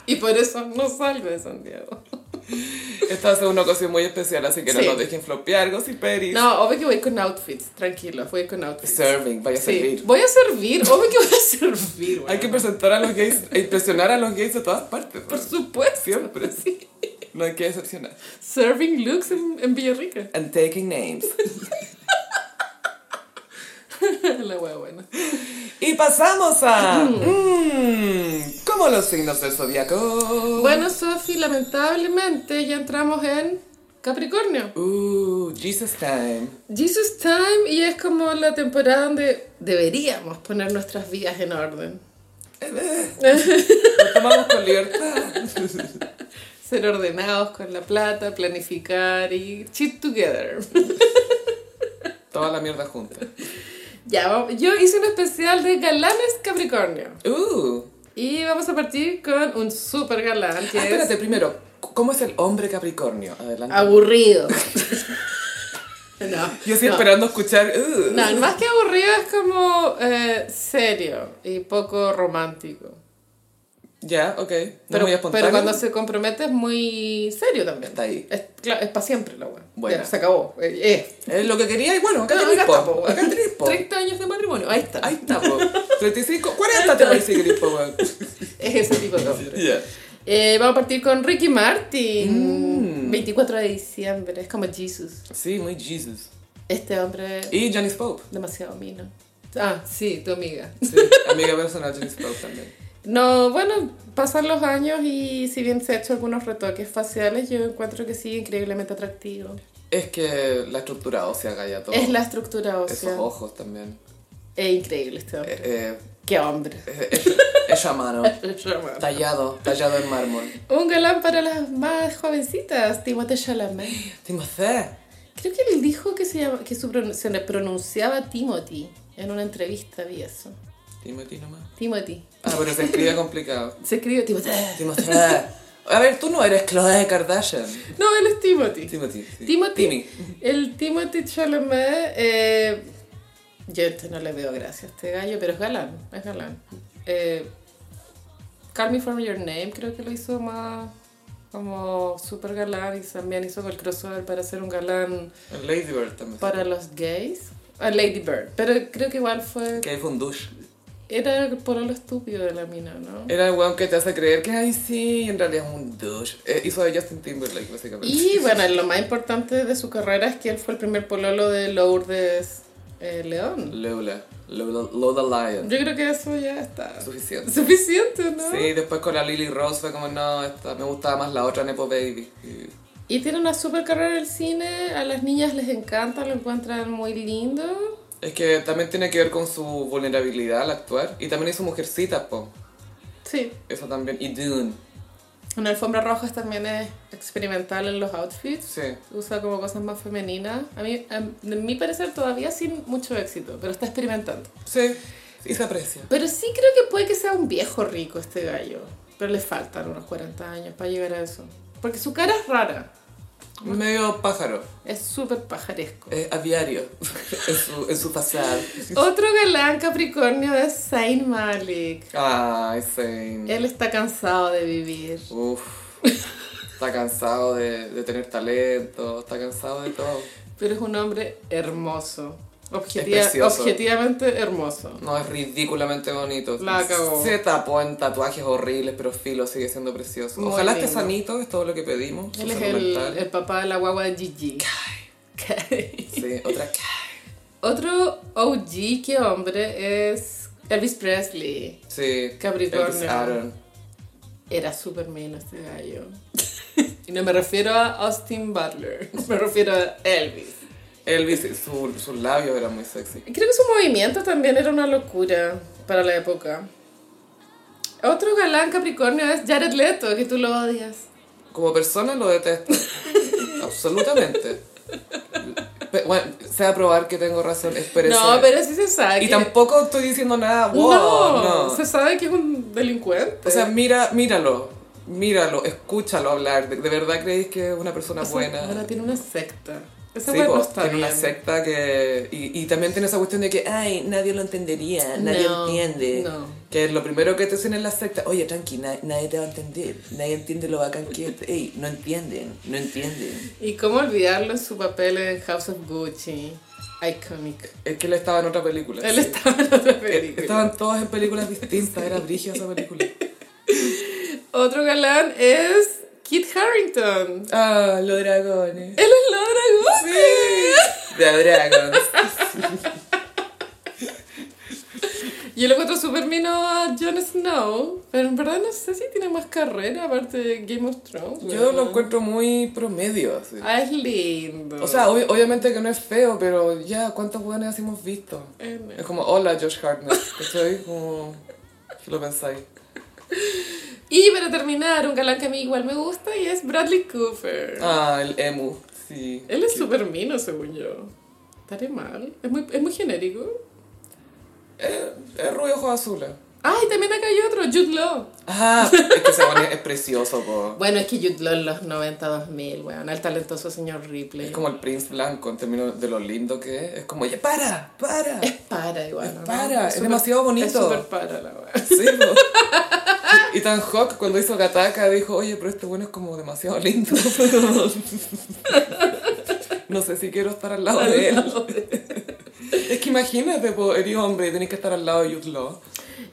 Speaker 2: Y por eso no salgo de Santiago.
Speaker 1: Esta va a ser una ocasión muy especial, así que no nos dejen flopear, gossiperis.
Speaker 2: No, obvio que voy con outfits, tranquilo, voy con outfits.
Speaker 1: Serving, vaya a
Speaker 2: Sí,
Speaker 1: servir.
Speaker 2: voy a servir, obvio que voy a servir.
Speaker 1: Hay que presentar a los gays, impresionar a los gays de todas partes.
Speaker 2: Por
Speaker 1: ¿no?
Speaker 2: supuesto.
Speaker 1: Siempre.
Speaker 2: Sí.
Speaker 1: No hay que decepcionar.
Speaker 2: Serving looks en, en Villarrica.
Speaker 1: And taking names.
Speaker 2: La wea buena.
Speaker 1: Y pasamos a... Mm, ¿Cómo los signos del zodiaco?
Speaker 2: Bueno, Sofi, lamentablemente ya entramos en Capricornio.
Speaker 1: Uh, Jesus time.
Speaker 2: Jesus Time y es como la temporada donde deberíamos poner nuestras vidas en orden.
Speaker 1: Lo tomamos con libertad.
Speaker 2: Ser ordenados con la plata, planificar y cheat together.
Speaker 1: Toda la mierda junta.
Speaker 2: Ya, vamos- yo hice un especial de galanes Capricornio.
Speaker 1: Uh.
Speaker 2: Y vamos a partir con un super galán que
Speaker 1: Ah, espérate,
Speaker 2: es
Speaker 1: primero. ¿Cómo es el hombre Capricornio? Adelante.
Speaker 2: aburrido. no,
Speaker 1: Yo estoy
Speaker 2: no.
Speaker 1: esperando escuchar... Uh.
Speaker 2: No, más que aburrido es como eh, serio y poco romántico.
Speaker 1: Ya, ok. No
Speaker 2: Pero, pero cuando se compromete es muy serio también.
Speaker 1: Está ahí.
Speaker 2: Es, claro, es para siempre la wea.
Speaker 1: Bueno.
Speaker 2: Ya, se acabó. Eh, eh.
Speaker 1: Es lo que quería y bueno, acá
Speaker 2: No,
Speaker 1: tenés,
Speaker 2: acá
Speaker 1: po. Acá tenés, po.
Speaker 2: 30 años de matrimonio, ahí está.
Speaker 1: Ahí está, po. 35, 40 te parece que po, weón.
Speaker 2: Es ese tipo de hombre.
Speaker 1: Ya.
Speaker 2: Eh, vamos a partir con Ricky Martin.
Speaker 1: Mm.
Speaker 2: 24 de diciembre, es como Jesus.
Speaker 1: Sí, muy Jesus.
Speaker 2: Este hombre
Speaker 1: Y Janice Pope.
Speaker 2: demasiado mino. Ah, sí, tu amiga.
Speaker 1: Sí, amiga personal Janice Pope también.
Speaker 2: No, bueno, pasan los años y si bien se ha hecho algunos retoques faciales, yo encuentro que sigue increíblemente atractivo.
Speaker 1: Es que la estructura ósea galla todo.
Speaker 2: Es la estructura ósea.
Speaker 1: Esos ojos también.
Speaker 2: Es increíble este hombre.
Speaker 1: Eh, eh,
Speaker 2: ¡Qué hombre!
Speaker 1: es, es, es a mano.
Speaker 2: Un
Speaker 1: Tallado, tallado en mármol.
Speaker 2: galán para las más jovencitas, Timothée Chalamet.
Speaker 1: Timothée.
Speaker 2: Creo que él dijo que se, llama, que su pron- se le pronunciaba Timothy. En una entrevista vi eso.
Speaker 1: Timothy nomás.
Speaker 2: Timothy.
Speaker 1: Ah, pero se escribe complicado.
Speaker 2: Se escribe Timothée.
Speaker 1: Timothée. A ver, tú no eres Chloe Kardashian.
Speaker 2: No, él es Timothy.
Speaker 1: Timothy. sí.
Speaker 2: Timothy.
Speaker 1: Timmy.
Speaker 2: El Timothy Chalamet, eh, yo este no le veo gracia a este gallo, pero es galán, es galán. Eh, Call Me From Your Name creo que lo hizo más como super galán y también hizo el crossover para ser un galán
Speaker 1: Lady Bird también.
Speaker 2: para los gays. A Lady Bird, pero creo que igual fue...
Speaker 1: Que fue un douche.
Speaker 2: Era por lo estúpido de la mina, ¿no?
Speaker 1: Era el weón que te hace creer que, ay, sí, en realidad es un douche. Eh, hizo de Justin Timberlake, básicamente.
Speaker 2: Y bueno, lo más importante de su carrera es que él fue el primer pololo de Lourdes eh, León.
Speaker 1: Lola. Lola, Lola Lion.
Speaker 2: Yo creo que eso ya está
Speaker 1: Suficiente.
Speaker 2: suficiente, ¿no?
Speaker 1: Sí, después con la Lily Rose fue como, no, esta, me gustaba más la otra Nepo Baby. Y-
Speaker 2: Y tiene una super carrera en el cine, a las niñas les encanta, lo encuentran muy lindo.
Speaker 1: Es que también tiene que ver con su vulnerabilidad al actuar. Y también hizo Mujercitas, po.
Speaker 2: Sí.
Speaker 1: Eso también. Y Dune.
Speaker 2: Una alfombra roja también es experimental en los outfits.
Speaker 1: Sí.
Speaker 2: Usa como cosas más femeninas. A mí, a mi parecer, todavía sin mucho éxito, pero está experimentando.
Speaker 1: Sí. Y se aprecia.
Speaker 2: Pero sí creo que puede que sea un viejo rico este gallo. Pero le faltan unos 40 años para llegar a eso. Porque su cara es rara.
Speaker 1: Medio pájaro.
Speaker 2: Es súper pajaresco.
Speaker 1: Es aviario. en, su, en su pasado.
Speaker 2: Otro galán capricornio es Zayn Malik.
Speaker 1: Ay, Zane.
Speaker 2: Él está cansado de vivir.
Speaker 1: Uf. Está cansado de, de tener talento. Está cansado de todo.
Speaker 2: Pero es un hombre hermoso. Objetiva-
Speaker 1: Es precioso.
Speaker 2: objetivamente hermoso.
Speaker 1: No, es ridículamente bonito.
Speaker 2: La cagó.
Speaker 1: Se tapó en tatuajes horribles, pero filo sigue siendo precioso.
Speaker 2: Muy
Speaker 1: Ojalá esté
Speaker 2: lindo.
Speaker 1: sanito, es todo lo que pedimos.
Speaker 2: Él es el, papá de la guagua de Gigi. Kai.
Speaker 1: Sí, otra.
Speaker 2: Otro OG, qué hombre, es Elvis Presley.
Speaker 1: Sí.
Speaker 2: Capricornio.
Speaker 1: Elvis Aaron.
Speaker 2: Era súper menos este gallo. y no me refiero a Austin Butler, me refiero a Elvis.
Speaker 1: Elvis, su- sus labios eran muy sexy.
Speaker 2: Creo que su movimiento también era una locura para la época. Otro galán Capricornio es Jared Leto, que tú lo odias.
Speaker 1: Como persona lo detesto. Absolutamente. Pe- Bueno, se va a probar que tengo razón, espérese.
Speaker 2: No, pero sí se sabe.
Speaker 1: Y
Speaker 2: que-
Speaker 1: tampoco estoy diciendo nada, wow,
Speaker 2: no,
Speaker 1: no.
Speaker 2: se sabe que es un delincuente.
Speaker 1: O sea, mira, míralo, míralo, escúchalo hablar. ¿De, de verdad creéis que es una persona
Speaker 2: O sea,
Speaker 1: buena?
Speaker 2: Ahora tiene una secta. Esa
Speaker 1: Sí, pues, tiene
Speaker 2: bien.
Speaker 1: una secta que... Y, y también tiene esa cuestión de que, ay, nadie lo entendería, nadie
Speaker 2: No,
Speaker 1: entiende.
Speaker 2: no.
Speaker 1: Que es lo primero que te dicen en la secta, oye, tranqui, na- nadie te va a entender, nadie entiende lo bacán que es. Ey, no entienden, no entienden.
Speaker 2: Y cómo olvidarlo en su papel en House of Gucci. Iconic.
Speaker 1: Es que él estaba en otra película.
Speaker 2: Él
Speaker 1: sí.
Speaker 2: estaba en otra
Speaker 1: Eh,
Speaker 2: película.
Speaker 1: Estaban todas en películas distintas, era brígida esa película.
Speaker 2: Otro galán es Kit Harrington.
Speaker 1: Ah, los dragones.
Speaker 2: Él es la dragón.
Speaker 1: Sí, The Dragons.
Speaker 2: Yo le encuentro súper mino a Jon Snow, pero en verdad no sé si tiene más carrera aparte de Game of Thrones.
Speaker 1: Yo lo encuentro muy promedio, así.
Speaker 2: Ah, es lindo.
Speaker 1: O sea, ob- obviamente que no es feo, pero ya, ¿cuántos así hemos visto?
Speaker 2: Eh, no.
Speaker 1: Es como, hola, Josh Hartnett, ¿cachai? Como, si lo pensáis.
Speaker 2: Y para terminar, un galán que a mí igual me gusta y es Bradley Cooper.
Speaker 1: Ah, el emu, sí.
Speaker 2: Él es súper mino, según yo. Estaré mal. Es muy, es muy genérico.
Speaker 1: Es rubio ojos azules.
Speaker 2: Ay, también acá hay otro, Jude Law.
Speaker 1: Ah, es que ese weón es, precioso, po.
Speaker 2: Bueno, es que Jude Law en los 90, 2000, weón. El talentoso señor Ripley.
Speaker 1: Es como el Prince Blanco en términos de lo lindo que es. Es como, ya, para, para.
Speaker 2: Es para igual.
Speaker 1: Es
Speaker 2: ¿no?
Speaker 1: para, es demasiado bonito.
Speaker 2: Es súper para la weón.
Speaker 1: Sí, po. Y Tan Hawk cuando hizo Gataka dijo, oye, pero este bueno es como demasiado lindo. No sé si quiero estar al lado de él. Es que imagínate, po, eres hombre y tenés que estar al lado de Jude Law.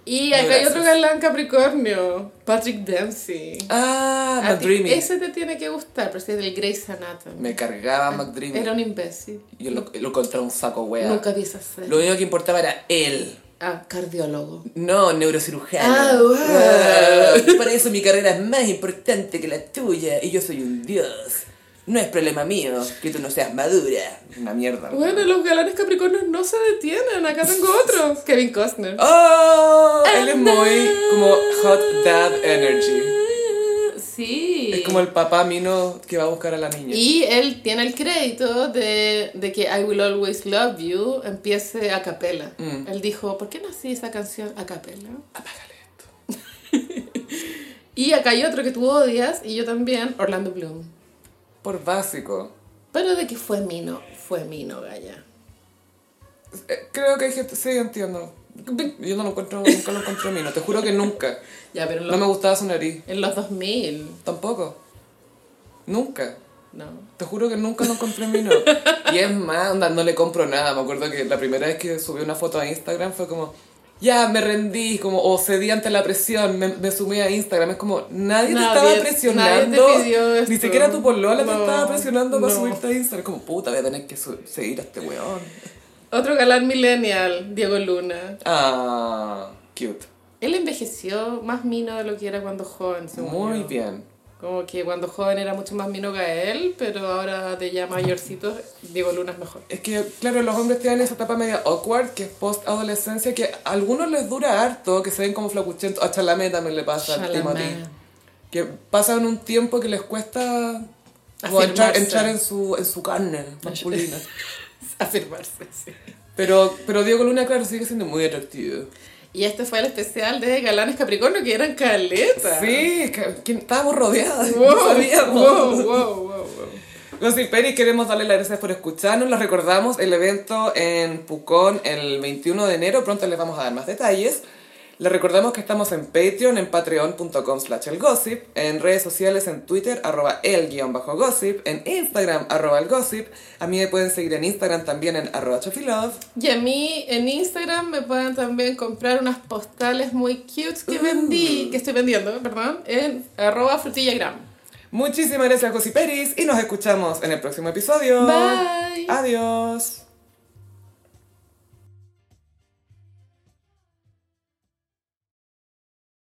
Speaker 2: Y acá hay otro galán Capricornio, Patrick Dempsey.
Speaker 1: Ah, McDreamy.
Speaker 2: Ese te tiene que gustar, pero si es del Grey's Anatomy.
Speaker 1: Me cargaba McDreamy.
Speaker 2: Era un imbécil.
Speaker 1: Yo lo, lo encontré un saco wea.
Speaker 2: Nunca vi esa serie.
Speaker 1: Lo único que importaba era él.
Speaker 2: Ah, cardiólogo.
Speaker 1: No, neurocirujano.
Speaker 2: Ah, wow.
Speaker 1: Ah, Por eso mi carrera es más importante que la tuya y yo soy un dios. No es problema mío que tú no seas madura. Una mierda.
Speaker 2: Bueno, los galanes Capricornios no se detienen. Acá tengo otro. Kevin Costner.
Speaker 1: ¡Oh! Él es muy como hot dad energy.
Speaker 2: Sí.
Speaker 1: Es como el papá mino que va a buscar a la niña.
Speaker 2: Y él tiene el crédito de, de que I Will Always Love You empiece a capela.
Speaker 1: Mm.
Speaker 2: Él dijo, ¿por qué no hacía esa canción a capela?
Speaker 1: Apágale esto.
Speaker 2: Y acá hay otro que tú odias, y yo también, Orlando Bloom.
Speaker 1: Por básico.
Speaker 2: Pero de que fue Mino, fue Mino, Gaya.
Speaker 1: Eh, Creo que hay gente... Sí, entiendo. Yo no lo encuentro, nunca lo encontré mino. Te juro que nunca.
Speaker 2: Ya, pero en
Speaker 1: No
Speaker 2: los,
Speaker 1: me gustaba su nariz.
Speaker 2: en los 2000,
Speaker 1: Tampoco. Nunca.
Speaker 2: no.
Speaker 1: Te juro que nunca lo encontré mino. Y es más, onda, no le compro nada. Me acuerdo que la primera vez que subí una foto a Instagram fue como, ya, me rendí, como, o cedí ante la presión, me, me sumí a Instagram. Es como, nadie,
Speaker 2: Nadie-
Speaker 1: te estaba presionando.
Speaker 2: nadie te pidió esto.
Speaker 1: Ni siquiera tu polola te
Speaker 2: No,
Speaker 1: estaba presionando para
Speaker 2: no.
Speaker 1: subirte a Instagram. Como, puta, voy a tener que seguir a este weón.
Speaker 2: Otro galán millennial, Diego Luna.
Speaker 1: Ah, cute.
Speaker 2: Él envejeció más mino de lo que era cuando joven, según
Speaker 1: Muy
Speaker 2: yo.
Speaker 1: bien.
Speaker 2: Como que cuando joven era mucho más mino que él, pero ahora de ya mayorcito, Diego Luna es mejor.
Speaker 1: Es que, claro, los hombres tienen esa etapa media awkward, que es post-adolescencia, que a algunos les dura harto, que se ven como flacuchentos. A Chalamet también le pasa. Timothy. Que pasan un tiempo que les cuesta entrar, entrar en, su, en su carne masculina.
Speaker 2: Afirmarse, sí.
Speaker 1: Pero, pero Diego Luna, claro, sigue siendo muy atractivo.
Speaker 2: Y este fue el especial de Galanes Capricornio, que eran caletas.
Speaker 1: Sí, que, que estábamos rodeados,
Speaker 2: Wow,
Speaker 1: no sabíamos.
Speaker 2: wow, wow, wow, wow.
Speaker 1: Gossip Peris, queremos darle las gracias por escucharnos. Les recordamos el evento en Pucón el 21 de enero. Pronto les vamos a dar más detalles. Les recordamos que estamos en Patreon, en patreon.com slash elgossip, en redes sociales en Twitter, arroba el guion bajo gossip, en Instagram, arroba el gossip. A mí me pueden seguir en Instagram también en arroba chofilove.
Speaker 2: Y a mí en Instagram me pueden también comprar unas postales muy cute que vendí, que estoy vendiendo, perdón, en arroba frutillagram.
Speaker 1: Muchísimas gracias, Gossip Peris, y nos escuchamos en el próximo episodio.
Speaker 2: Bye.
Speaker 1: Adiós.